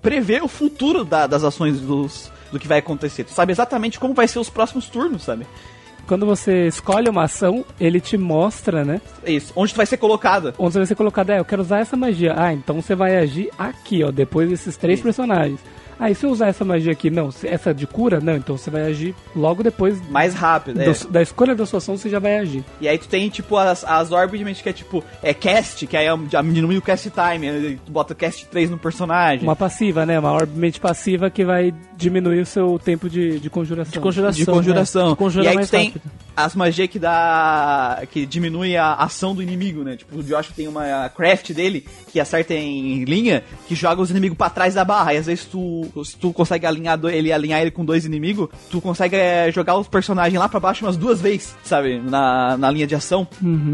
prever o futuro da- das ações dos, do que vai acontecer. Tu sabe exatamente como vai ser os próximos turnos, sabe? Quando você escolhe uma ação, ele te mostra, né? Isso. Onde tu vai ser colocada. Onde você vai ser colocado, é, eu quero usar essa magia. Ah, então você vai agir aqui, ó, depois desses três Isso. personagens. Ah, e se eu usar essa magia aqui? Não, essa de cura? Não, então você vai agir logo depois Mais rápido, é. do- da escolha da sua ação, você já vai agir. E aí tu tem, tipo, as, as Orbit que é tipo, é cast, que aí é, diminui o cast time, aí tu bota cast 3 no personagem. Uma passiva, né? Uma orbemente passiva que vai diminuir o seu tempo de, de conjuração. De conjuração. de conjuração. né? Conjura e aí tu tem rápido. as magias que dá. que diminui a ação do inimigo, né? Tipo, o Josh tem uma craft dele que acerta em linha, que joga os inimigos pra trás da barra. E às vezes tu, se tu consegue alinhar do- ele alinhar ele com dois inimigos, tu consegue é, jogar os personagens lá pra baixo umas duas vezes, sabe? Na, na linha de ação.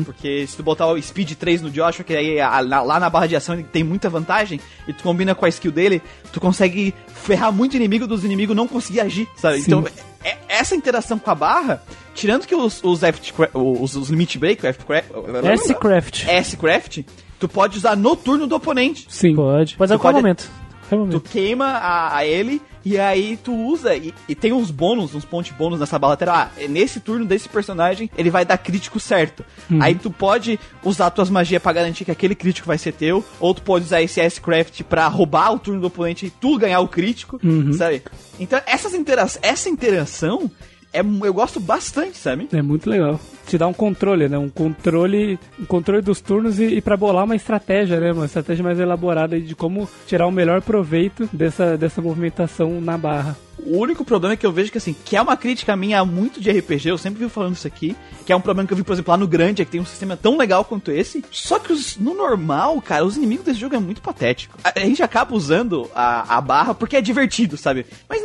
Porque se tu botar o Speed 3 no Joshua, que aí a- na- lá na barra de ação ele tem muita vantagem, e tu combina com a skill dele, tu consegue ferrar muito inimigo dos inimigos não conseguir agir, sabe? Sim. Então, é- essa interação com a barra, tirando que os, os, F, os, os Limit Break, o F, S-Craft. S-Craft, tu pode usar no turno do oponente. Sim. Pode. Pode usar a pode- momento. Tu queima a, a ele e aí tu usa e, e tem uns bônus, uns pontos bônus nessa barra lateral. Ah, é nesse turno desse personagem ele vai dar crítico certo. Aí tu pode usar tuas magias pra garantir que aquele crítico vai ser teu, ou tu pode usar esse S-Craft pra roubar o turno do oponente e tu ganhar o crítico, sabe? Então essas intera essa interação é, eu gosto bastante, sabe? É muito legal. Te dá um controle, né? Um controle, um controle dos turnos e, e para bolar uma estratégia, né? Uma estratégia mais elaborada de como tirar o melhor proveito dessa, dessa movimentação na barra. O único problema é que eu vejo que, assim, que é uma crítica minha muito de RPG, eu sempre vi falando isso aqui, que é um problema que eu vi, por exemplo, lá no Grande, é que tem um sistema tão legal quanto esse, só que os- no normal, cara, os inimigos desse jogo é muito patético. A, a gente acaba usando a, a barra porque é divertido, sabe? Mas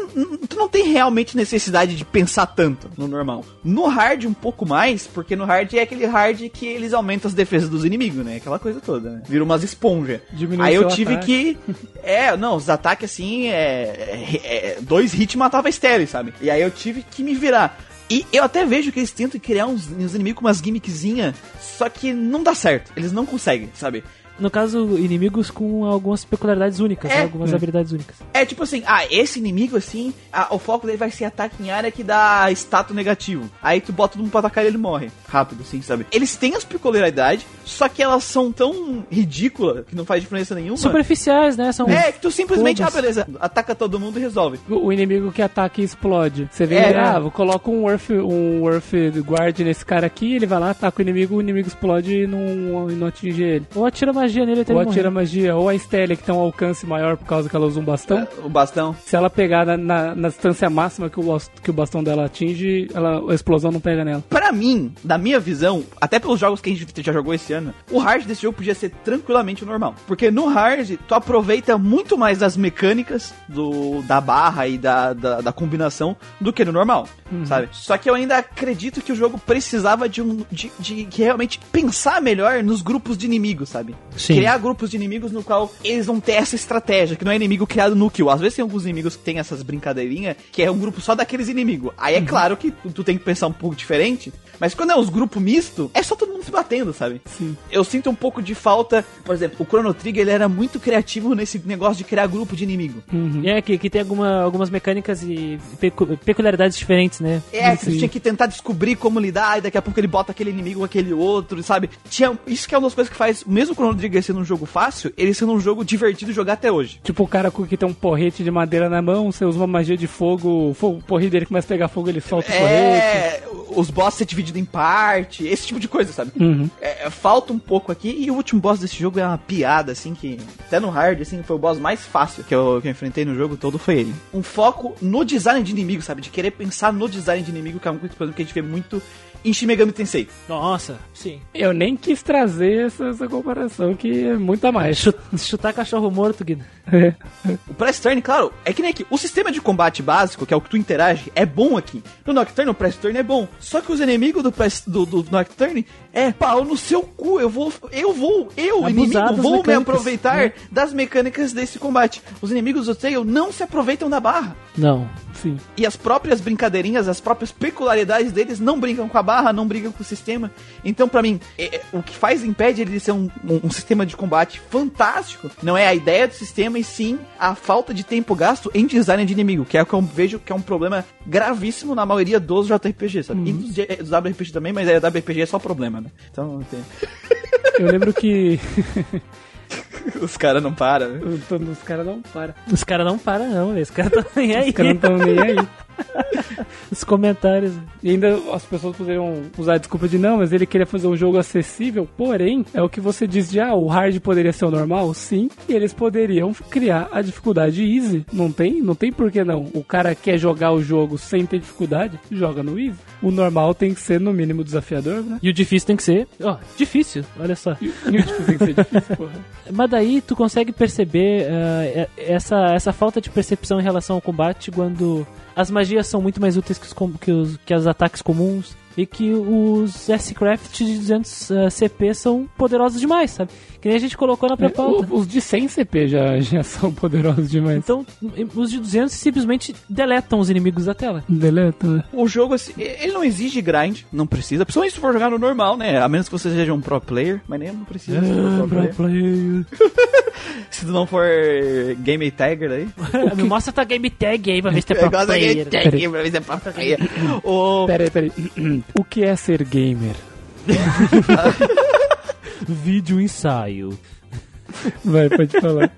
tu não tem realmente necessidade de pensar tanto no normal. No hard, um pouco mais, porque no hard é aquele hard que eles aumentam as defesas dos inimigos, né? Aquela coisa toda, né? Vira umas esponjas. Diminui Aí eu tive ataque. que é, não, os ataques assim, é, é- é- dois hits matava a Stelle, sabe? E aí eu tive que me virar. E eu até vejo que eles tentam criar uns, uns inimigos com umas gimmickzinhas, só que não dá certo. Eles não conseguem, sabe? No caso, inimigos com algumas peculiaridades únicas, É. algumas É. habilidades únicas. É tipo assim, ah, esse inimigo assim, ah, o foco dele vai ser ataque em área que dá status negativo. Aí tu bota todo mundo pra atacar e ele morre. Rápido, assim, sabe? Eles têm as peculiaridades, só que elas são tão ridículas que não faz diferença nenhuma. Superficiais, né? São É, que tu simplesmente, ah, Todas. beleza, ataca todo mundo e resolve. O, o inimigo que ataca e explode. Você vê, É. ah, vou coloco um Earth, um Earth Guard nesse cara aqui, ele vai lá, ataca o inimigo, o inimigo explode e não, não atinge ele. Ou atira magia nele até Ou ele atira morrer. magia, ou a Stella que tem um alcance maior por causa que ela usa um bastão. O bastão. Se ela pegar na, na, na distância máxima que o, que o bastão dela atinge, ela, a explosão não pega nela. Pra mim, na minha visão, até pelos jogos que a gente já jogou esse ano, o hard desse jogo podia ser tranquilamente o normal. Porque no hard, tu aproveita muito mais das mecânicas do, da barra e da, da, da combinação do que no normal, sabe? Só que eu ainda acredito que o jogo precisava de um. de, de, de realmente pensar melhor nos grupos de inimigos, sabe? Sim. Criar grupos de inimigos no qual eles vão ter essa estratégia, que não é inimigo criado no kill. Às vezes tem alguns inimigos que tem essas brincadeirinhas, que é um grupo só daqueles inimigos. Aí é claro que tu, tu tem que pensar um pouco diferente, mas quando é os grupos misto, é só todo mundo se batendo, sabe? Sim. Eu sinto um pouco de falta, por exemplo, o Chrono Trigger ele era muito criativo nesse negócio de criar grupo de inimigo. É, que, que tem alguma, algumas mecânicas e pecu- peculiaridades diferentes, né? É, que tinha que tentar descobrir como lidar, e daqui a pouco ele bota aquele inimigo com aquele outro, sabe? Tinha, isso que é uma das coisas que faz, mesmo o Chrono Trigger sendo um jogo fácil, ele sendo um jogo divertido de jogar até hoje. Tipo o cara que tem um porrete de madeira na mão, você usa uma magia de fogo, fogo o porrete dele começa a pegar fogo, ele solta o porrete. É, o, os boss ser dividido em parte, esse tipo de coisa, sabe? Uhum. É, é, falta um pouco aqui, e o último boss desse jogo é uma piada, assim, que até no hard, assim, foi o boss mais fácil que eu, que eu enfrentei no jogo todo, foi ele. Um foco no design de inimigo, sabe? De querer pensar no design de inimigo, que é uma coisa que a gente vê muito em Shin Megami Tensei. Nossa, sim. Eu nem quis trazer essa, essa comparação, que é muito a mais. Chu- Chutar cachorro morto, Guido. É. O Press Turn, claro, é que nem aqui. O sistema de combate básico, que é o que tu interage, é bom aqui. No Nocturne, o Press Turn é bom. Só que os inimigos do, press, do, do Nocturne é pau no seu cu. Eu vou, eu vou, eu, Abusar inimigo, vou me aproveitar né? das mecânicas desse combate. Os inimigos do Tail não se aproveitam da barra. Não. Sim. E as próprias brincadeirinhas, as próprias peculiaridades deles não brincam com a barra, não brincam com o sistema. Então, pra mim, é- é- o que faz impede ele de ser um, um- um sistema de combate fantástico não é a ideia do sistema, e sim a falta de tempo gasto em design de inimigo, que é o que eu vejo que é um problema gravíssimo na maioria dos JRPG, sabe? E dos, G- dos WRPG também, mas é WRPG é só problema, né? Então, tem- Eu lembro que os caras não param, né? os caras não param. Os caras não param, não, velho. Os caras estão nem aí. Os caras não estão nem aí. Os comentários. E ainda as pessoas poderiam usar a desculpa de não, mas ele queria fazer um jogo acessível, porém, é o que você diz de ah, o hard poderia ser o normal? Sim, e eles poderiam criar a dificuldade easy. Não tem? Não tem por que não. O cara quer jogar o jogo sem ter dificuldade, joga no easy. O normal tem que ser no mínimo desafiador, né? E o difícil tem que ser. Ó, difícil, olha só. E e o difícil tem que ser difícil, porra. Mas daí tu consegue perceber é- essa, essa falta de percepção em relação ao combate quando as magias são muito mais úteis que os, que os, que os ataques comuns e que os S-Craft de 200 ah, CP são poderosos demais, sabe? Que nem a gente colocou na É, pré-pauta. os de 100 CP já, já são poderosos demais. Então, os de 200 simplesmente deletam os inimigos da tela. Deleta, né? O jogo, assim, ele não exige grind, não precisa. Principalmente se for jogar no normal, né? A menos que você seja um pro player, mas nem não precisa um pro player. player. Se tu não for game tagger aí. Me mostra tua game tag aí pra ver se é pro game player. tag pra ver se é pro player. O... Pera aí, pera aí. O que é ser gamer? Vídeo ensaio. Vai, pode falar.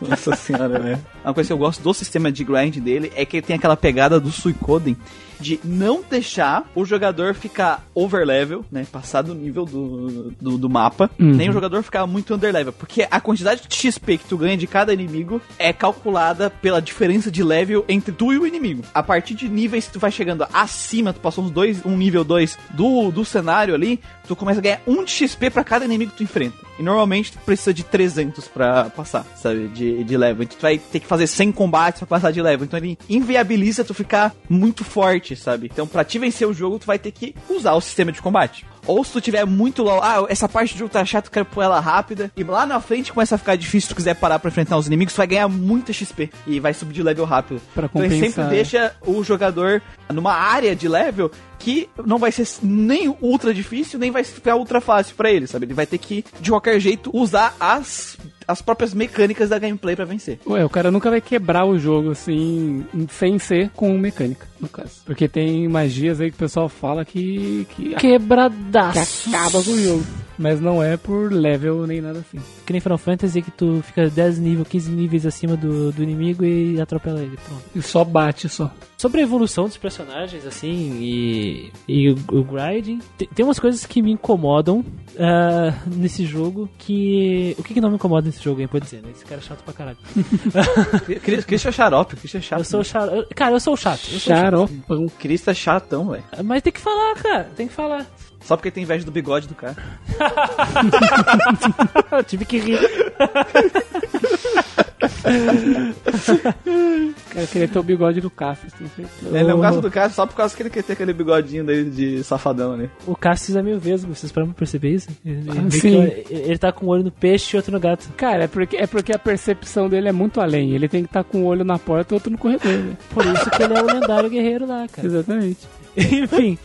Nossa senhora, velho. Uma coisa que eu gosto do sistema de grind dele é que ele tem aquela pegada do Suicoden de não deixar o jogador ficar overlevel, né? Passar do nível do, do, do mapa, Uhum. nem o jogador ficar muito underlevel. Porque a quantidade de XP que tu ganha de cada inimigo é calculada pela diferença de level entre tu e o inimigo. A partir de níveis que tu vai chegando acima, tu passou uns dois, um nível 2 do, do cenário ali, tu começa a ganhar um de XP pra cada inimigo que tu enfrenta. E normalmente tu precisa de 300 pra passar, sabe? De, de level. Então tu vai ter que fazer 100 combates pra passar de level. Então ele inviabiliza tu ficar muito forte, sabe? Então pra te vencer o jogo, tu vai ter que usar o sistema de combate. Ou se tu tiver muito low, ah, essa parte do jogo tá chata, eu quero pôr ela rápida. E lá na frente começa a ficar difícil se tu quiser parar pra enfrentar os inimigos, tu vai ganhar muita XP. E vai subir de level rápido. Pra então ele sempre compensar. deixa o jogador numa área de level que não vai ser nem ultra difícil, nem vai ficar ultra fácil pra ele, sabe? Ele vai ter que, de qualquer jeito, usar as, as próprias mecânicas da gameplay pra vencer. Ué, o cara nunca vai quebrar o jogo assim, sem ser com mecânica, no caso. Porque tem magias aí que o pessoal fala que, que, que Quebradaço. acaba com o jogo. Mas não é por level nem nada assim. Que nem Final Fantasy que tu fica 10 níveis, 15 níveis acima do, do inimigo e atropela ele. Pronto. E só bate só. Sobre a evolução dos personagens, assim, e, e o, o grinding, tem, tem umas coisas que me incomodam ah, nesse jogo que... O que, que não me incomoda nesse jogo, hein? Pode dizer, né? Esse cara é chato pra caralho. Cris Cris é xarope, Cris é chato. Eu sou chato. eu- Cara, eu sou chato. Eu sou chato. Xaropão. Cris é chatão, velho. Mas tem que falar, cara. Tem que falar. Só porque tem inveja do bigode do cara. Eu tive que rir. O cara queria ter o bigode do Cassius. Ele é um gato do cara só por causa que ele quer ter aquele bigodinho dele de safadão ali. O Cassius é meio vesgo, vocês param pra perceber isso? Ele, Ah, sim. ele tá com um olho no peixe e outro no gato. Cara, é porque, é porque a percepção dele é muito além. Ele tem que estar com um olho na porta e outro no corredor. né? Por isso que ele é o lendário guerreiro lá, cara. Exatamente. Enfim,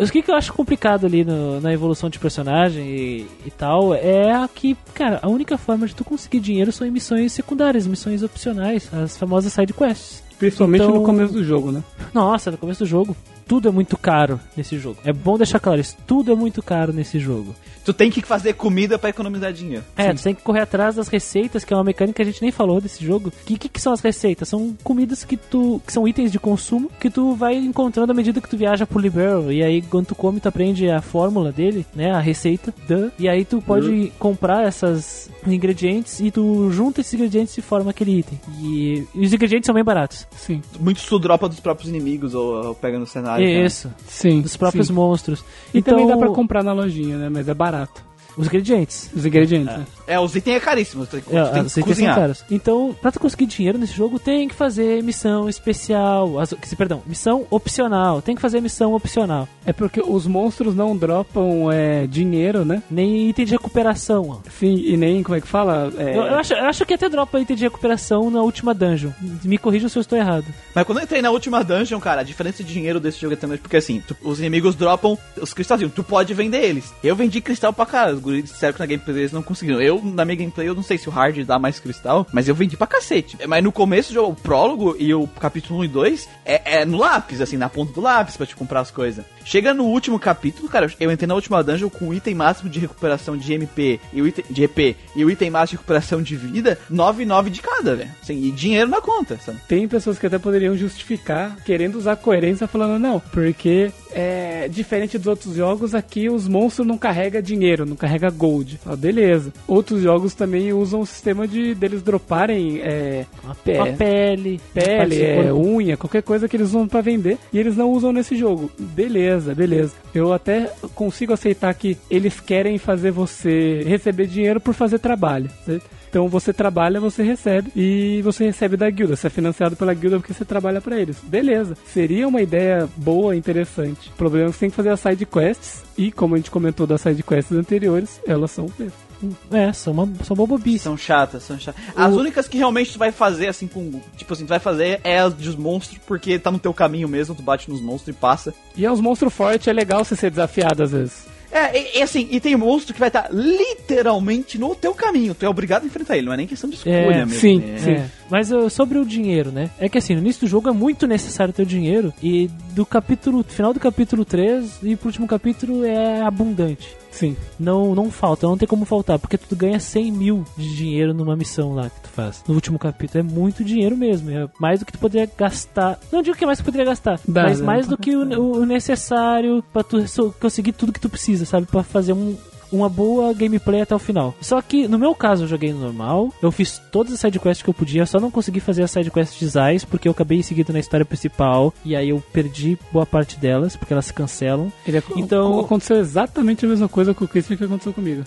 o que, que eu acho complicado ali no- na evolução de personagem e, e tal é a que, cara, a única forma de tu conseguir dinheiro são em missões secundárias, missões opcionais, as famosas side quests. Principalmente Então- no começo do jogo, né? Nossa, no começo do jogo. Tudo é muito caro nesse jogo. É bom deixar claro isso, tudo é muito caro nesse jogo. Tu tem que fazer comida pra economizar dinheiro. É, tu tem que correr atrás das receitas, que é uma mecânica que a gente nem falou desse jogo. O que, que, que são as receitas? São comidas que tu. que são itens de consumo que tu vai encontrando à medida que tu viaja pro Libero. E aí, quando tu come, tu aprende a fórmula dele, né? A receita. Duh. E aí tu pode comprar essas ingredientes e tu junta esses ingredientes e forma aquele item. E, e os ingredientes são bem baratos. Sim. Muitos tu dropa dos próprios inimigos ou, ou pega no cenário. Isso. Sim. Dos próprios sim. monstros. E então, também dá pra comprar na lojinha, né? Mas é barato. Os ingredientes. Os ingredientes, né? É, os itens é caríssimo. Tu tem, tu É, tem que cozinhar. Então, pra tu conseguir dinheiro nesse jogo, tem que fazer missão especial. As, perdão, missão opcional. Tem que fazer missão opcional. É porque os monstros não dropam é, dinheiro, né? Nem item de recuperação. Sim, e nem, como é que fala? É, Eu, eu acho, eu acho que até dropa item de recuperação na última dungeon. Me corrijam se eu estou errado. Mas quando eu entrei na última dungeon, cara, a diferença de dinheiro desse jogo é também porque assim, tu- os inimigos dropam os cristalzinhos, tu pode vender eles. Eu vendi cristal pra caralho, guris disseram que na gameplay eles não conseguiram. Eu, na minha gameplay, eu não sei se o hard dá mais cristal, mas eu vendi pra cacete. Mas no começo o prólogo e o capítulo 1 e 2 é, é no lápis, assim, na ponta do lápis pra te comprar as coisas. Chega no último capítulo, cara, eu entrei na última dungeon com o item máximo de recuperação de MP e o item de EP e o item máximo de recuperação de vida, 9 e 9 de cada, velho. Assim, e dinheiro na conta, sabe? Tem pessoas que até poderiam justificar, querendo usar coerência, falando não, porque é diferente dos outros jogos, aqui os monstros não carrega dinheiro, não carrega gold. Ah, beleza. Outros jogos também usam o sistema de deles droparem é, Uma, É. uma pele. pele, é, unha, qualquer coisa que eles usam pra vender e eles não usam nesse jogo. Beleza, beleza. Eu até consigo aceitar que eles querem fazer você receber dinheiro por fazer trabalho. certo? Então você trabalha, você recebe e você recebe da guilda. Você é financiado pela guilda porque você trabalha pra eles. Beleza. Seria uma ideia boa, interessante. O problema é que você tem que fazer as side quests e como a gente comentou das side quests anteriores, elas são mesmo. É, são, uma, são uma bobice. São chatas, são chatas. As únicas que realmente tu vai fazer, assim, com. Tipo assim, tu vai fazer é as dos monstros, porque tá no teu caminho mesmo, tu bate nos monstros e passa. E é os monstros fortes, é legal você ser desafiado às vezes. É, e, e assim, e tem monstro que vai estar literalmente no teu caminho. Tu é obrigado a enfrentar ele, não é nem questão de escolha É, mesmo. sim, né? sim. É, mas uh, sobre o dinheiro, né? É que assim, no início do jogo é muito necessário ter o dinheiro. E do capítulo. Final do capítulo 3 e pro último capítulo é abundante. Sim. Não, não falta, não tem como faltar, porque tu ganha 100 mil de dinheiro numa missão lá que tu faz. No último capítulo. É muito dinheiro mesmo. É mais do que tu poderia gastar. Não digo que é mais que tu poderia gastar, Dá, mas dá mais do que o, o necessário pra tu conseguir tudo que tu precisa, sabe? Pra fazer um. Uma boa gameplay até o final. Só que no meu caso eu joguei no normal, eu fiz todas as sidequests que eu podia, só não consegui fazer as sidequests de Zais porque eu acabei seguindo na história principal e aí eu perdi boa parte delas porque elas se cancelam. Ele, Então- aconteceu exatamente a mesma coisa com o Christian que aconteceu comigo.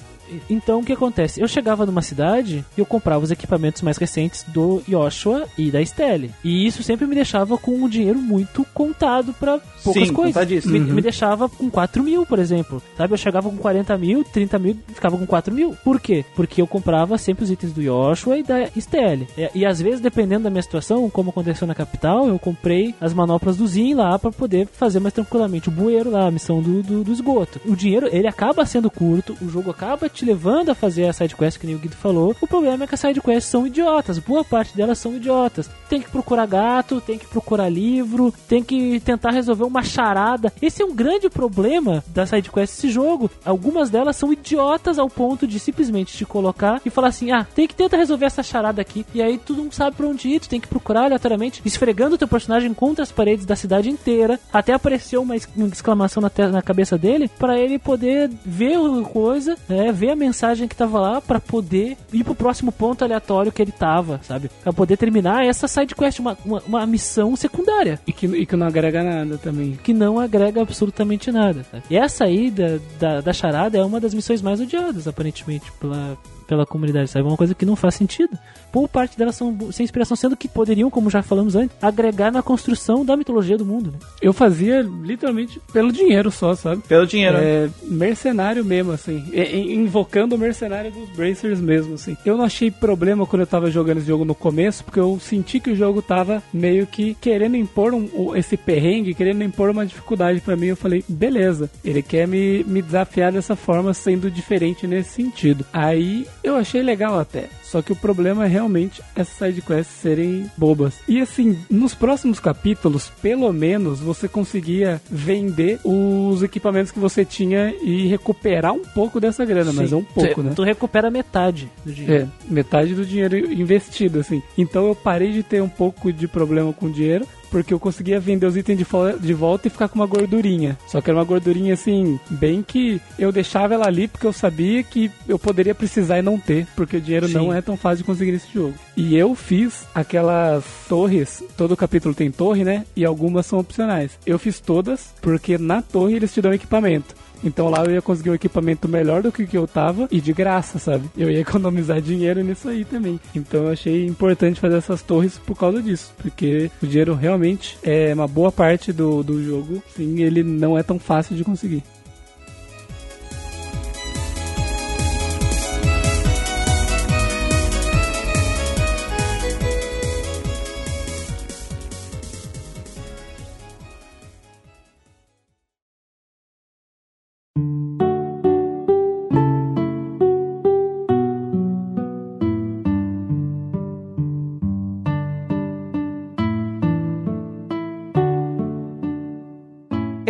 Então o que acontece? Eu chegava numa cidade e eu comprava os equipamentos mais recentes do Joshua e da Stelle. E isso sempre me deixava com um dinheiro muito contado pra poucas Sim, coisas. Me, Uhum. me deixava com 4 mil, por exemplo. Sabe? Eu chegava com 40 mil, 30 mil, ficava com 4 mil. Por quê? Porque eu comprava sempre os itens do Joshua e da Stelle. E, e às vezes, dependendo da minha situação, como aconteceu na capital, eu comprei as manoplas do Zin lá pra poder fazer mais tranquilamente o bueiro lá, a missão do, do, do esgoto. O dinheiro, ele acaba sendo curto, o jogo acaba te levando a fazer a sidequest, que nem o Guido falou. O problema é que as sidequests são idiotas, boa parte delas são idiotas. Tem que procurar gato, tem que procurar livro, tem que tentar resolver uma charada. Esse é um grande problema da sidequest desse jogo. Algumas delas são idiotas ao ponto de simplesmente te colocar e falar assim: ah, tem que tentar resolver essa charada aqui. E aí tu não sabe pra onde ir, tu tem que procurar aleatoriamente, esfregando o teu personagem contra as paredes da cidade inteira, até aparecer uma ex- uma exclamação na, na cabeça dele, pra ele poder ver a coisa, né, ver a mensagem que tava lá, pra poder ir pro próximo ponto aleatório que ele tava, sabe? Pra poder terminar essa sidequest, uma, uma, uma missão secundária E que, e que não agrega nada também. que não agrega absolutamente nada. sabe? E essa aí da, da, da charada é uma das missões mais odiadas, aparentemente, pela, pela comunidade, sabe? É uma coisa que não faz sentido. Por parte delas são sem inspiração, sendo que poderiam, como já falamos antes, agregar na construção da mitologia do mundo, né? Eu fazia literalmente pelo dinheiro só, sabe? Pelo dinheiro. É, mercenário mesmo, assim. Invocando o mercenário dos Bracers mesmo, assim. Eu não achei problema quando eu tava jogando esse jogo no começo, porque eu senti que o jogo tava meio que querendo impor um- o- esse perrengue, querendo impor uma dificuldade pra mim. Eu falei, beleza, ele quer me, me desafiar dessa forma, sendo diferente nesse sentido. Aí Eu achei legal até. Só que o problema é realmente essas sidequests serem bobas. E assim, nos próximos capítulos, pelo menos, você conseguia vender os equipamentos que você tinha e recuperar um pouco dessa grana, mas é um pouco, tu, né? Tu recupera metade do dinheiro. É, metade do dinheiro investido, assim. Então eu parei de ter um pouco de problema com dinheiro, porque eu conseguia vender os itens de, de volta e ficar com uma gordurinha. Só que era uma gordurinha assim, bem que eu deixava ela ali porque eu sabia que eu poderia precisar e não ter, porque o dinheiro Sim. não é tão fácil de conseguir nesse jogo. E eu fiz aquelas torres, todo capítulo tem torre, né? E algumas são opcionais. Eu fiz todas porque na torre eles te dão equipamento. Então lá eu ia conseguir um equipamento melhor do que o que eu tava e de graça, sabe? Eu ia economizar dinheiro nisso aí também. Então eu achei importante fazer essas torres por causa disso. Porque o dinheiro realmente é uma boa parte do, do jogo. Sim, ele não é tão fácil de conseguir.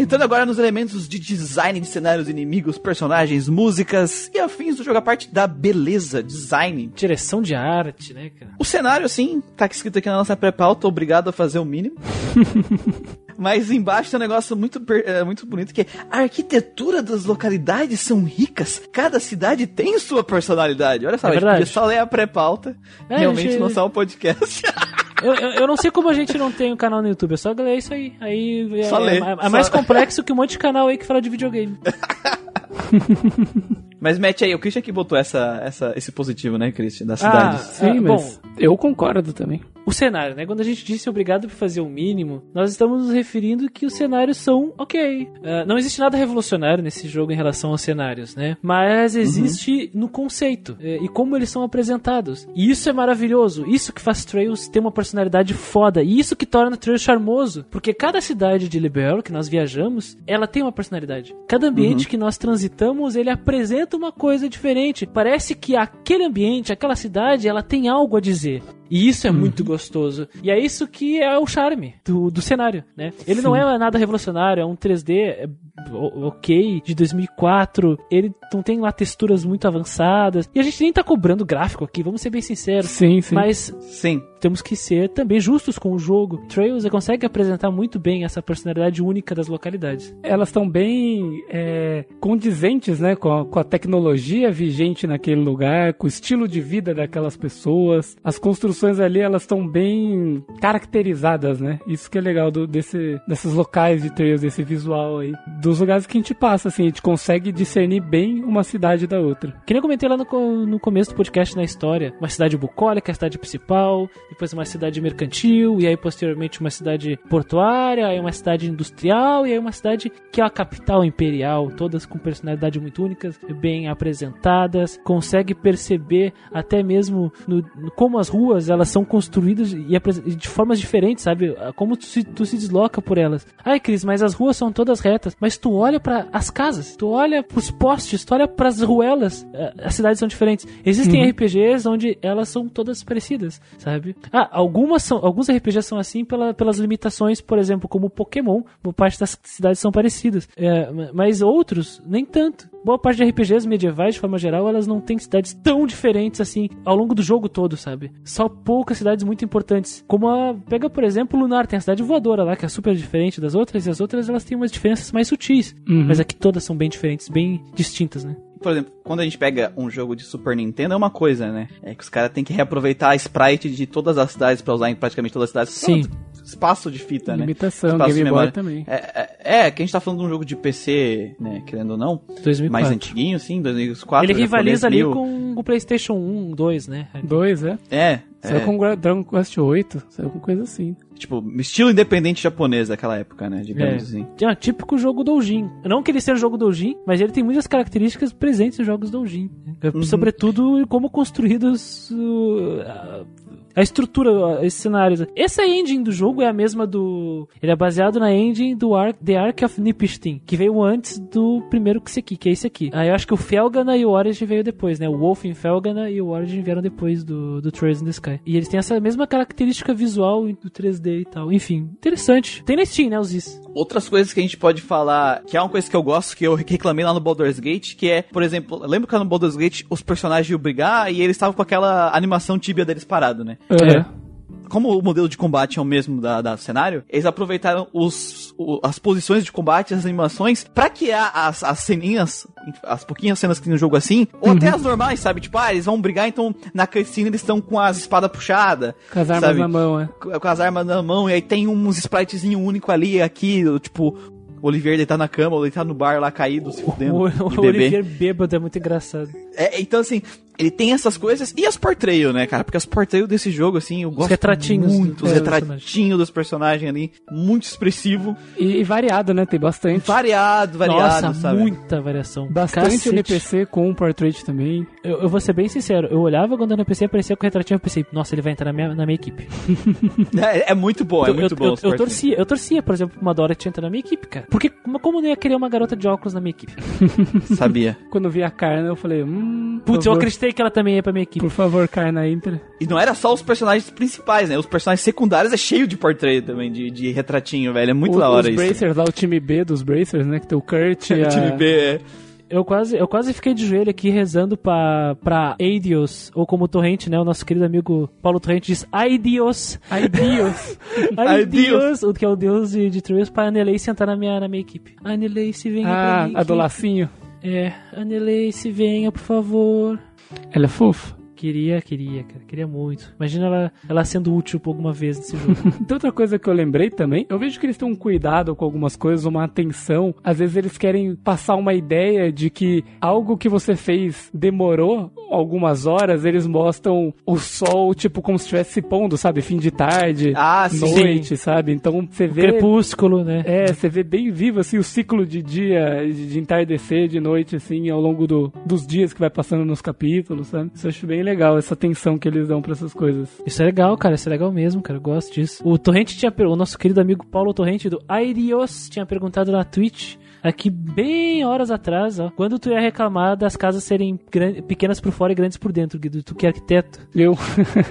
Entrando agora nos elementos de design de cenários, inimigos, personagens, músicas e afins do jogo, a parte da beleza, design. Direção de arte, né, cara? O cenário, assim, tá escrito aqui na nossa pré-pauta, obrigado a fazer o mínimo. Mas embaixo tem um negócio muito, é, muito bonito que é a arquitetura das localidades são ricas. Cada cidade tem sua personalidade. Olha só, É a gente só ler a pré-pauta, É, realmente gente- lançar um podcast. Eu, eu, eu não sei como a gente não tem um canal no YouTube, é só ler isso aí. Aí é, Só ler, é, é mais complexo que um monte de canal aí que fala de videogame. Mas mete aí, o Christian que botou essa, essa, esse positivo, né, Christian, das cidades. Sim, Ah, mas eu concordo também. O cenário, né? Quando a gente disse obrigado por fazer o mínimo, nós estamos nos referindo que os cenários são ok. Ah, não existe nada revolucionário nesse jogo em relação aos cenários, né? Mas existe no conceito eh, e como eles são apresentados. E isso é maravilhoso. Isso que faz Trails ter uma personalidade foda. E isso que torna Trails charmoso. Porque cada cidade de Libero que nós viajamos, ela tem uma personalidade. Cada ambiente que nós transitamos, ele apresenta uma coisa diferente. Parece que aquele ambiente, aquela cidade, ela tem algo a dizer. E isso é muito gostoso. E é isso que é o charme do, do cenário, né? Ele não é nada revolucionário, é um 3D é, ok, de 2004. Ele não tem lá texturas muito avançadas. E a gente nem tá cobrando gráfico aqui, vamos ser bem sinceros. Sim, sim. Mas Sim. temos que ser também justos com o jogo. Trails consegue apresentar muito bem essa personalidade única das localidades. elas estão bem é, condizentes né, com a, com a tecnologia vigente naquele lugar, com o estilo de vida daquelas pessoas. As construções ali elas estão bem caracterizadas, né? Isso que é legal do, desse, desses locais de trails, desse visual aí. Dos lugares que a gente passa, assim, a gente consegue discernir bem uma cidade da outra. Que nem eu comentei lá no, no começo do podcast na história. Uma cidade bucólica, a cidade principal, depois uma cidade mercantil, e aí posteriormente uma cidade portuária, aí uma cidade industrial, e aí uma cidade que é a capital imperial, todas com personalidade muito únicas, bem apresentadas, consegue perceber até mesmo no, no- como as ruas elas são construídas e de formas diferentes, sabe? Como tu se, tu se desloca por elas. Ai, Cris, mas as ruas são todas retas, mas tu olha para as casas, tu olha pros postes, tu olha pras ruelas, eh, as cidades são diferentes. Existem RPGs onde elas são todas parecidas, sabe? Ah, algumas são, alguns RPGs são assim pela, pelas limitações, por exemplo, como Pokémon, boa parte das cidades são parecidas, ma- mas outros nem tanto. Boa parte de RPGs medievais, de forma geral, elas não têm cidades tão diferentes assim ao longo do jogo todo, sabe? Só poucas cidades muito importantes. Como a. Pega, por exemplo, Lunar, tem a cidade voadora lá, que é super diferente das outras, e as outras elas têm umas diferenças mais sutis. Mas aqui todas são bem diferentes, bem distintas, né? Por exemplo, quando a gente pega um jogo de Super Nintendo, é uma coisa, né? É que os caras têm que reaproveitar a sprite de todas as cidades pra usar em praticamente todas as cidades. Sim. Pronto, Espaço de fita, né? Limitação, Espaço de Game Boy também. É, é, é, que a gente tá falando de um jogo de PC, né? Querendo ou não. 2004. Mais antiguinho, sim, 2004. Ele rivaliza ali meio- com o PlayStation 1, 2, né? Dois, é. É, Saiu é, com Dragon Quest 8, saiu com coisa assim. tipo, estilo independente japonês daquela época, né? Digamos É. assim. É típico jogo Doujin. Não que ele seja um jogo Doujin, mas ele tem muitas características presentes em jogos Doujin. Uhum. Sobretudo como construídos uh, a- estrutura, esses cenários. Essa engine do jogo é a mesma do. Ele é baseado na engine do Ark, The Ark of Nipishtim, que veio antes do primeiro que esse aqui, que é esse aqui. Aí eu acho que o Felgana e o Origin veio depois, né? O Wolf em Felgana e o Origin vieram depois do, do Trails in the Sky. E eles têm essa mesma característica visual do 3D e tal. Enfim, interessante. Tem na Steam, né, os Is. Outras coisas que a gente pode falar, que é uma coisa que eu gosto, que eu reclamei lá no Baldur's Gate, que é, por exemplo, lembra que no Baldur's Gate os personagens iam brigar e eles estavam com aquela animação tíbia deles parado, né? É. como o modelo de combate é o mesmo da, da cenário, eles aproveitaram os, o- as posições de combate, as animações, pra criar as, as ceninhas, as pouquinhas cenas que tem no jogo assim, ou até as normais, sabe? Tipo, ah, eles vão brigar, então na cutscene eles estão com as espadas puxadas. Com as armas sabe? na mão, é. Com com as armas na mão, e aí tem uns spritezinho único ali, aqui, tipo, o Olivier deitar na cama, ou deitar no bar lá caído, se fudendo, O, o bebê. Olivier bêbado é muito engraçado. É, então, assim, ele tem essas coisas e as portrail, né, cara? Porque as portrail desse jogo, assim, eu gosto retratinhos muito. Os é, retratinhos dos personagens ali. Muito expressivo. E, e variado, né? Tem bastante. Variado, variado, Nossa, sabe? muita variação. Bastante Cacete. NPC com portrait também. Eu, eu vou ser bem sincero, eu olhava quando o NPC aparecia com o retratinho, eu pensei, nossa, ele vai entrar na minha, na minha equipe. É, é muito bom, é eu, muito eu, bom. eu, os eu torcia, eu torcia, por exemplo, pra uma Dora tinha entrar na minha equipe, cara. Porque como eu não ia querer uma garota de óculos na minha equipe? Sabia. Quando vi a Karna, eu falei, hum. Putz, eu favor, acreditei que ela também ia pra minha equipe. Por favor, Karna, entra. E não era só os personagens principais, né? Os personagens secundários é cheio de portrait também, de, de retratinho, velho. É muito O- da hora os isso. Bracers lá, o time B dos Bracers, né? Que tem o Kurt e O a... time B, é. Eu quase, eu quase fiquei de joelho aqui rezando pra, pra Aidios, ou como o Torrente, né? O nosso querido amigo Paulo Torrente diz Aidios. Ai, Deus. Aidios, o que é o deus de, de Trails, pra Anelace entrar na minha, na minha equipe. Anelace, venha pra ah, minha a do equipe. lacinho. É, Anelace, venha, por favor. Ela é fofa. Queria, queria, cara. Queria muito. Imagina ela, ela sendo útil por alguma vez nesse jogo. Tem outra coisa que eu lembrei também. Eu vejo que eles têm um cuidado com algumas coisas, uma atenção. Às vezes eles querem passar uma ideia de que algo que você fez demorou algumas horas. Eles mostram o sol, tipo, como se estivesse se pondo, sabe? Fim de tarde, Ah, sim. noite, sabe? Então você vê. Crepúsculo, né? É, você vê bem vivo, assim, o ciclo de dia, de de entardecer, de noite, assim, ao longo do, dos dias que vai passando nos capítulos, sabe? Isso eu acho bem legal, essa atenção que eles dão pra essas coisas. Isso é legal, cara. Isso é legal mesmo, cara. Eu gosto disso. O Torrente tinha. O nosso querido amigo Paulo Torrente do Airios tinha perguntado na Twitch. Aqui, bem horas atrás, ó. Quando tu ia reclamar das casas serem pequenas por fora e grandes por dentro, Guido? Tu que é arquiteto. Eu,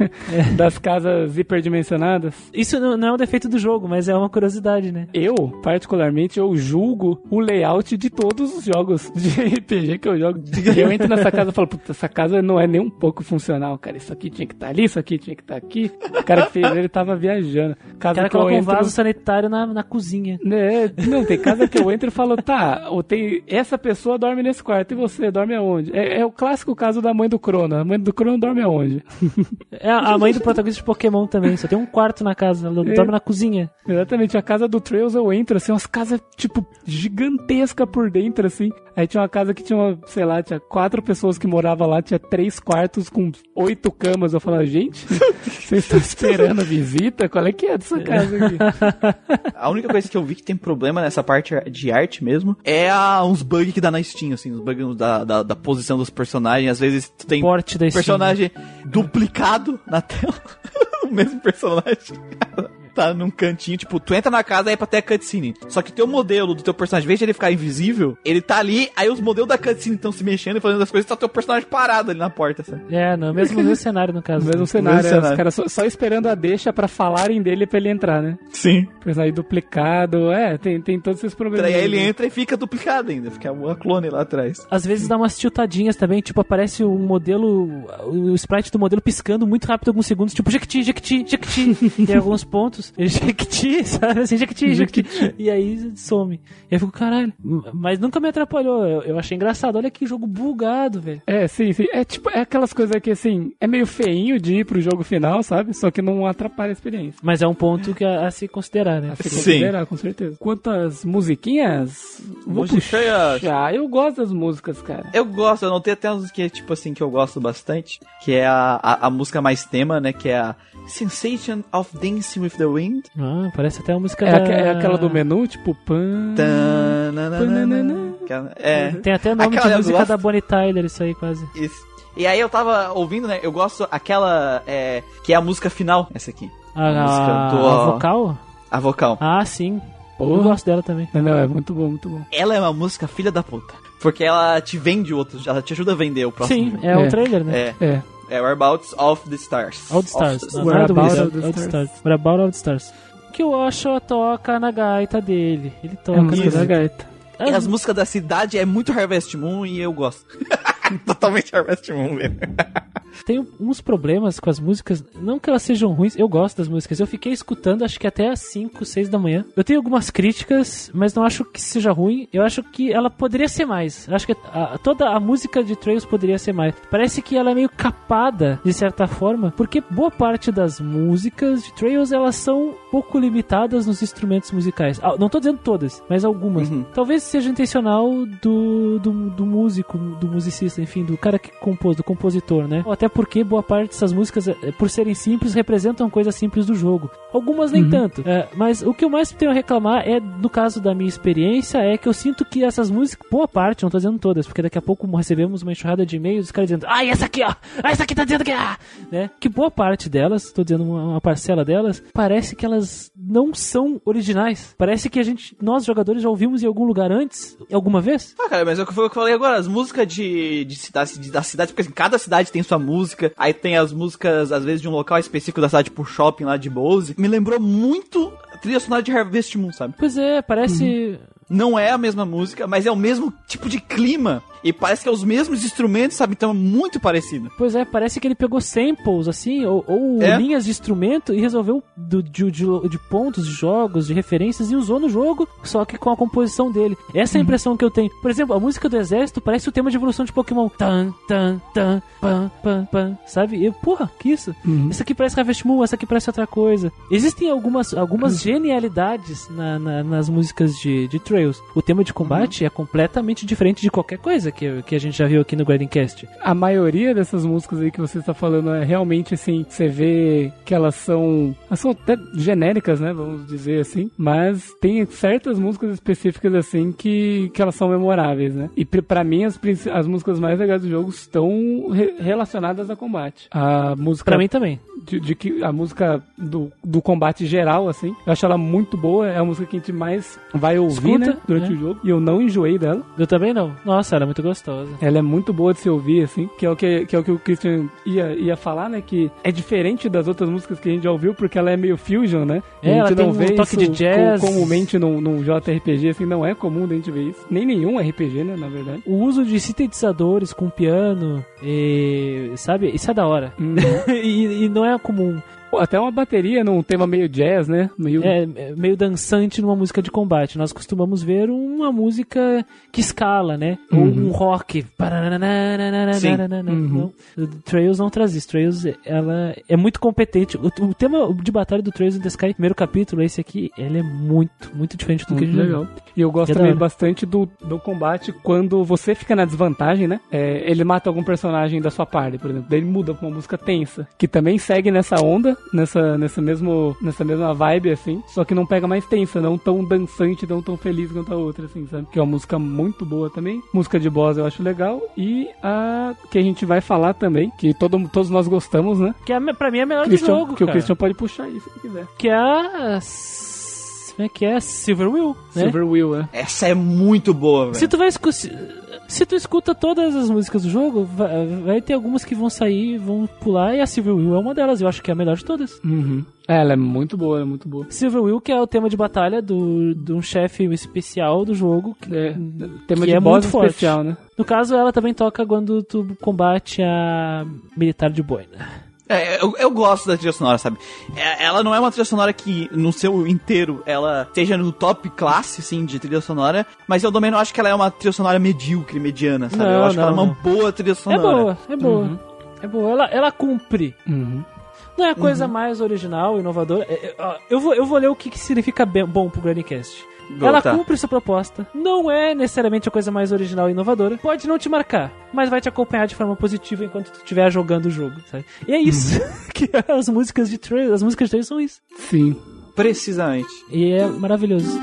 das casas hiperdimensionadas, Isso não, é um defeito do jogo, mas é uma curiosidade, né? eu, particularmente, eu julgo o layout de todos os jogos de RPG que eu jogo. Eu entro nessa casa e falo, puta, essa casa não é nem um pouco funcional, cara. Isso aqui tinha que estar ali, isso aqui tinha que estar aqui. O cara que fez ele tava viajando. O Casa cara que eu coloca um entro... vaso sanitário na, na cozinha. Né, não, tem casa que eu entro e falo, tá, ou tem, essa pessoa dorme nesse quarto, e você dorme aonde? É, é o clássico caso da mãe do Crono. A mãe do Crono dorme aonde? É a a mãe do protagonista de Pokémon também. Só tem um quarto na casa. Ela É. dorme na cozinha. Exatamente, a casa do Trails eu entro, assim, umas casas, tipo, gigantesca por dentro, assim. Aí tinha uma casa que tinha, uma, sei lá, tinha quatro pessoas que moravam lá, tinha três quartos com oito camas. Eu falava, gente, vocês estão esperando a visita? Qual é que é dessa casa aqui? A única coisa que eu vi que tem problema nessa parte de arte mesmo é a, uns bugs que dá na Steam, assim, os bugs da, da, da posição dos personagens. Às vezes tu tem Porte da Steam. personagem duplicado na tela. o mesmo personagem. Tá num cantinho, tipo, tu entra na casa aí pra ter a cutscene. Só que teu modelo do teu personagem, em vez de ele ficar invisível, ele tá ali, aí os modelos da cutscene estão se mexendo e fazendo as coisas, tá teu personagem parado ali na porta, sabe? É, no mesmo, no mesmo cenário, no caso. No mesmo cenário, cenário. é, os caras só, só esperando a deixa pra falarem dele pra ele entrar, né? Sim. Personagem duplicado, é, tem, tem todos esses problemas. Aí ele né? entra e fica duplicado ainda, fica uma clone lá atrás. Às vezes dá umas tiltadinhas também, tipo, aparece um modelo, o sprite do modelo piscando muito rápido alguns segundos, tipo, Jequiti, Jequiti, Jequiti, em alguns pontos, Jequiti, sabe, assim, Jequiti, Jequiti, e aí some. E aí eu fico, caralho, mas nunca me atrapalhou, eu, eu achei engraçado, olha que jogo bugado, velho. É, sim, sim. É tipo, é aquelas coisas que assim, é meio feinho de ir pro jogo final, sabe? Só que não atrapalha a experiência. Mas é um ponto que a, a se considerar, né? A se Sim. considerar, com certeza. Quantas musiquinhas? Vou Musiquinhas. puxar. Eu gosto das músicas, cara. Eu gosto, eu não tenho até uns que, tipo assim, que eu gosto bastante, que é a, a, a música mais tema, né, que é a Sensation of Dancing with the Wind. Ah, parece até a música É, da... é aquela do menu, tipo, pan. É, Tem até nome Aquela de eu música gosto. da Bonnie Tyler, isso aí quase. isso. E aí eu tava ouvindo, né, eu gosto aquela, é, que é a música final, essa aqui. A, música a, do- a vocal? A vocal. Ah, sim. Eu Porra. gosto dela também. Não, não, é muito bom, muito bom. Ela é uma música filha da puta. Porque ela te vende outros, ela te ajuda a vender o próximo. Sim, jogo. é, o É. trailer, né? É, É. é Whereabouts of the Stars. All the Stars. Of the é do Whereabouts é of the Stars. Stars. Whereabouts of the Stars. Que o Osho toca na gaita dele. Ele toca É na gaita. E as músicas da cidade é muito Harvest Moon e eu gosto. Totalmente Harvest Moon mesmo. Tem uns problemas com as músicas, não que elas sejam ruins, eu gosto das músicas. Eu fiquei escutando acho que até às 5, 6 da manhã. Eu tenho algumas críticas, mas não acho que seja ruim. Eu acho que ela poderia ser mais. Eu acho que a- toda a música de Trails poderia ser mais. Parece que ela é meio capada, de certa forma, porque boa parte das músicas de Trails elas são pouco limitadas nos instrumentos musicais. Ah, não tô dizendo todas, mas algumas. Uhum. Talvez seja intencional do, do, do músico, do musicista, enfim, do cara que compôs, do compositor, né? Ou até porque boa parte dessas músicas, eh, por serem simples, representam coisas simples do jogo. Algumas nem tanto. É, mas o que eu mais tenho a reclamar é, no caso da minha experiência, é que eu sinto que essas músicas, boa parte, não tô dizendo todas, porque daqui a pouco recebemos uma enxurrada de e-mails, os caras dizendo, ah, essa aqui, ó, ah, essa aqui tá dizendo que, ah, né? Que boa parte delas, tô dizendo uma, uma parcela delas, parece que elas não são originais. Parece que a gente, nós jogadores já ouvimos em algum lugar antes, alguma vez. Ah, cara, mas é o que foi o que eu falei agora, as músicas de, de cidade, de- da cidade, porque assim, cada cidade tem sua música, aí tem as músicas, às vezes, de um local específico da cidade, tipo shopping lá de Bose. Me lembrou muito a trilha sonora de Harvest Moon, sabe? Pois é, parece. Não é a mesma música, mas é o mesmo tipo de clima. E parece que é os mesmos instrumentos, sabe? Então é muito parecido. Pois é, parece que ele pegou samples, assim, ou, ou É? linhas de instrumento e resolveu do, de, de, de pontos, de jogos, de referências e usou no jogo, só que com a composição dele. Essa é a impressão que eu tenho. Por exemplo, a música do Exército parece o tema de evolução de Pokémon. Tan, tan, tan, pam, pam, pam. Sabe? E, eu, porra, que isso? Isso aqui parece Harvest Moon, essa aqui parece outra coisa. Existem algumas, algumas genialidades na- na- nas músicas de, de Trails. O tema de combate é completamente diferente de qualquer coisa que, que a gente já viu aqui no Guiding Cast. A maioria dessas músicas aí que você está falando é realmente assim, você vê que elas são, elas são até genéricas, né, vamos dizer assim, mas tem certas músicas específicas assim que, que elas são memoráveis, né? E pra mim as, as músicas mais legais do jogo estão re- relacionadas a combate. A música Pra mim também. de, de que a música do, do combate geral, assim, eu acho ela muito boa. É a música que a gente mais vai ouvir, Escuta, né, durante né? o jogo. E eu não enjoei dela. Eu também não. Nossa, ela é muito gostosa. Ela é muito boa de se ouvir, assim, que é o que, que, é o, que o Christian ia, ia falar, né? Que é diferente das outras músicas que a gente já ouviu, porque ela é meio fusion, né? É, a ela gente tem não um vê toque isso de jazz. co- comumente num, num JRPG, assim, não é comum da gente ver isso. Nem nenhum RPG, né, na verdade. O uso de sintetizadores com piano, e, sabe? Isso é da hora. Hum. e, e não é comum. Pô, Até uma bateria num tema meio jazz, né? Meio... É, é meio dançante numa música de combate. Nós costumamos ver uma música que escala, né? Ou Uhum. um rock. Sim. Uhum. Não, Trails não traz isso. Trails, ela é muito competente. O, o tema de batalha do Trails in the Sky, primeiro capítulo, esse aqui, ele é muito, muito diferente do que a gente legal. E eu gosto É também bastante do, do combate quando você fica na desvantagem, né? É, ele mata algum personagem da sua party, por exemplo. Daí ele muda pra uma música tensa. Que também segue nessa onda, nessa, nessa, mesmo, nessa mesma vibe, assim. Só que não pega mais tensa, não tão dançante, não tão feliz quanto a outra, assim, sabe? Que é uma música muito boa também. Música de boss eu acho legal. E a que a gente vai falar também, que todo, todos nós gostamos, né? Que é, pra mim é a melhor Christian, do jogo, que o cara. Christian pode puxar aí se ele quiser. Que é a... Como é que é? Silver Will, né? Silver Will, é. Essa é muito boa, velho. Se tu vai escu- se, tu escuta todas as músicas do jogo, vai, vai ter algumas que vão sair, vão pular, e a Silver Will é uma delas, eu acho que é a melhor de todas. Uhum. É, ela é muito boa, ela é muito boa. Silver Will, que é o tema de batalha do, de um chefe especial do jogo. que- É, tema Que de é boss muito forte. especial, né? No caso, ela também toca quando tu combate a militar de boina. É, eu, eu gosto da trilha sonora, sabe? É, ela não é uma trilha sonora que, no seu inteiro, ela esteja no top classe, assim, de trilha sonora, mas eu também não acho que ela é uma trilha sonora medíocre, mediana, sabe? eu Não, acho que ela é não, uma boa trilha É sonora. boa, é boa. É boa, ela, ela cumpre. Uhum. Não é a coisa mais original, inovadora. É, é, Eu vou, eu vou ler o que, que significa bem- bom pro Grandcast. Ela cumpre sua proposta. Não é necessariamente a coisa mais original e inovadora. Pode não te marcar, mas vai te acompanhar de forma positiva enquanto tu estiver jogando o jogo, sabe? E é isso que as músicas de Trail, as músicas de Trail são isso. Sim. Precisamente. E é maravilhoso.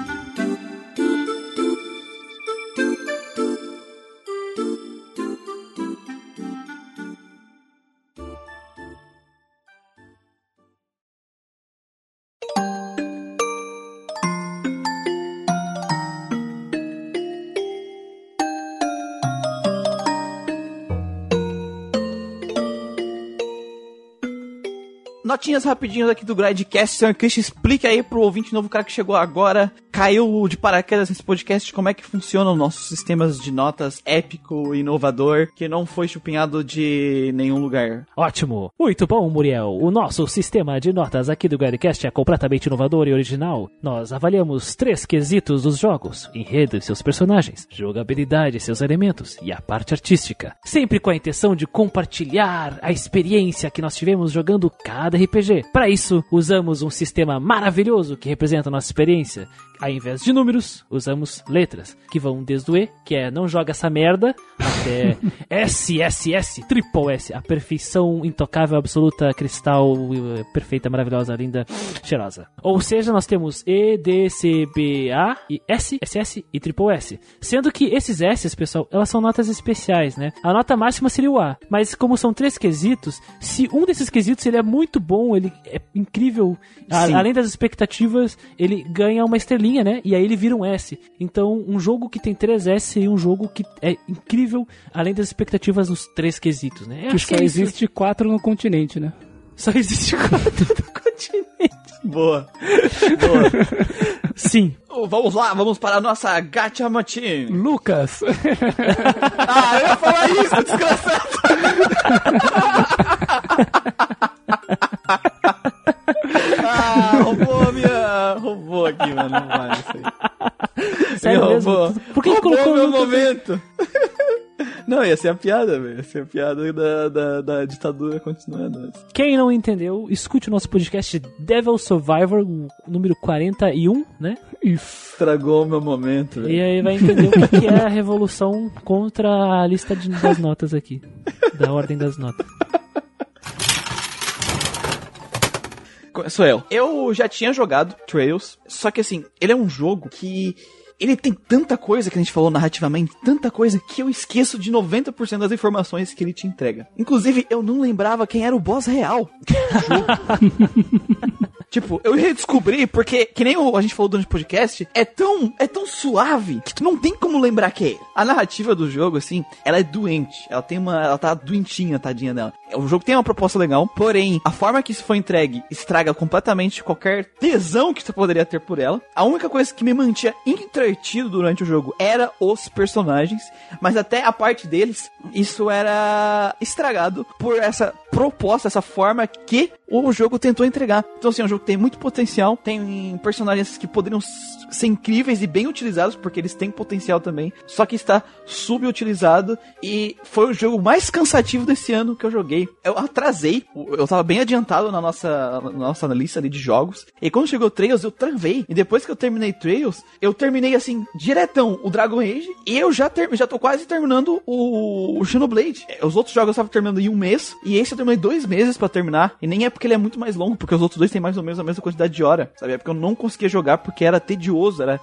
Notinhas rapidinhas aqui do Gradcast. Senhor Christian, explique aí pro ouvinte novo, cara que chegou agora, caiu de paraquedas nesse podcast, como é que funcionam nossos sistemas de notas épico, inovador, que não foi chupinhado de nenhum lugar. Ótimo! Muito bom, Muriel. O nosso sistema de notas aqui do Guidecast é completamente inovador e original. Nós avaliamos três quesitos dos jogos: enredo e seus personagens, jogabilidade e seus elementos e a parte artística. Sempre com a intenção de compartilhar a experiência que nós tivemos jogando cada RPG. Para isso, usamos um sistema maravilhoso que representa a nossa experiência. Ao invés de números, usamos letras, que vão desde o E, que é não joga essa merda, até SSS, triple S, a perfeição intocável, absoluta, cristal, eh, perfeita, maravilhosa, linda, cheirosa. Ou seja, nós temos E, D, C, B, A, e S, SS e triple S. Sendo que esses S, pessoal, elas são notas especiais, né? A nota máxima seria o A, mas como são três quesitos, se um desses quesitos ele é muito bom, ele é incrível, a- além das expectativas, ele ganha uma estrelinha, né? E aí ele vira um S. Então, um jogo que tem três S seria um jogo que é incrível, além das expectativas nos três quesitos, né? Eu Que só é isso. existe quatro no continente, né? Só existe quatro do continente. Boa. Boa. Sim. Oh, vamos lá, vamos para a nossa Gacha Matin. Lucas! Ah, eu ia falar isso, desgraçado. ah, roubou a minha... Roubou aqui, mano. Não vale isso aí. Sério Me mesmo? roubou. Por que roubou colocou meu momento? Não, ia ser a piada, velho. Ia ser a piada da, da, da ditadura continuando. Quem não entendeu, escute o nosso podcast Devil Survivor, número 41, né? Estragou o meu momento, E velho. aí vai entender o que que é a revolução contra a lista de- das notas aqui. Da ordem das notas. Sou eu. Eu já tinha jogado Trails, só que assim, ele é um jogo que. Ele tem tanta coisa que a gente falou narrativamente, tanta coisa que eu esqueço de 90% das informações que ele te entrega. Inclusive, eu não lembrava quem era o boss real do jogo. Tipo, eu redescobri porque, que nem o- a gente falou durante o podcast, é tão, é tão suave que tu não tem como lembrar que é ele. A narrativa do jogo, assim, ela é doente. Ela tem uma. Ela tá doentinha, tadinha dela. O jogo tem uma proposta legal, porém, a forma que isso foi entregue estraga completamente qualquer tesão que tu poderia ter por ela. A única coisa que me mantinha entretido durante o jogo era os personagens, mas até a parte deles, isso era estragado por essa proposta, essa forma que o jogo tentou entregar. Então, assim, é um jogo que tem muito potencial, tem personagens que poderiam ser incríveis e bem utilizados, porque eles têm potencial também, só que está subutilizado e foi o jogo mais cansativo desse ano que eu joguei. Eu atrasei, eu tava bem adiantado na nossa, na nossa lista de jogos, e quando chegou Trails eu travei, e depois que eu terminei Trails, eu terminei assim, diretão, o Dragon Age, e eu já, ter, já tô quase terminando o, o Xenoblade. Os outros jogos eu tava terminando em um mês, e esse eu terminei dois meses pra terminar, e nem é porque ele é muito mais longo, porque os outros dois têm mais ou menos a mesma quantidade de hora, sabe? É porque eu não conseguia jogar porque era tedioso, era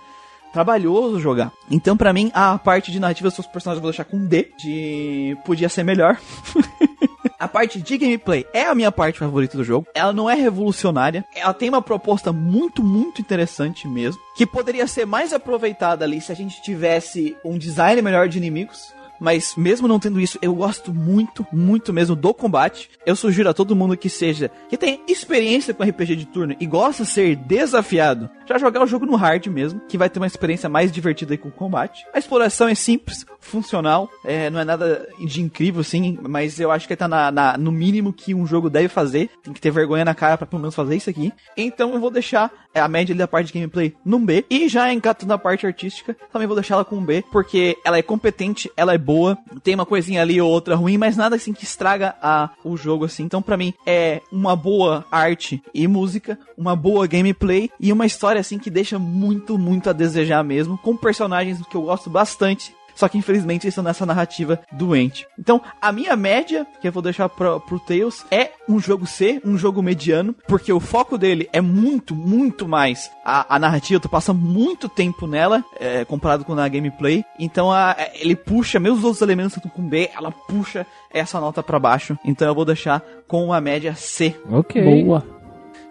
trabalhoso jogar. Então, pra mim, a parte de narrativa dos seus personagens eu vou deixar com D, de podia ser melhor. A parte de gameplay é a minha parte favorita do jogo. Ela não é revolucionária. Ela tem uma proposta muito, muito interessante mesmo. Que poderia ser mais aproveitada ali se a gente tivesse um design melhor de inimigos. Mas mesmo não tendo isso, eu gosto muito, muito mesmo do combate. Eu sugiro a todo mundo que seja, que tem experiência com RPG de turno e gosta de ser desafiado, já jogar o jogo no hard mesmo, que vai ter uma experiência mais divertida com o combate. A exploração é simples, funcional, é, não é nada de incrível assim, mas eu acho que tá na, na- no mínimo que um jogo deve fazer. Tem que ter vergonha na cara pra pelo menos fazer isso aqui. Então eu vou deixar é, a média da parte de gameplay num B. E já encatando a parte artística, também vou deixar ela com um B, porque ela é competente, ela é boa, tem uma coisinha ali ou outra ruim, mas nada assim que estraga a, o jogo assim. Então pra mim é uma boa arte e música, uma boa gameplay e uma história assim que deixa muito, muito a desejar mesmo, com personagens que eu gosto bastante. Só que infelizmente eles estão nessa narrativa doente. Então, a minha média, que eu vou deixar pro, pro Tails, é um jogo C, um jogo mediano, porque o foco dele é muito, muito mais a, a narrativa. Tu passa muito tempo nela, é, comparado com na gameplay. Então, a- é, ele puxa, mesmo os outros elementos que estão com B, ela puxa essa nota pra baixo. Então, eu vou deixar com uma média C. Ok. Boa.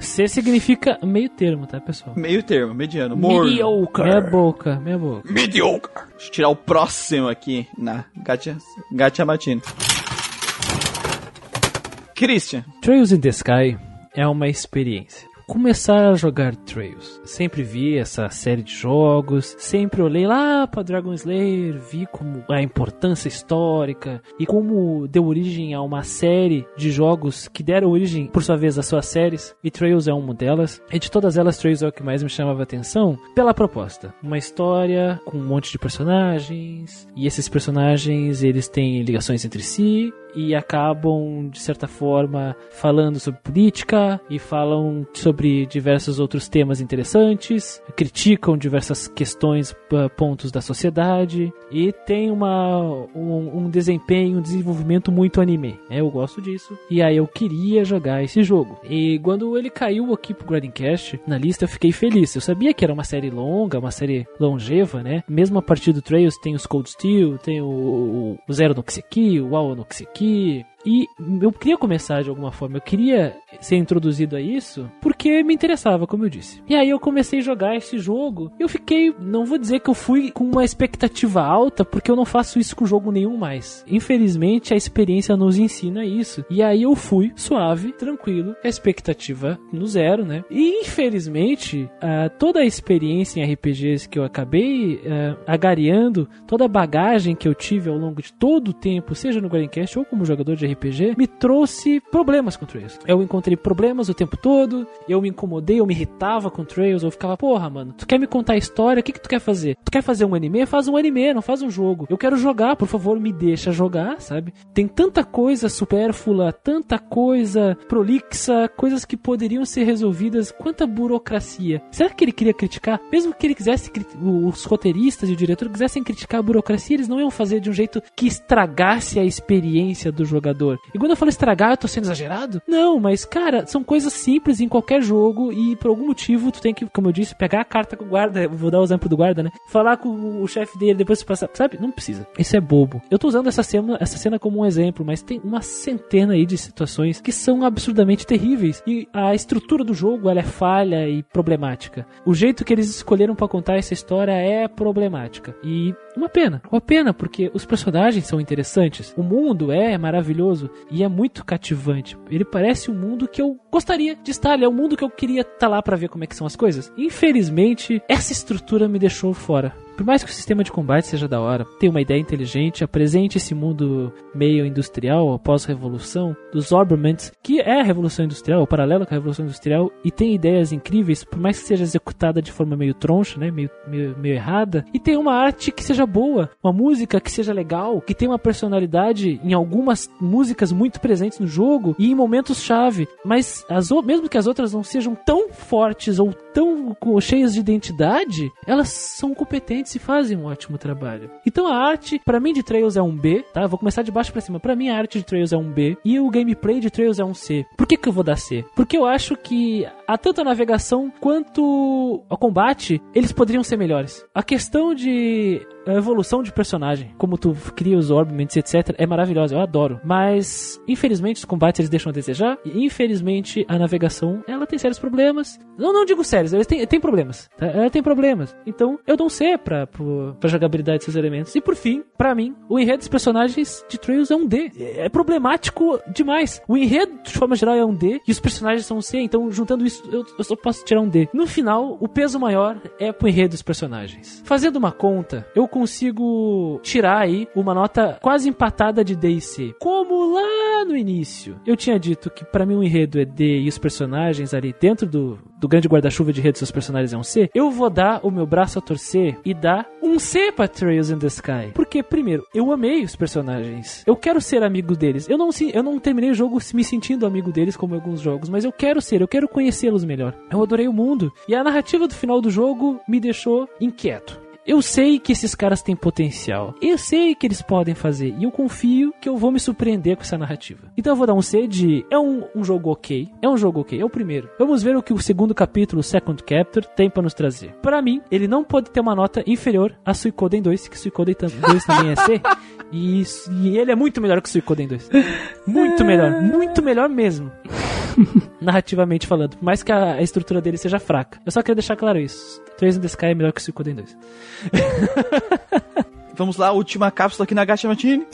C significa meio termo, tá, pessoal? Meio termo, mediano. Morno. Meia boca, meia boca. Mediocre. Deixa eu tirar o próximo aqui na Gacha, Gacha Matino. Christian. Trails in the Sky é uma experiência começar a jogar Trails. Sempre vi essa série de jogos, sempre olhei lá para Dragon Slayer, vi como a importância histórica e como deu origem a uma série de jogos que deram origem, por sua vez, às suas séries, e Trails é uma delas. E de todas elas, Trails é o que mais me chamava atenção pela proposta. Uma história com um monte de personagens, e esses personagens, eles têm ligações entre si, e acabam, de certa forma, falando sobre política e falam sobre diversos outros temas interessantes, criticam diversas questões, pontos da sociedade e tem uma, um, um desempenho, um desenvolvimento muito anime. É, eu gosto disso. E aí eu queria jogar esse jogo. E quando ele caiu aqui pro Grindcast, na lista eu fiquei feliz. Eu sabia que era uma série longa, uma série longeva, né? Mesmo a partir do Trails tem os Cold Steel, tem o, o, o Zero no Kiseki, o Ao no Kiseki, e eu queria começar de alguma forma, eu queria ser introduzido a isso porque me interessava, como eu disse. E aí eu comecei a jogar esse jogo. Eu fiquei, não vou dizer que eu fui com uma expectativa alta, porque eu não faço isso com jogo nenhum mais. Infelizmente a experiência nos ensina isso. E aí eu fui suave, tranquilo, a expectativa no zero, né? E infelizmente uh, toda a experiência em RPGs que eu acabei uh, agariando, toda a bagagem que eu tive ao longo de todo o tempo, seja no Grandcast ou como jogador de RPG, me trouxe problemas com Trails. Eu encontrei problemas o tempo todo, eu me incomodei, eu me irritava com Trails, eu ficava, porra, mano, tu quer me contar a história? O que, que tu quer fazer? Tu quer fazer um anime? Faz um anime, não faz um jogo. Eu quero jogar, por favor, me deixa jogar, sabe? Tem tanta coisa supérflua, tanta coisa prolixa, coisas que poderiam ser resolvidas, quanta burocracia. Será que ele queria criticar? Mesmo que ele quisesse, os roteiristas e o diretor quisessem criticar a burocracia, eles não iam fazer de um jeito que estragasse a experiência do jogador. E quando eu falo estragar, eu tô sendo exagerado? Não, mas cara, são coisas simples em qualquer jogo e por algum motivo tu tem que, como eu disse, pegar a carta com o guarda, vou dar o exemplo do guarda, né? Falar com o chefe dele, depois você passar, sabe? Não precisa. Isso é bobo. Eu tô usando essa cena, essa cena como um exemplo, mas tem uma centena aí de situações que são absurdamente terríveis e a estrutura do jogo, ela é falha e problemática. O jeito que eles escolheram para contar essa história é problemática. E uma pena, uma pena, porque os personagens são interessantes, o mundo é maravilhoso e é muito cativante. Ele parece um mundo que eu gostaria de estar, é um mundo que eu queria estar lá para ver como é que são as coisas. Infelizmente, essa estrutura me deixou fora. Por mais que o sistema de combate seja da hora, tenha uma ideia inteligente, apresente esse mundo meio industrial, após a revolução, dos Orberments, que é a revolução industrial, o paralelo com a revolução industrial, e tem ideias incríveis, por mais que seja executada de forma meio troncha, né, meio, meio, meio errada, e tem uma arte que seja boa, uma música que seja legal, que tenha uma personalidade em algumas músicas muito presentes no jogo e em momentos-chave, mas as, mesmo que as outras não sejam tão fortes ou tão cheias de identidade, elas são competentes e fazem um ótimo trabalho. Então a arte, para mim, de Trails é um B, tá? Vou começar de baixo para cima. Para mim, a arte de Trails é um B e o gameplay de Trails é um C. Por que, que eu vou dar C? Porque eu acho que a tanto a navegação quanto o combate, eles poderiam ser melhores. A questão de a evolução de personagem, como tu cria os orbiments, etc, é maravilhosa, eu adoro. Mas, infelizmente, os combates eles deixam a desejar, e infelizmente a navegação, ela tem sérios problemas. Não, não digo sérios, eles têm, têm problemas, tá? Ela tem problemas. Então, eu um C pra, pra, pra jogabilidade desses elementos. E por fim, para mim, o enredo dos personagens de Trails é um D. É problemático demais. O enredo, de forma geral, é um D, e os personagens são um C, então, juntando isso, eu, eu só posso tirar um D. No final, o peso maior é pro enredo dos personagens. Fazendo uma conta, eu consigo tirar aí uma nota quase empatada de D e C. Como lá no início eu tinha dito que para mim o enredo é D e os personagens ali dentro do, do grande guarda-chuva de redes dos personagens é um C, eu vou dar o meu braço a torcer e dar um C pra Trails in the Sky. Porque, primeiro, eu amei os personagens. Eu quero ser amigo deles. Eu não, eu não terminei o jogo me sentindo amigo deles, como alguns jogos, mas eu quero ser, eu quero conhecê-los melhor. Eu adorei o mundo. E a narrativa do final do jogo me deixou inquieto. Eu sei que esses caras têm potencial. Eu sei que eles podem fazer. E eu confio que eu vou me surpreender com essa narrativa. Então eu vou dar um C de. É um, um jogo ok. É um jogo ok. É o primeiro. Vamos ver o que o segundo capítulo, o Second Chapter, tem para nos trazer. Para mim, ele não pode ter uma nota inferior a Suicoden 2, que Suicoden 2 também é C. E, e ele é muito melhor que Suicoden 2. Muito melhor. Muito melhor mesmo. Narrativamente falando. Por mais que a, estrutura dele seja fraca. Eu só queria deixar claro isso. 3 in the Sky é melhor que Suicoden 2. Vamos lá, última cápsula aqui na Gacha Martini.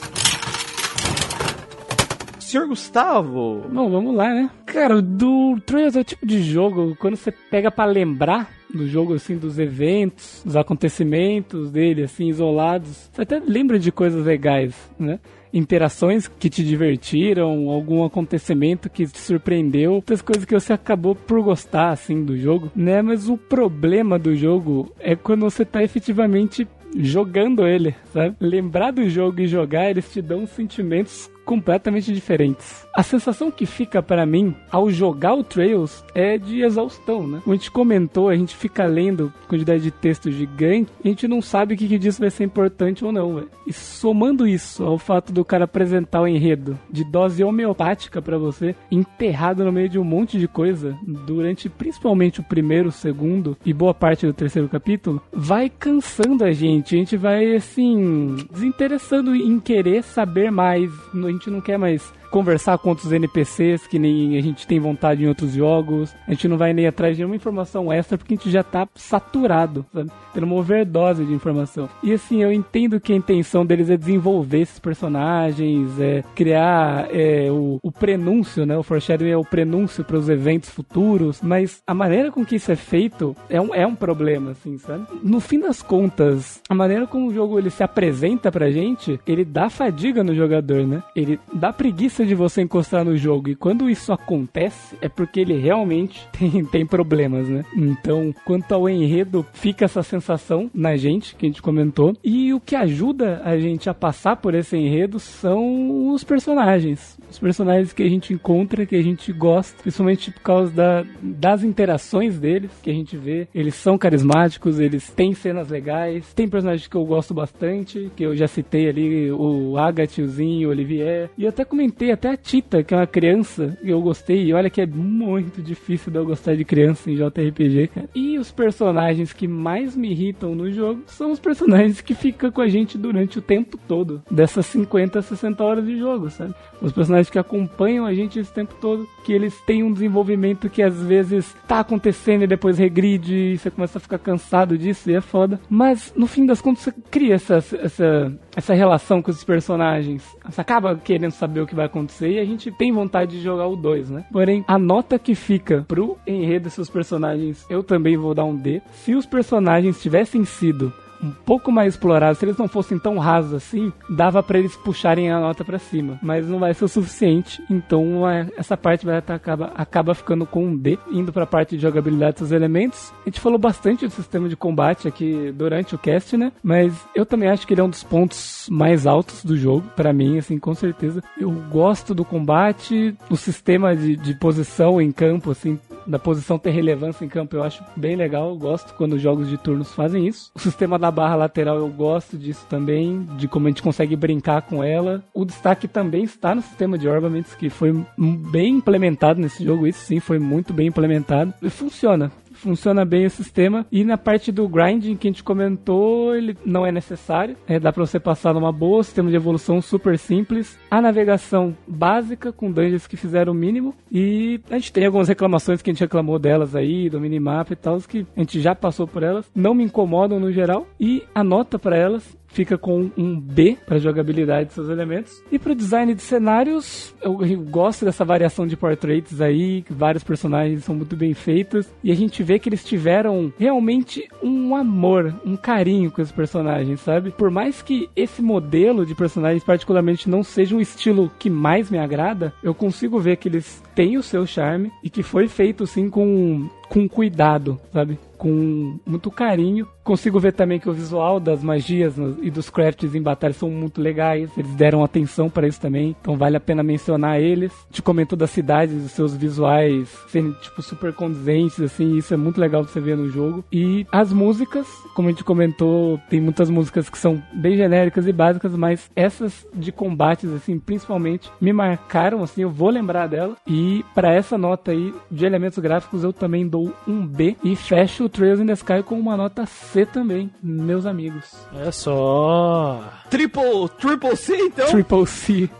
senhor Gustavo. Bom, vamos lá, né? Cara, do Trails é o tipo de jogo, quando você pega pra lembrar do jogo, assim, dos eventos, dos acontecimentos dele, assim, isolados, você até lembra de coisas legais, né? Interações que te divertiram, algum acontecimento que te surpreendeu, outras coisas que você acabou por gostar, assim, do jogo, né? Mas o problema do jogo é quando você tá efetivamente jogando ele, sabe? Lembrar do jogo e jogar, eles te dão sentimentos completamente diferentes. A sensação que fica para mim ao jogar o Trails é de exaustão, né? Como a gente comentou, a gente fica lendo quantidade de texto gigante, a gente não sabe o que, que disso vai ser importante ou não, véio. E somando isso ao fato do cara apresentar o enredo de dose homeopática para você, enterrado no meio de um monte de coisa, durante principalmente o primeiro, segundo e boa parte do terceiro capítulo, vai cansando a gente. A gente vai, assim, desinteressando em querer saber mais. A gente não quer mais conversar com outros NPCs que nem a gente tem vontade em outros jogos. A gente não vai nem atrás de nenhuma informação extra porque a gente já tá saturado, sabe? Tendo uma overdose de informação. E assim, eu entendo que a intenção deles é desenvolver esses personagens, é criar é, o, o prenúncio, né? O foreshadowing é o prenúncio para os eventos futuros, mas a maneira com que isso é feito é um, é um problema, assim, sabe? No fim das contas, a maneira como o jogo ele se apresenta pra gente, ele dá fadiga no jogador, né? Ele dá preguiça de você encostar no jogo. E quando isso acontece, é porque ele realmente tem, tem problemas, né? Então, quanto ao enredo, fica essa sensação na gente, que a gente comentou. E o que ajuda a gente a passar por esse enredo são os personagens. Os personagens que a gente encontra, que a gente gosta, principalmente por causa da, das interações deles, que a gente vê. Eles são carismáticos, eles têm cenas legais. Tem personagens que eu gosto bastante, que eu já citei ali, o Agatha, o Zinho, o Olivier. E eu até comentei até a Tita, que é uma criança, e eu gostei. E olha que é muito difícil de eu gostar de criança em JRPG, cara. E os personagens que mais me irritam no jogo são os personagens que ficam com a gente durante o tempo todo. Dessas 50, 60 horas de jogo, sabe? Os personagens que acompanham a gente esse tempo todo, que eles têm um desenvolvimento que às vezes tá acontecendo e depois regride, e você começa a ficar cansado disso, e é foda. Mas no fim das contas, você cria essa, essa, essa relação com esses personagens. Você acaba querendo saber o que vai acontecer e a gente tem vontade de jogar o 2, né? Porém, a nota que fica pro enredo desses personagens, eu também vou dar um D. Se os personagens tivessem sido um pouco mais explorados, se eles não fossem tão rasos assim, dava para eles puxarem a nota para cima. Mas não vai ser o suficiente, então é, essa parte vai tá, acaba, acaba ficando com um D. Indo para a parte de jogabilidade dos elementos, a gente falou bastante do sistema de combate aqui durante o cast, né? Mas eu também acho que ele é um dos pontos mais altos do jogo, para mim, assim, com certeza. Eu gosto do combate, o sistema de, de posição em campo, assim, da posição ter relevância em campo, eu acho bem legal. Eu gosto quando os jogos de turnos fazem isso. O sistema da barra lateral, eu gosto disso também, de como a gente consegue brincar com ela. O destaque também está no sistema de Orbaments, que foi bem implementado nesse jogo. Isso sim, foi muito bem implementado. E funciona funciona bem o sistema. E na parte do grinding que a gente comentou, ele não é necessário. É, dá pra você passar numa boa, sistema de evolução super simples. A navegação básica, com dungeons que fizeram o mínimo. E a gente tem algumas reclamações que a gente reclamou delas aí, do minimap e tal, que a gente já passou por elas. Não me incomodam no geral. E a nota para elas fica com um B para jogabilidade de seus elementos. E para o design de cenários, eu, eu, gosto dessa variação de portraits aí, que vários personagens são muito bem feitos e a gente vê que eles tiveram realmente um amor, um carinho com esses personagens, sabe? Por mais que esse modelo de personagens particularmente não seja um estilo que mais me agrada, eu consigo ver que eles têm o seu charme e que foi feito sim com com cuidado, sabe? Com muito carinho. Consigo ver também que o visual das magias e dos crafts em batalha são muito legais. Eles deram atenção para isso também. Então vale a pena mencionar eles. Te comentou das cidades, os seus visuais serem tipo super condizentes, assim. Isso é muito legal de você ver no jogo. E as músicas, como a gente comentou, tem muitas músicas que são bem genéricas e básicas, mas essas de combates, assim, principalmente, me marcaram, assim. Eu vou lembrar dela. E para essa nota aí de elementos gráficos, eu também dou um B e fecho o Trails in the Sky com uma nota C também, meus amigos. Olha só. Triple, triple C então? Triple C.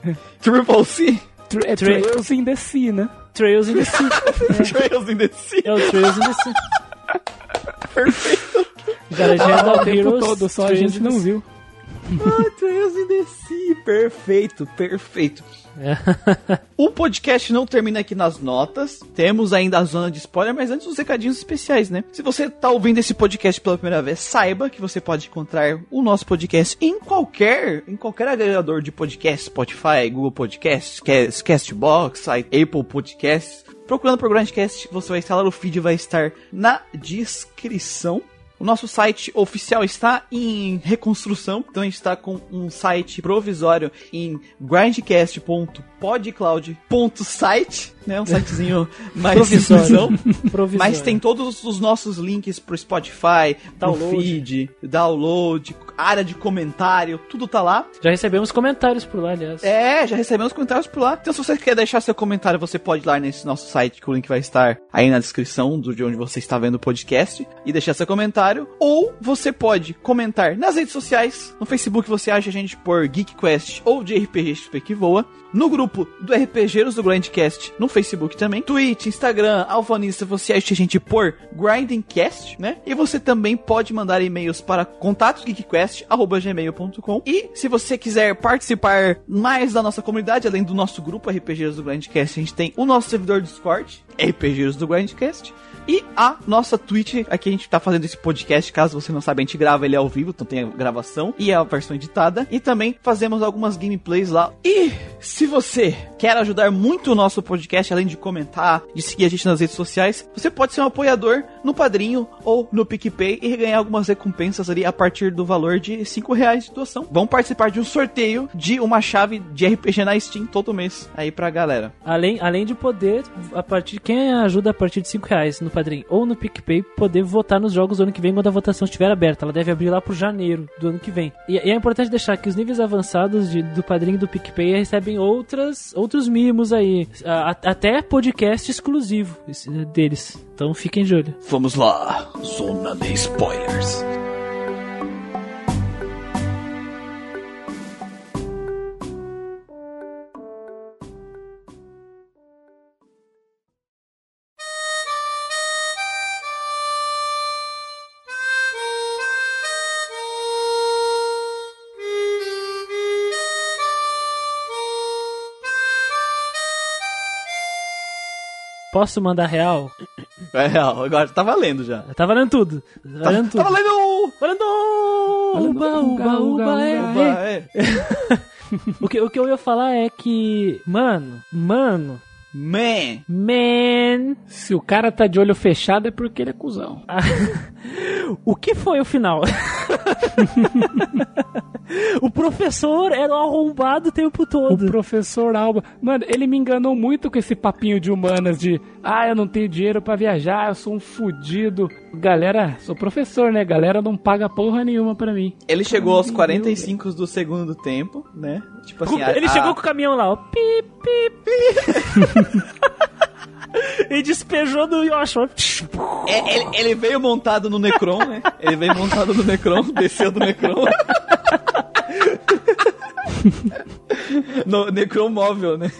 Triple C? Tra é Tra Trails in the Sea, né? Trails in the Sea. é. Trails in the Sea. É o Trails in the Sea. Perfeito. Já, já é o tempo todo, só a gente não viu. ah, Trails in the Sea. Perfeito, perfeito. O podcast não termina aqui nas notas. Temos ainda a zona de spoiler, mas antes os recadinhos especiais, né? Se você tá ouvindo esse podcast pela primeira vez, saiba que você pode encontrar o nosso podcast em qualquer, em qualquer agregador de podcast, Spotify, Google Podcasts, Cast- Castbox, Apple Podcasts. Procurando por Grandcast, você vai instalar o feed, vai estar na descrição. O nosso site oficial está em reconstrução, então a gente está com um site provisório em grindcast.podcloud.site, né? Um sitezinho mais Provisório. Provisório. Mas tem todos os nossos links pro Spotify, Download. pro feed, download, área de comentário, tudo tá lá. Já recebemos comentários por lá, aliás. É, já recebemos comentários por lá. Então, se você quer deixar seu comentário, você pode ir lá nesse nosso site, que o link vai estar aí na descrição do de onde você está vendo o podcast, e deixar seu comentário. Ou você pode comentar nas redes sociais. No Facebook você acha a gente por Geek Quest ou de RPG que voa. No grupo do RPGeiros do Grindcast, no Facebook também. Twitch, Instagram, Alvanista, você acha a gente por Grindcast, né? E você também pode mandar e-mails para contatosgeekquest.gmail.com E se você quiser participar mais da nossa comunidade, além do nosso grupo RPGeiros do Grindcast, a gente tem o nosso servidor Discord, RPGeiros do Grindcast. E a nossa Twitch, aqui a gente tá fazendo esse podcast, caso você não saiba, a gente grava ele ao vivo, então tem a gravação e a versão editada. E também fazemos algumas gameplays lá. E se você quer ajudar muito o nosso podcast, além de comentar, de seguir a gente nas redes sociais, você pode ser um apoiador no Padrinho ou no PicPay e ganhar algumas recompensas ali a partir do valor de 5 reais de doação. Vão participar de um sorteio de uma chave de RPG na Steam todo mês aí pra galera. Além, além de poder, a partir quem ajuda a partir de 5 reais no Padrim ou no PicPay, poder votar nos jogos do ano que vem quando a votação estiver aberta. Ela deve abrir lá pro janeiro do ano que vem. E, e é importante deixar que os níveis avançados de- do Padrim e do PicPay recebem outras, outros mimos aí. A- a- até podcast exclusivo deles. Então fiquem de olho. Vamos lá, zona de spoilers. Posso mandar real? É real, agora tá valendo já. Tá valendo tudo. Tá valendo tudo. Tá valendo! Valendo! Uba, uba, uba, é, Oba, é. é. O que, o que eu ia falar é que, mano, mano, Man, man, Se o cara tá de olho fechado é porque ele é cuzão. o que foi o final? o professor era um arrombado o tempo O todo. professor Alba. Mano, ele me enganou muito com esse papinho de humanas de ah, eu não tenho dinheiro pra viajar, eu sou um fudido. Galera, sou professor, né? Galera não paga porra nenhuma pra mim. ele chegou aos 45 do segundo tempo, né? Tipo assim, Ele a- chegou com o caminhão lá, ó. Pi, pi, pi. e despejou do Yoshi. ó. É, ele, ele veio montado no Necron, né? Ele veio montado no Necron, desceu do Necron. no Necron móvel, né?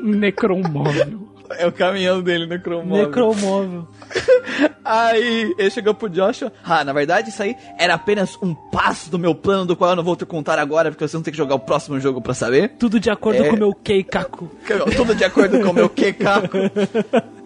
Necromóvel. É o caminhão dele, Necron móvel. Necromóvel. Aí ele chegou pro Joshua. Ah, na verdade, isso aí era apenas um passo do meu plano, do qual eu não vou te contar agora, porque você não tem que jogar o próximo jogo pra saber. Tudo de acordo É. com o meu Keikaku. Tudo de acordo com o meu Kekaku.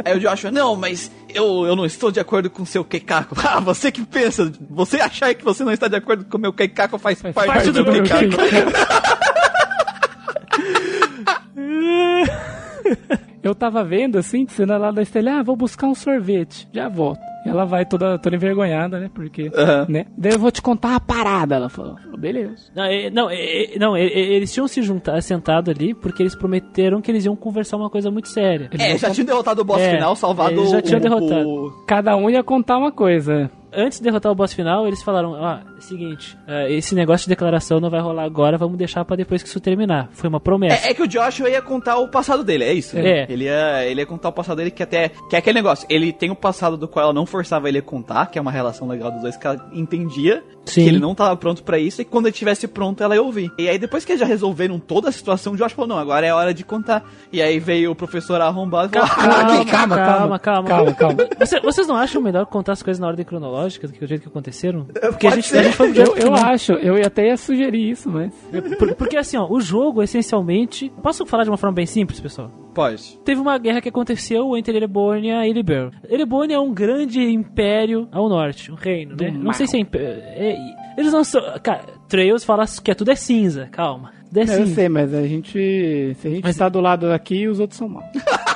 Aí o Joshua, não, mas eu, eu não estou de acordo com o seu Kekaku. Ah, você que pensa, você achar que você não está de acordo com o meu Kekaku faz, parte, parte do, do meu Kekaku. Eu tava vendo assim, cena lá da Estela, ah, vou buscar um sorvete, já volto. E ela vai toda, toda envergonhada, né? Porque, Aham. né? Daí eu vou te contar uma parada, ela falou. Falei, Beleza. Não, é- não, é- é- não é- é- eles tinham se juntado, sentado ali, porque eles prometeram que eles iam conversar uma coisa muito séria. É, já tinham derrotado o boss É, final, salvado eles já tinham o, derrotado. o- Cada um ia contar uma coisa. Antes de derrotar o boss final, eles falaram: Ah, é seguinte, é, esse negócio de declaração não vai rolar agora, vamos deixar pra depois que isso terminar. Foi uma promessa. É, é que o Joshua ia contar o passado dele, é isso? É. Ele ia, ele ia contar o passado dele, que até. Que é aquele negócio. Ele tem o passado do qual ela não forçava ele a contar, que é uma relação legal dos dois, que ela entendia Sim. que ele não tava pronto pra isso, e quando ele estivesse pronto, ela ia ouvir. E aí, depois que eles já resolveram toda a situação, o Joshua falou: não, agora é hora de contar. E aí veio o professor arrombado e falou: Calma, "Ah, calma, calma, calma, calma, calma. Você- vocês não acham melhor contar as coisas na ordem cronológica? Mitológicas, do que o jeito que aconteceram? Porque a gente, a gente foi Eu, eu acho, eu até ia sugerir isso, mas. Por- Porque assim, ó, o jogo, essencialmente. Posso falar de uma forma bem simples, pessoal? Pode. Teve uma guerra que aconteceu entre Erebonia e Liberl. Erebonia é um grande império ao norte, um reino, né? Não sei se é, impé- é. Eles não são. Cara, Trails fala que é tudo é cinza, calma. Tudo é eu cinza. sei, mas a gente. Se a gente Mas- tá do lado daqui, os outros são maus.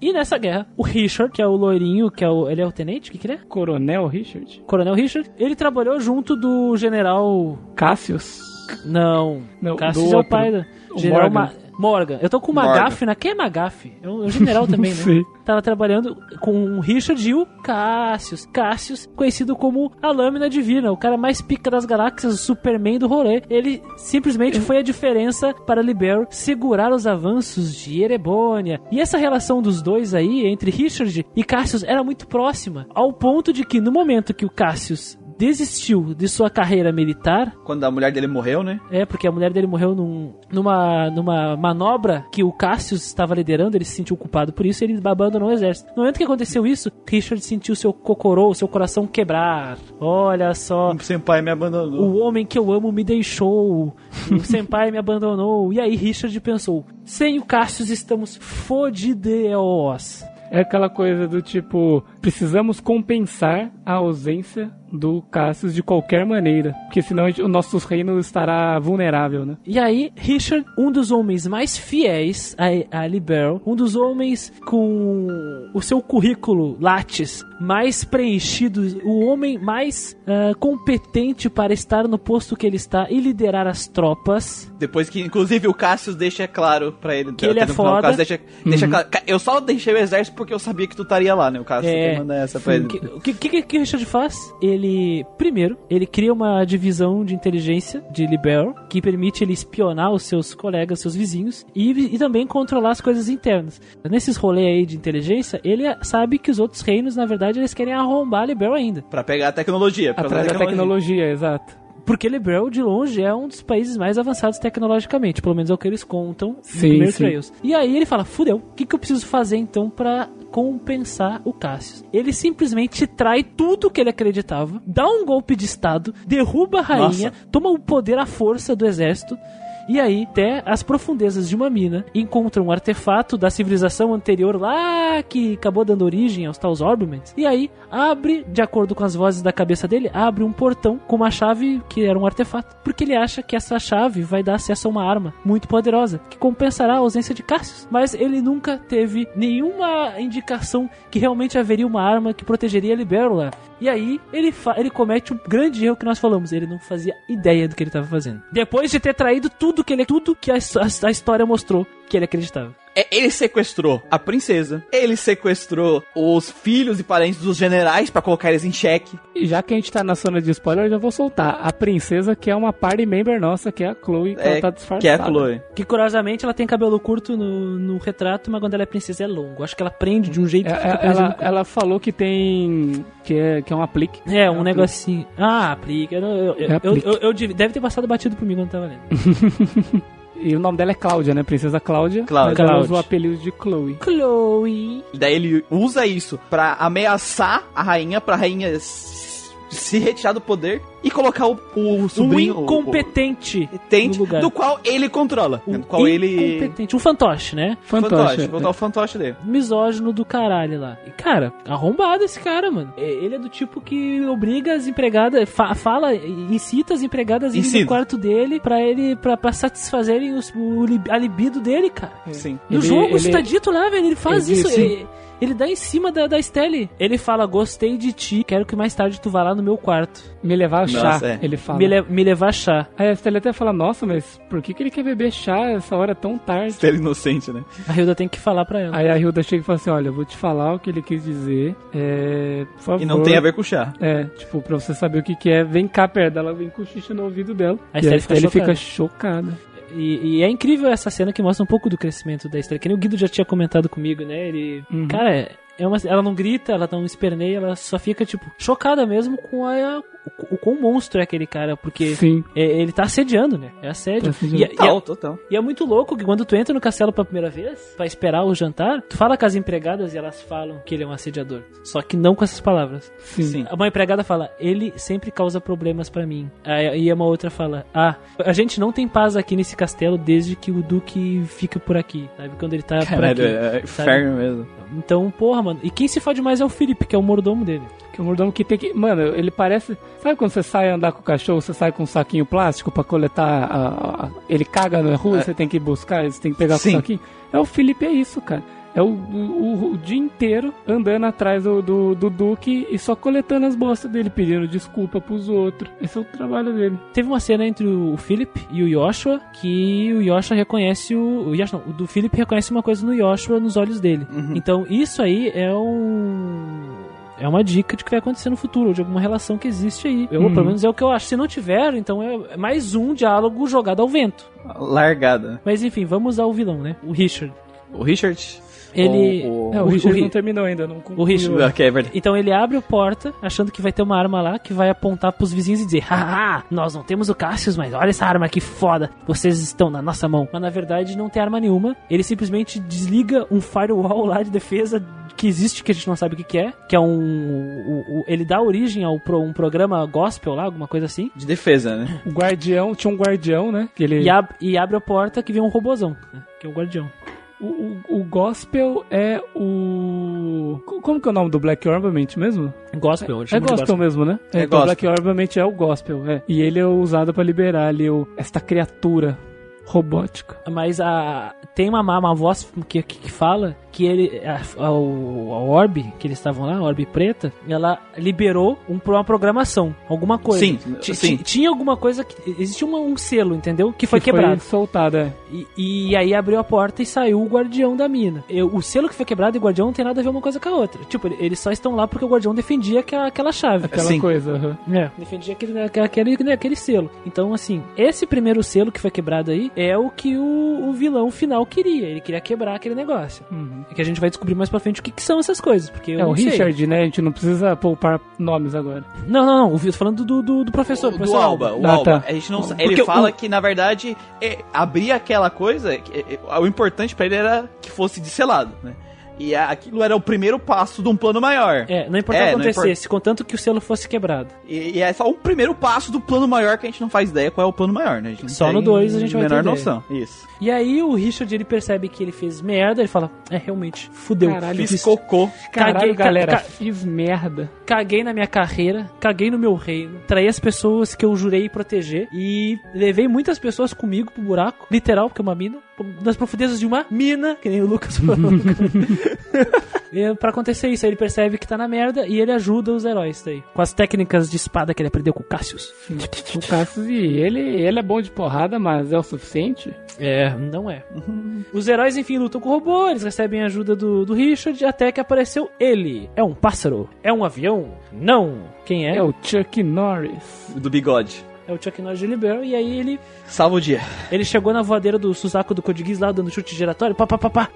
E nessa guerra, o Richard, que é o loirinho, que é o. Ele é o tenente? O que, que ele é? Coronel Richard? Coronel Richard. Ele trabalhou junto do general. Cassius? Não. Não, Cassius é o pai da. O General Morgan. Ma- Morgan. Eu tô com o Morgan. Magaf na. Quem é Magaf? É o general também, né? Tava trabalhando com o Richard e o Cassius. Cassius, conhecido como a Lâmina Divina, o cara mais pica das galáxias, o Superman do rolê. Ele simplesmente foi a diferença para Libero segurar os avanços de Erebonia. E essa relação dos dois aí, entre Richard e Cassius, era muito próxima. Ao ponto de que no momento que o Cassius desistiu de sua carreira militar, Quando a mulher dele morreu, né? é, porque a mulher dele morreu num- numa, numa manobra que o Cassius estava liderando, ele se sentiu culpado por isso e ele abandonou o exército. No momento que aconteceu isso, Richard sentiu seu cocorô, seu coração quebrar. Olha só. O senpai me abandonou. O homem que eu amo me deixou. O senpai me abandonou. E aí Richard pensou: sem o Cassius estamos fodideos. É aquela coisa do tipo, precisamos compensar a ausência do Cassius de qualquer maneira, porque senão o nosso reino estará vulnerável, né? E aí, Richard, um dos homens mais fiéis a, a Libero, um dos homens com o seu currículo Lattes mais preenchido, o homem mais ah, competente para estar no posto que ele está e liderar as tropas. Depois que, inclusive, o Cassius deixa claro pra ele. Que ele é final, foda. Cassius deixa, deixa claro. Ca- Eu só deixei o exército porque eu sabia que tu estaria lá, né? O Cassius É. manda essa pra ele. O que, que, que, que o Richard faz? Ele, primeiro, ele cria uma divisão de inteligência de Libero que permite ele espionar os seus colegas, seus vizinhos e, e também controlar as coisas internas. Nesses rolês aí de inteligência, ele sabe que os outros reinos, na verdade, eles querem arrombar Libero ainda. Pra pegar a tecnologia. pra Atrás usar da tecnologia, exato. Porque Liberal, de longe, é um dos países mais avançados tecnologicamente. Pelo menos é o que eles contam no Sim, primeiro sim. Trails. E aí ele fala, fudeu, o que, que eu preciso fazer então pra compensar o Cassius? Ele simplesmente trai tudo que ele acreditava, dá um golpe de estado, derruba a rainha, toma o poder à força do exército, e aí, até as profundezas de uma mina, encontra um artefato da civilização anterior lá que acabou dando origem aos Taos Orbiments. E aí, abre, de acordo com as vozes da cabeça dele, abre um portão com uma chave que era um artefato. Porque ele acha que essa chave vai dar acesso a uma arma muito poderosa, que compensará a ausência de Cassius. Mas ele nunca teve nenhuma indicação que realmente haveria uma arma que protegeria Libérula. E aí, ele, ele comete um grande erro que nós falamos. Ele não fazia ideia do que ele estava fazendo. Depois de ter traído tudo que ele, tudo que a, a- a história mostrou que ele acreditava. É, ele sequestrou a princesa, ele sequestrou os filhos e parentes dos generais pra colocar eles em xeque. E já que a gente tá na zona de spoiler, eu já vou soltar. A princesa, que é uma party member nossa, que é a Chloe, que É, ela tá disfarçada. que é a Chloe. Que curiosamente ela tem cabelo curto no, no retrato, mas quando ela é princesa é longo. Acho que ela prende de um jeito É, que fica é, ela, ela falou que tem. que é, que é um aplique. É, um aplique. negocinho. Ah, aplica. Eu, não- eu, É eu, aplique. eu- eu dev- deve ter passado batido por mim quando tava lendo. E o nome dela é Cláudia, né? Princesa Cláudia. Cláudia. Mas ela Cláudia. usa o apelido de Chloe. Chloe. Daí ele usa isso pra ameaçar a rainha, pra rainha se retirar do poder e colocar o, o sobrinho. um o- incompetente. o lugar. do qual ele controla. Um do qual ele. incompetente. Um fantoche, né? Fantoche. Fantoche. Vou botar o fantoche dele. misógino do caralho lá. E, cara, arrombado esse cara, mano. É, Ele é do tipo que obriga as empregadas, fa- fala, incita as empregadas a ir no quarto dele pra ele, pra, pra satisfazerem os- o, a libido dele, cara. Sim. No Ele- jogo, ele- isso tá dito lá, velho. Ele faz Ele isso. disse- Ele, ele dá em cima da, da Stelle. Ele fala, gostei de ti, quero que mais tarde tu vá lá no meu quarto. Me levar chá, Nossa, é. ele fala. Me, le- me levar chá. Aí a Stella até fala, nossa, mas por que, que ele quer beber chá essa hora tão tarde? Ele é inocente, né? A Hilda tem que falar pra ela. Aí a Hilda chega e fala assim, olha, eu vou te falar o que ele quis dizer. É. Por favor. E não tem a ver com o chá. É, tipo, pra você saber o que, que é, vem cá perto dela, vem com xixi no ouvido dela. A e a fica Stella chocada. fica chocada. E, e é incrível essa cena que mostra um pouco do crescimento da Estela. Que nem o Guido já tinha comentado comigo, né? Ele. Uhum. Cara, é, é uma, ela não grita, ela não esperneia, ela só fica, tipo, chocada mesmo com a, o, o quão monstro é aquele cara, porque Sim. é- ele tá assediando, né? É assédio. Tá. E, é- e é- Total, total. e é muito louco que quando tu entra no castelo pela primeira vez, pra esperar o jantar, tu fala com as empregadas e elas falam que ele é um assediador. Só que não com essas palavras. Sim. Sim. Uma empregada fala, ele sempre causa problemas pra mim. Aí uma outra fala, ah, a gente não tem paz aqui nesse castelo desde que o Duque fica por aqui, sabe? Quando ele tá por Caralho, aqui. é inferno mesmo. Então, porra, mano. E quem se fode mais é o Felipe, que é o mordomo dele. Que o mordomo que tem que. Mano, ele parece. Sabe quando você sai andar com o cachorro, você sai com um saquinho plástico pra coletar. a- a- ele caga na rua, você tem que buscar, você tem que pegar com Sim. o saquinho? É o Felipe, é isso, cara. É o, o, o dia inteiro andando atrás do, do, do Duque e só coletando as bostas dele, pedindo desculpa pros outros. Esse é o trabalho dele. Teve uma cena entre o Philip e o Joshua que o Joshua reconhece o. O Joshua não, o do Philip reconhece uma coisa no Joshua nos olhos dele. Então isso aí é um. É uma dica de que vai acontecer no futuro, ou de alguma relação que existe aí. Eu, Uhum. Pelo menos é o que eu acho. Se não tiver, então é mais um diálogo jogado ao vento. Largada. Mas enfim, vamos ao vilão, né? O Richard. O Richard. Ele. O- o- É, o, o Richard Ri- não terminou ainda, não o concluiu. Richard. Ok, é verdade. Então ele abre a porta, achando que vai ter uma arma lá, que vai apontar pros vizinhos e dizer: Haha, nós não temos o Cassius, mas olha essa arma que foda, vocês estão na nossa mão. Mas na verdade não tem arma nenhuma. Ele simplesmente desliga um firewall lá de defesa que existe, que a gente não sabe o que, que é, que é um. o- o- ele dá origem a um programa gospel lá, alguma coisa assim. De defesa, né? O guardião, tinha um guardião, né? Que ele... E, ab- e abre a porta que vem um robozão, né, que é o guardião. O, o, o gospel é o. co- Como que é o nome do Black Orbament mesmo? Gospel, É gospel mesmo, né? É então, gospel. Black Orbament é o gospel, é. E ele é usado pra liberar ali o, esta criatura robótica. Mas a, tem uma, uma voz que, que, que fala que ele, a, a, o- a Orb, que eles estavam lá, a Orb preta, ela liberou um, uma programação, alguma coisa. Sim, Ti- sim. ti- Tinha alguma coisa que. Existia uma- um selo, entendeu? Que foi que quebrado. Foi soltado, é. E, e aí abriu a porta e saiu o guardião da mina. Eu- o selo que foi quebrado e o guardião não tem nada a ver uma coisa com a outra. Tipo, ele- eles só estão lá porque o guardião defendia aquela, aquela chave. Aquela Sim. coisa. aham. É, defendia aquele, aquele, aquele, aquele selo. Então, assim, esse primeiro selo que foi quebrado aí é o que o, o vilão final queria. Ele queria quebrar aquele negócio. Uhum. É que a gente vai descobrir mais pra frente o que, que são essas coisas. Porque eu É o não sei. Richard, né? A gente não precisa poupar nomes agora. Não, não, não. Eu tô falando do, do, do professor. do professor Alba, o Ah, Alba. tá. A gente não Porque Ele o- fala que, na verdade, é, abrir aquela coisa, é, é, o importante pra ele era que fosse desselado, né? E aquilo era o primeiro passo de um plano maior. É, não importa É, o que acontecesse, contanto que o selo fosse quebrado. E, e é só um primeiro passo do plano maior que a gente não faz ideia qual é o plano maior, né? A gente não Só tem no dois a gente vai menor ter ideia. noção. Isso. E aí o Richard ele percebe que ele fez merda, ele fala: É, realmente, fudeu. Caralho, Fiz cocô. Caralho, Caguei- ca- galera, ca- fiz merda. caguei na minha carreira, caguei no meu reino, traí as pessoas que eu jurei proteger e levei muitas pessoas comigo pro buraco, literal, porque é uma mina, nas profundezas de uma mina, que nem o Lucas falou. pra acontecer isso, aí ele percebe que tá na merda e ele ajuda os heróis daí, com as técnicas de espada que ele aprendeu com o Cassius. O Cassius, e ele, ele é bom de porrada, mas é o suficiente? É, não é. Os heróis, enfim, lutam com o robô, eles recebem a ajuda do, do Richard, até que apareceu ele. É um pássaro? É um avião? Não. Quem é? É o Chuck Norris. Do bigode. É o Chuck Norris de Libero, e aí ele Salva o dia. Ele chegou na voadeira do Suzaku do Code Geass lá, dando chute giratório, pá, pá, pá, pá.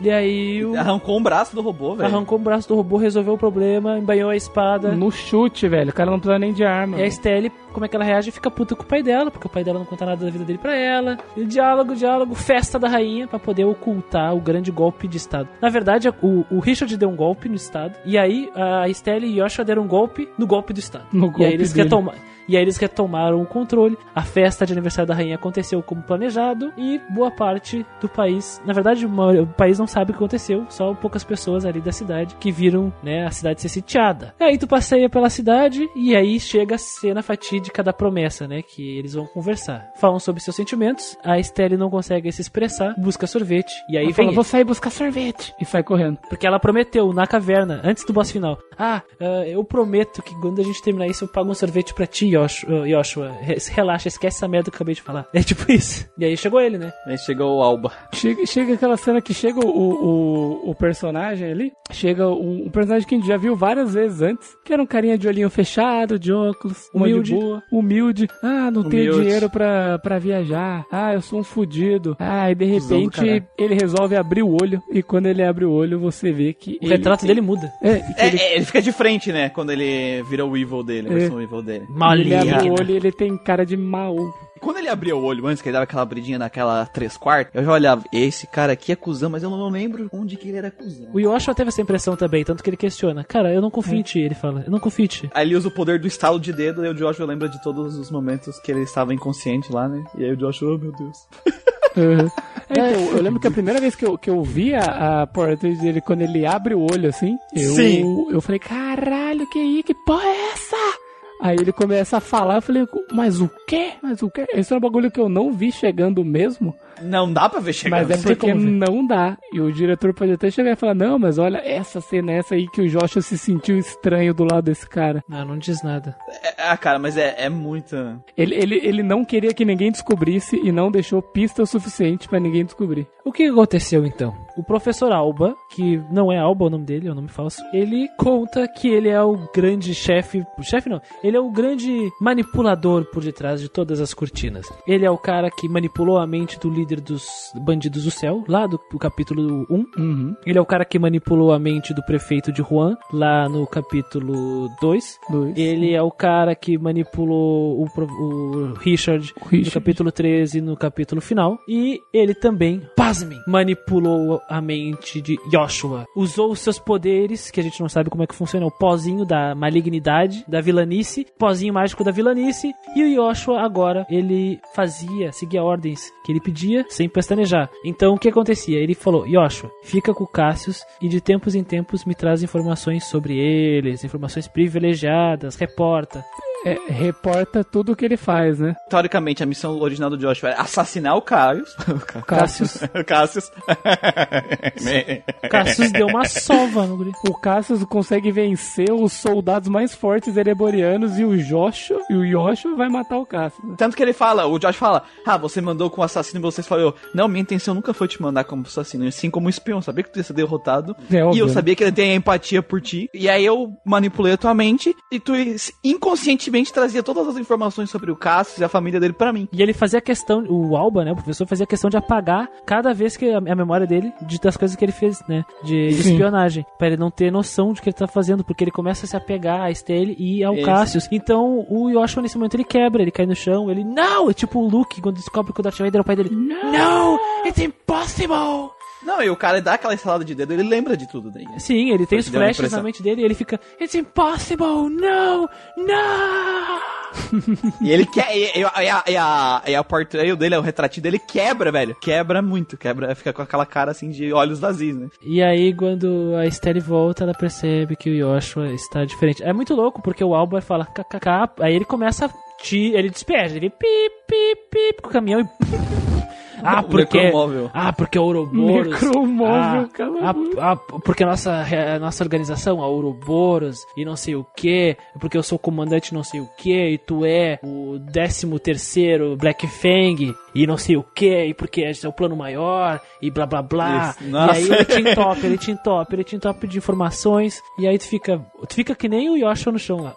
E aí o... Arrancou um braço do robô, velho. arrancou o braço do robô, resolveu o problema, embanhou a espada. No chute, velho. O cara não precisa nem de arma. E a Estelle, como é que ela reage? Fica puta com o pai dela, porque o pai dela não conta nada da vida dele pra ela. E diálogo, diálogo, festa da rainha pra poder ocultar o grande golpe de Estado. Na verdade, o, o Richard deu um golpe no Estado, e aí a Estelle e Yosha deram um golpe no golpe do Estado. No e golpe aí eles dele. retomaram. E aí eles retomaram o controle. A festa de aniversário da rainha aconteceu como planejado e boa parte do país, na verdade, o país não sabe o que aconteceu, só poucas pessoas ali da cidade que viram, né, a cidade ser sitiada. Aí tu passeia pela cidade e aí chega a cena fatídica da promessa, né, que eles vão conversar. Falam sobre seus sentimentos, a Estelle não consegue se expressar, busca sorvete e aí Ela vem fala, vou sair buscar sorvete. E sai correndo. porque ela prometeu na caverna, antes do boss final. Ah, ah, eu prometo que quando a gente terminar isso eu pago um sorvete pra ti, Yoshua, Yoshua, re- relaxa, esquece essa merda que eu acabei de falar. É tipo isso. E aí chegou ele, né? Aí chegou o Alba. Chega, chega aquela cena que chega o, o, o personagem ali, chega um, um personagem que a gente já viu várias vezes antes, que era um carinha de olhinho fechado, de óculos, uma de Humilde. boa, humilde. Ah, não tenho Humilde. dinheiro pra, pra viajar. Ah, eu sou um fudido. Ah, e de repente ele resolve abrir o olho, e quando ele abre o olho, você vê que O ele retrato dele muda. É, É, ele, é, ele fica de frente, né? Quando ele vira o evil dele, a É. versão evil dele. Ele abre o olho e ele tem cara de mal. E quando ele abria o olho antes, que ele dava aquela abridinha naquela três quartos, eu já olhava, esse cara aqui é cuzão, mas eu não lembro onde que ele era cuzão. O Yoshua teve essa impressão também, tanto que ele questiona. Cara, eu não confio em ti, ele fala. Eu não confio em ti. Aí ele usa o poder do estalo de dedo e o Joshua lembra de todos os momentos que ele estava inconsciente lá, né? E aí o Joshua, oh meu Deus. Uhum. É, então, eu lembro que a primeira vez que eu, que eu vi a, a portrait dele, quando ele abre o olho assim, eu, Sim. eu falei, caralho, que aí, que porra é essa? Aí ele começa a falar, eu falei, mas o quê? Mas o quê? Esse é um bagulho que eu não vi chegando mesmo, Não dá pra ver chegando. mas é porque não dá. E o diretor pode até chegar e falar, não, mas olha, essa cena, essa aí que o Joshua se sentiu estranho do lado desse cara. Não, não diz nada. É- ah, cara, mas é, é muita... Ele, ele, ele não queria que ninguém descobrisse e não deixou pista o suficiente pra ninguém descobrir. O que aconteceu então? O professor Alba, que não é Alba o nome dele, é o nome falso, ele conta que ele é o grande chefe. Chefe não, ele é o grande manipulador por detrás de todas as cortinas. Ele é o cara que manipulou a mente do líder dos bandidos do céu, lá do, do capítulo 1. Uhum. Ele é o cara que manipulou a mente do prefeito de Juan, lá no capítulo 2. Dois. Ele é o cara que manipulou o, o Richard, no Richard. capítulo 13 no capítulo final. E ele também, pasmem, manipulou a mente de Joshua. Usou os seus poderes, que a gente não sabe como é que funciona, o pozinho da malignidade, da vilanice, pozinho mágico da vilanice. E o Joshua agora, ele fazia, seguia ordens que ele pedia sem pestanejar. Então o que acontecia? Ele falou: Joshua, fica com o Cassius e de tempos em tempos me traz informações sobre eles, informações privilegiadas, reporta. É, reporta tudo o que ele faz, né? Teoricamente, a missão original do Joshua era assassinar o Cassius. Cassius. o Cassius. Cassius deu uma sova no guri. O Cassius consegue vencer os soldados mais fortes ereborianos e o Joshua, e o Joshua vai matar o Cassius. né? Tanto que ele fala, o Josh fala, ah, você mandou com o assassino e você falou, não, minha intenção nunca foi te mandar como assassino, e sim como espião, sabia que tu ia ser derrotado. É e eu né? sabia que ele tem empatia por ti. E aí eu manipulei a tua mente e tu inconscientemente trazia todas as informações sobre o Cassius e a família dele pra mim. E ele fazia questão, o Alba, né, o professor, fazia questão de apagar cada vez que a, a memória dele de, das coisas que ele fez, né, de, de espionagem, Pra ele não ter noção de que ele tá fazendo, porque ele começa a se apegar a Estelle e ao Isso. Cassius. Então o Yoshua nesse momento ele quebra, ele cai no chão, ele não, é tipo o Luke quando descobre que o Darth Vader é o pai dele. Não, it's impossible. Não, e o cara dá aquela estalada de dedo, ele lembra de tudo daí. Sim, ele tem Foi os flashes na mente dele e ele fica It's impossible, no, no. E ele quer. E, e, e a, e, a, e a portrait dele, o retratinho dele quebra, velho. Quebra muito, quebra. Fica com aquela cara assim de olhos vazios, né? E aí, quando a Estelle volta, ela percebe que o Yoshua está diferente. É muito louco, porque o Alba fala kkk, aí ele começa a te, ele despeja, ele pip, pip, pip com o caminhão e... Ah, porque... necromóvel. Ah, porque a Ouroboros... Necromóvel, ah, cala a ah, ah, porque a nossa, a nossa organização, a Ouroboros, e não sei o que, porque eu sou comandante não sei o que, e tu é o 13 terceiro Black Fang, e não sei o que, e porque é o plano maior, e blá blá blá. Isso, E aí ele te entope, ele te entope, ele te entope de informações, e aí tu fica, tu fica que nem o Yoshua no chão lá.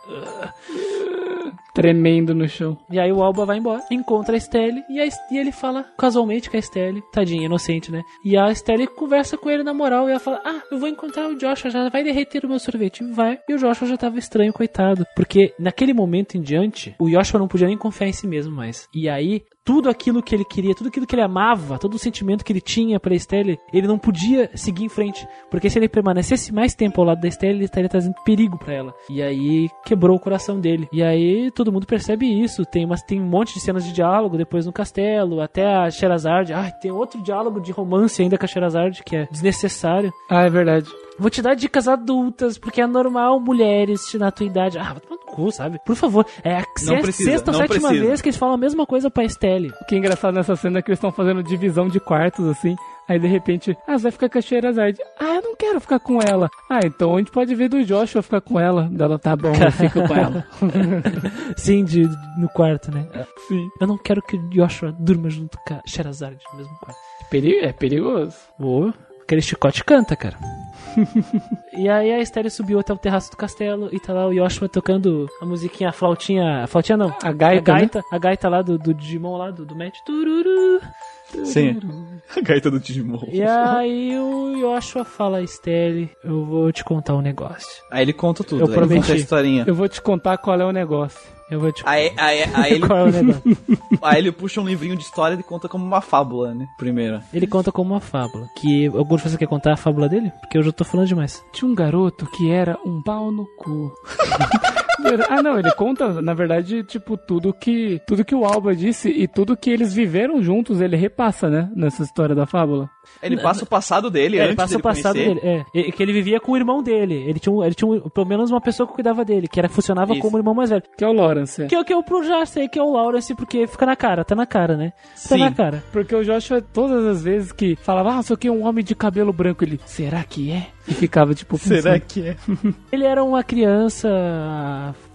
Tremendo no chão. E aí o Alba vai embora, encontra a Estelle e, a, e ele fala casualmente com a Estelle, tadinha, inocente, né? E a Estelle conversa com ele na moral e ela fala: Ah, eu vou encontrar o Joshua, já vai derreter o meu sorvete. E vai. E o Joshua já tava estranho, coitado. Porque naquele momento em diante, o Joshua não podia nem confiar em si mesmo mais. E aí. Tudo aquilo que ele queria, tudo aquilo que ele amava, todo o sentimento que ele tinha pra Estelle, ele não podia seguir em frente. Porque se ele permanecesse mais tempo ao lado da Estelle, ele estaria trazendo perigo pra ela. E aí quebrou o coração dele. E aí todo mundo percebe isso. Tem, umas, tem um monte de cenas de diálogo depois no castelo, até a Sherazade. Ah, tem outro diálogo de romance ainda com a Sherazade que é desnecessário. Ah, é verdade. Vou te dar dicas adultas, porque é normal mulheres na tua idade. Ah, vai tomar no cu, sabe? Por favor. É a Não sexta, precisa, sexta ou não sétima precisa. vez que eles falam a mesma coisa pra Estelle. O que é engraçado nessa cena é que eles estão fazendo divisão de quartos, assim. Aí de repente, ah, você vai ficar com a Sherazade. Ah, eu não quero ficar com ela. Ah, então a gente pode ver do Joshua ficar com ela. Dela tá bom, eu fico com ela. Sim, de, no quarto, né? Sim. Eu não quero que o Joshua durma junto com a Sherazade no mesmo quarto. É perigoso. Ô, aquele chicote canta, cara. e aí a Estelle subiu até o terraço do castelo e tá lá o Yoshua tocando a musiquinha, a flautinha. A flautinha não. A gaita, a né? gaita, a gaita lá do, do Digimon lá, do, do Matt. Tururu. Sim. A gaita do Digimon. E aí o Yoshua fala, Estelle, eu vou te contar um negócio. Aí ele conta tudo. Eu prometi. a historinha. Eu vou te contar qual é o negócio. Eu vou te Aí, aí, aí, ele, Qual é o negócio? aí ele puxa um livrinho de história e conta como uma fábula, né? Primeiro. Ele conta como uma fábula. Que algum de vocês quer contar a fábula dele? Porque eu já tô falando demais. Tinha um garoto que era um pau no cu. ah, não, ele conta, na verdade, tipo, tudo que tudo que o Alba disse e tudo que eles viveram juntos, ele repassa, né, nessa história da fábula. Ele passa o passado dele É, antes ele passa o passado conhecer. dele. É, E- que ele vivia com o irmão dele. Ele tinha, um- ele tinha um- pelo menos uma pessoa que cuidava dele, que era, funcionava Isso. como o irmão mais velho. Que é o Lawrence. Que, eu- que eu pro- já sei que é o Lawrence, porque fica na cara, tá na cara, né? Tá Sim. na cara. Porque o Joshua, todas as vezes que falava, ah, aqui é um homem de cabelo branco, ele, será que é? E ficava, tipo, Será pensando. que é? Ele era uma criança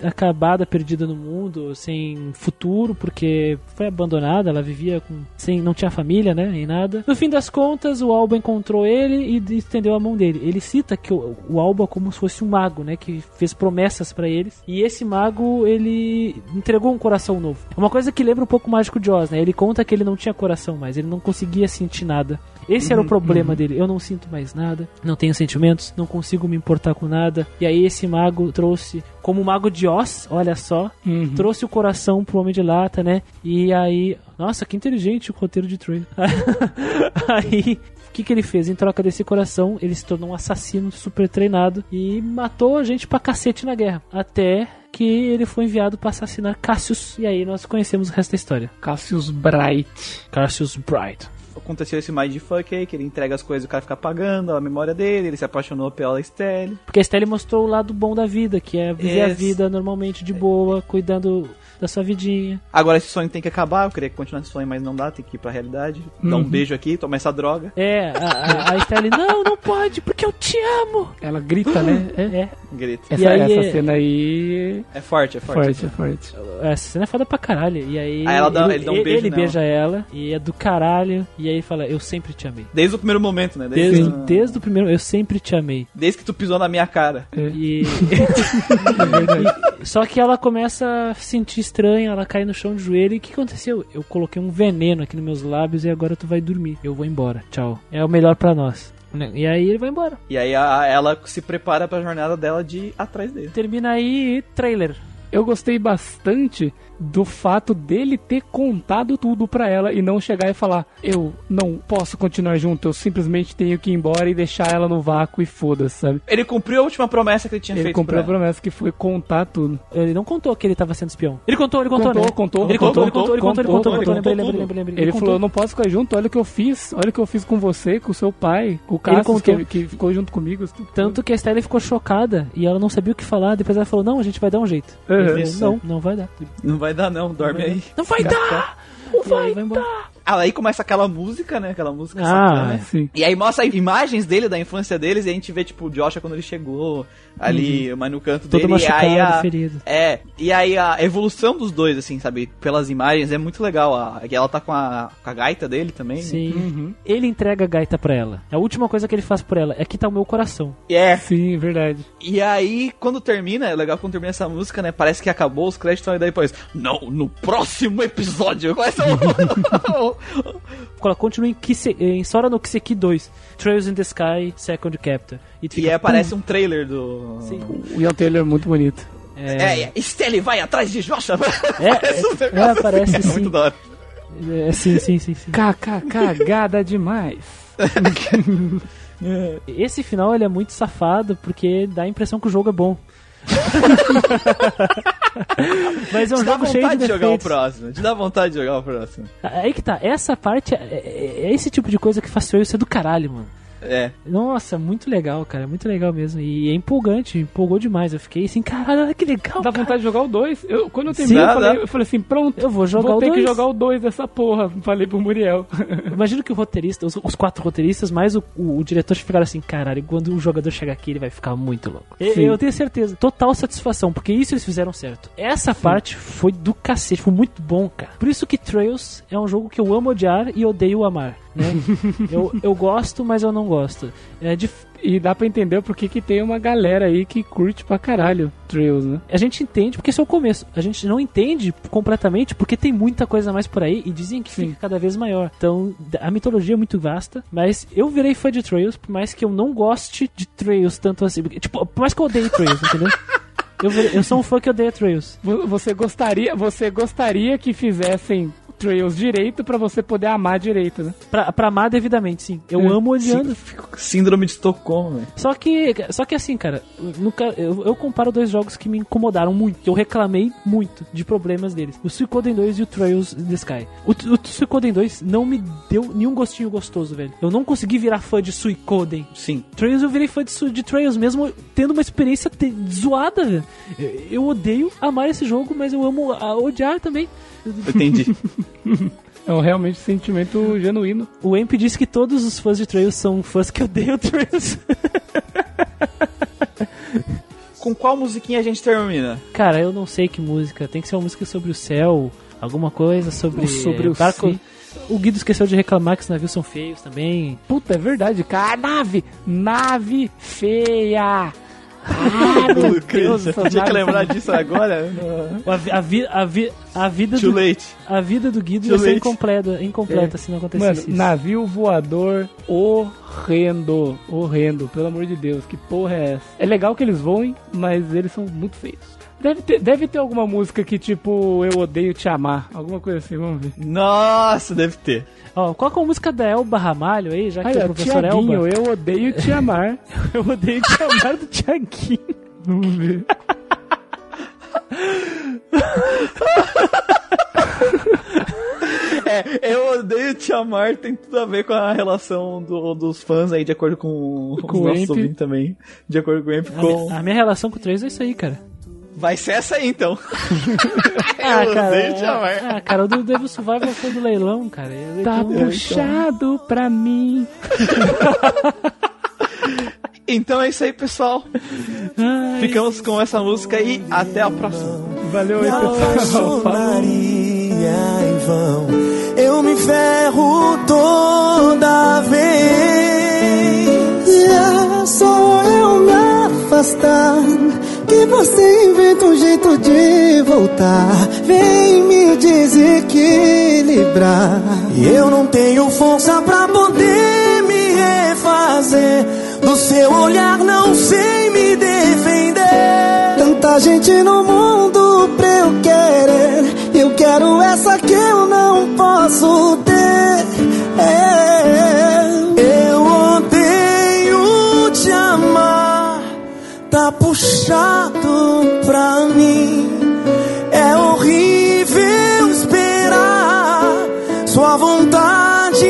acabada, perdida no mundo, sem futuro, porque foi abandonada, ela vivia com, sem, não tinha família, né, nem nada. No fim das contas, o Alba encontrou ele e estendeu a mão dele. Ele cita que o, o Alba como se fosse um mago, né, que fez promessas pra eles. E esse mago, ele entregou um coração novo. É uma coisa que lembra um pouco o Mágico de Oz, né? Ele conta que ele não tinha coração mais, ele não conseguia sentir nada. Esse era o problema dele. Eu não sinto mais nada, não tenho sentimentos, não consigo me importar com nada. E aí esse mago trouxe, como o mago de Oz, olha só, Uhum. trouxe o coração pro Homem de Lata, né? E aí, nossa, que inteligente o roteiro de Troy. aí, o que que ele fez? Em troca desse coração, ele se tornou um assassino super treinado e matou a gente pra cacete na guerra. Até que ele foi enviado pra assassinar Cassius. E aí nós conhecemos o resto da história. Cassius Bright. Cassius Bright. Aconteceu esse mindfuck aí, que ele entrega as coisas e o cara fica apagando a memória dele, ele se apaixonou pela Estelle. Porque a Estelle mostrou o lado bom da vida, que é viver a Esse- vida normalmente de boa, cuidando da sua vidinha. Agora esse sonho tem que acabar, eu queria continuar esse sonho, mas não dá, tem que ir pra realidade. Dar um beijo aqui, tomar essa droga. É, a, a, a Estelle, não, não pode, porque eu te amo. Ela grita, né? É. É, Grito. Essa, aí essa é- cena aí É forte, é é forte. forte, é forte. essa cena é foda pra caralho. E aí, Aí ela dá- ele, ele dá um beijo ele nela. beija ela, e é do caralho. E aí fala, eu sempre te amei. Desde o primeiro momento, né? Desde, Desde, desde o primeiro, eu sempre te amei. desde que tu pisou na minha cara. E... e- Só que ela começa a se sentir estranha, ela cai no chão de joelho. E o que aconteceu? Eu coloquei um veneno aqui nos meus lábios e agora tu vai dormir. Eu vou embora. Tchau. É o melhor pra nós. E aí ele vai embora. E aí a- ela se prepara pra jornada dela de ir atrás dele. Termina aí trailer. Eu gostei bastante do fato dele ter contado tudo pra ela e não chegar e falar: Eu não posso continuar junto, eu simplesmente tenho que ir embora e deixar ela no vácuo e foda-se, sabe? Ele cumpriu a última promessa que ele tinha Ele feito cumpriu a ela. promessa que foi contar tudo. Ele não contou que ele tava sendo espião. Ele contou, ele contou, Contou, né? contou, ele contou, ele contou, contou, ele contou, ele contou, contou, ele contou, contou lembrei, tudo. lembrei, lembrei, Ele, contou. falou: Eu não posso ficar junto, olha o que eu fiz, olha o que eu fiz com você, com o seu pai, com o Cassius, contou. que, que ficou junto comigo. Tanto que a Estelle ficou chocada e ela não sabia o que falar. Depois ela falou: Não, a gente vai dar um jeito. Uhum. Ele não, não vai dar. Não vai dar não, dorme aí. Não vai dar! Não vai, vai embora. Aí começa aquela música, né? Aquela música Ah, sacana. Sim. E aí mostra imagens dele, da infância deles, e a gente vê, tipo, o Joshua quando ele chegou ali, mas no canto Uhum. Todo dele. machucado, e aí a, ferido. É, e aí a evolução dos dois, assim, sabe? Pelas imagens, é muito legal. A, que ela tá com a, com a gaita dele também. né? Sim. Uhum. Ele entrega a gaita pra ela. A última coisa que ele faz por ela é que tá o meu coração. É. Sim, verdade. E aí, quando termina, é legal quando termina essa música, né? Parece que acabou os créditos e daí depois. Não, no próximo episódio. Ela continua em, Kise, em Sora no Kiseki 2. Trails in the Sky, Second Chapter. E, e fica, aí aparece um trailer do. Sim. O Ian Taylor é muito bonito. É, é, Stelle vai atrás de Joshua. É, Parece um é, negócio é, parece assim, sim. É muito da hora. É, sim, sim, sim, sim. KK, cagada demais. Esse final ele é muito safado porque dá a impressão que o jogo é bom. Mas é um Te jogo cheio de jogar o próximo. Te dá vontade de jogar o próximo. Aí que tá, essa parte, é, é- é esse tipo de coisa que faz Trails ser do caralho, mano. É. Nossa, muito legal, cara. Muito legal mesmo. E é empolgante, empolgou demais. Eu fiquei assim, caralho, olha que legal. Dá cara. vontade de jogar o 2. Eu, quando eu terminei, Sim, eu, falei, eu falei assim, pronto. Eu vou jogar vou o ter que dois. jogar o 2 dessa porra. Falei pro Muriel. Imagino que o roteirista, os, os quatro roteiristas, mais o, o, o diretor ficaram assim, caralho, quando o jogador chegar aqui, ele vai ficar muito louco. E- Sim. Eu tenho certeza, total satisfação, porque isso eles fizeram certo. Essa parte foi do cacete, foi muito bom, cara. Por isso que Trails é um jogo que eu amo odiar e odeio amar, né? eu, eu gosto, mas eu não gosto. É dif- E dá pra entender porque que tem uma galera aí que curte pra caralho Trails, né? A gente entende porque esse é o começo. A gente não entende completamente porque tem muita coisa a mais por aí e dizem que Sim. fica cada vez maior. Então, a mitologia é muito vasta, mas eu virei fã de Trails, por mais que eu não goste de Trails tanto assim. porque, Tipo, por mais que eu odeie Trails, entendeu? Eu, eu sou um fã que odeia Trails. Vo- Você gostaria, você gostaria que fizessem Trails direito pra você poder amar direito, né? Pra, pra amar devidamente, sim. Eu É, amo odiando. Síndrome de Estocolmo, velho. Só que, só que assim, cara, nunca, eu, eu comparo dois jogos que me incomodaram muito, eu reclamei muito de problemas deles. O Suicoden 2 e o Trails in the Sky. O, o Suicoden 2 não me deu nenhum gostinho gostoso, velho. Eu não consegui virar fã de Suicoden. Sim. Trails eu virei fã de, de Trails, mesmo tendo uma experiência te- zoada, velho. Eu, eu odeio amar esse jogo, mas eu amo a odiar também. Entendi. É um realmente sentimento genuíno. O Emp disse que todos os fãs de Trails são fãs que odeiam Trails. com qual musiquinha a gente termina? Cara, eu não sei que música. Tem que ser uma música sobre o céu, alguma coisa sobre, Sobre o barco. si. O Guido esqueceu de reclamar que os navios são feios também. Puta, é verdade, cara. Nave! Nave feia! Ah, meu Deus, Tinha que lembrar disso agora? A, vi- a, vi- a, vi- a vida Too do, late. a vida do Guido Too ia ser incompleta, incompleta se não Mano, acontecesse isso. navio voador horrendo, horrendo, pelo amor de Deus, que porra é essa? É legal que eles voem, mas eles são muito feios. Deve ter, deve ter alguma música que tipo, eu odeio te amar, alguma coisa assim, vamos ver. Nossa, deve ter. Ó, qual que é a música da Elba Ramalho aí, já que é o professor Elba? Tiaguinho, eu odeio te amar. Eu odeio te amar do Tiaguinho. Vamos ver. É, eu odeio te amar, tem tudo a ver com a relação do- dos fãs aí, de acordo com, Com os o nossos também. De acordo com o Emp, A, com... minha, a minha relação com o Trails é isso aí, cara. Vai ser essa aí, então. Ah, eu cara, odeio te amar. ah, cara, o do Devil Survival foi do leilão, cara. Tá então- puxado pra mim. Então é isso aí, pessoal. Ficamos com essa música e até a próxima. Valeu aí, pessoal. apaixonaria em vão. Eu me ferro toda vez. E é só eu me afastar. Que você jeito de voltar. Vem me desequilibrar. E eu não tenho força pra poder me refazer. Do seu olhar não sei me defender. Tanta gente no mundo pra eu querer. Eu quero essa que eu não posso ter. É, puxado pra mim. É horrível esperar sua vontade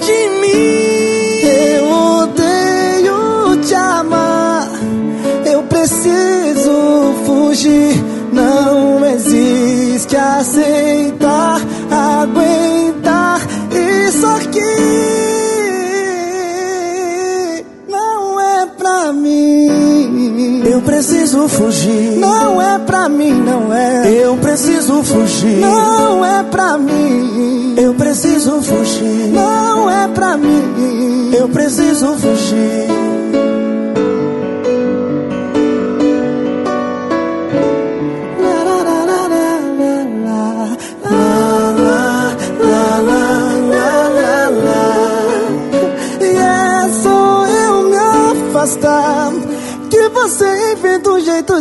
de mim. Eu odeio te amar. Eu preciso fugir. Não existe aceitar, preciso fugir. Não é pra mim, não é. Eu preciso fugir. Não é pra mim. Eu preciso fugir. Não é pra mim. Eu preciso fugir.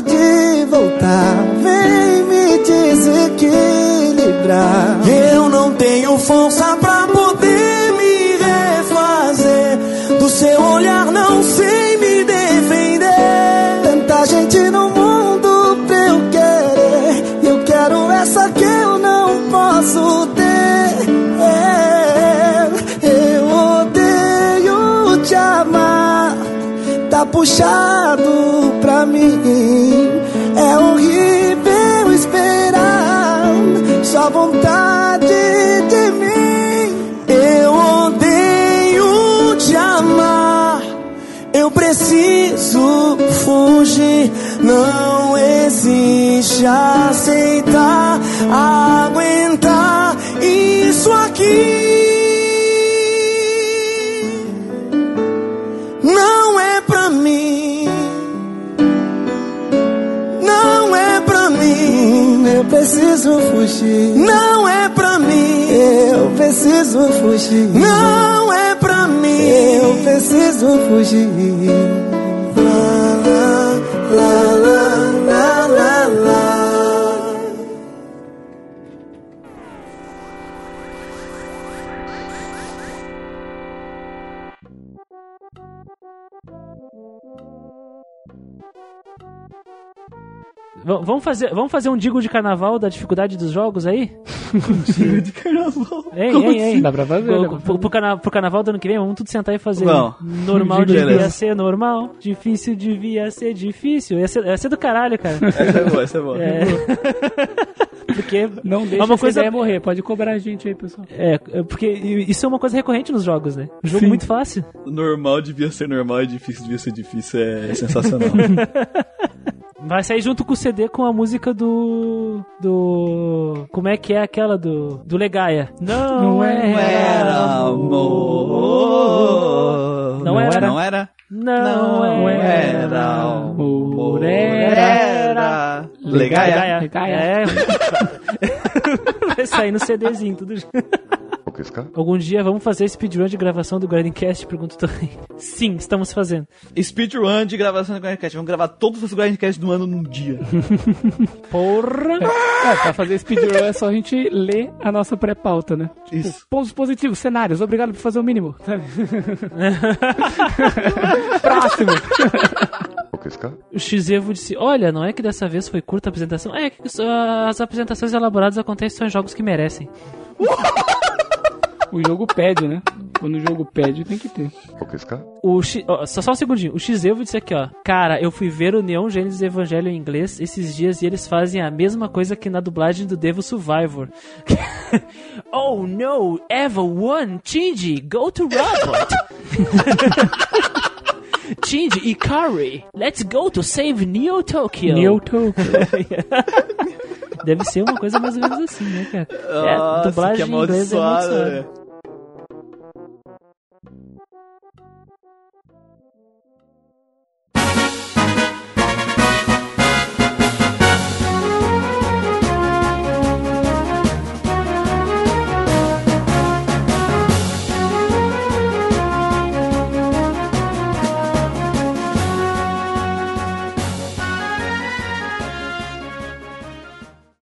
De voltar. Vem me desequilibrar. Eu não tenho força pra poder me refazer. Do seu olhar não sei me defender. Tanta gente no mundo pra eu querer. Eu quero essa que eu não posso ter. É, eu odeio te amar. puxado pra mim. Só vontade de mim. Eu odeio te amar. Eu preciso fugir. Não existe aceitar, aguentar isso aqui. Eu preciso fugir. Não é pra mim. Eu preciso fugir. Não é pra mim. Eu preciso fugir. Vamos, fazer, vamos fazer um digo de carnaval da dificuldade dos jogos aí? de carnaval. Hein, Como hein, hein? assim? Dá pra fazer. Pro, pro, pro carna- pro carnaval do ano que vem, vamos tudo sentar e fazer. Não. Normal Digo devia beleza. ser normal, difícil devia ser difícil. Ia ser, ia ser do caralho, cara. Essa é boa, essa é boa. É. Porque Não deixa É uma coisa- morrer. Pode cobrar a gente aí, pessoal. É, é porque isso é uma coisa recorrente nos jogos, né? Um jogo Sim. muito fácil. Normal devia ser normal e difícil devia ser difícil. É sensacional. Vai sair junto com o CD com a música do. Do. Como é que é aquela do. Do Legaia? Não, Não é. era amor. Não era. Não era. Não, Não era. era amor. Era. Legaia. Legaia. É. Vai sair no CDzinho, tudo junto. Algum dia vamos fazer speedrun de gravação do Grindcast? Pergunto também. Sim, estamos fazendo. Speedrun de gravação do Grindcast. Vamos gravar todos os Grindcasts do ano num dia. Porra! É, pra fazer speedrun é só a gente ler a nossa pré-pauta, né? Isso. Pontos positivos, cenários, obrigado por fazer o mínimo. sabe? Próximo. O Xevo disse: Olha, não é que dessa vez foi curta a apresentação? É que uh, as apresentações elaboradas acontecem só em jogos que merecem. O jogo pede, né? Quando o jogo pede, tem que ter. O X, ó, só, só um segundinho. O Xevo disse aqui, ó. Cara, eu fui ver o Neon Genesis Evangelho em inglês esses dias e eles fazem a mesma coisa que na dublagem do Devil Survivor. oh no, Eva One, Shinji, go to robot. Shinji Ikari, let's go to save Neo Tokyo. Neo Tokyo. Deve ser uma coisa mais ou menos assim, né, cara? Nossa, dublagem que em inglês é muito suave.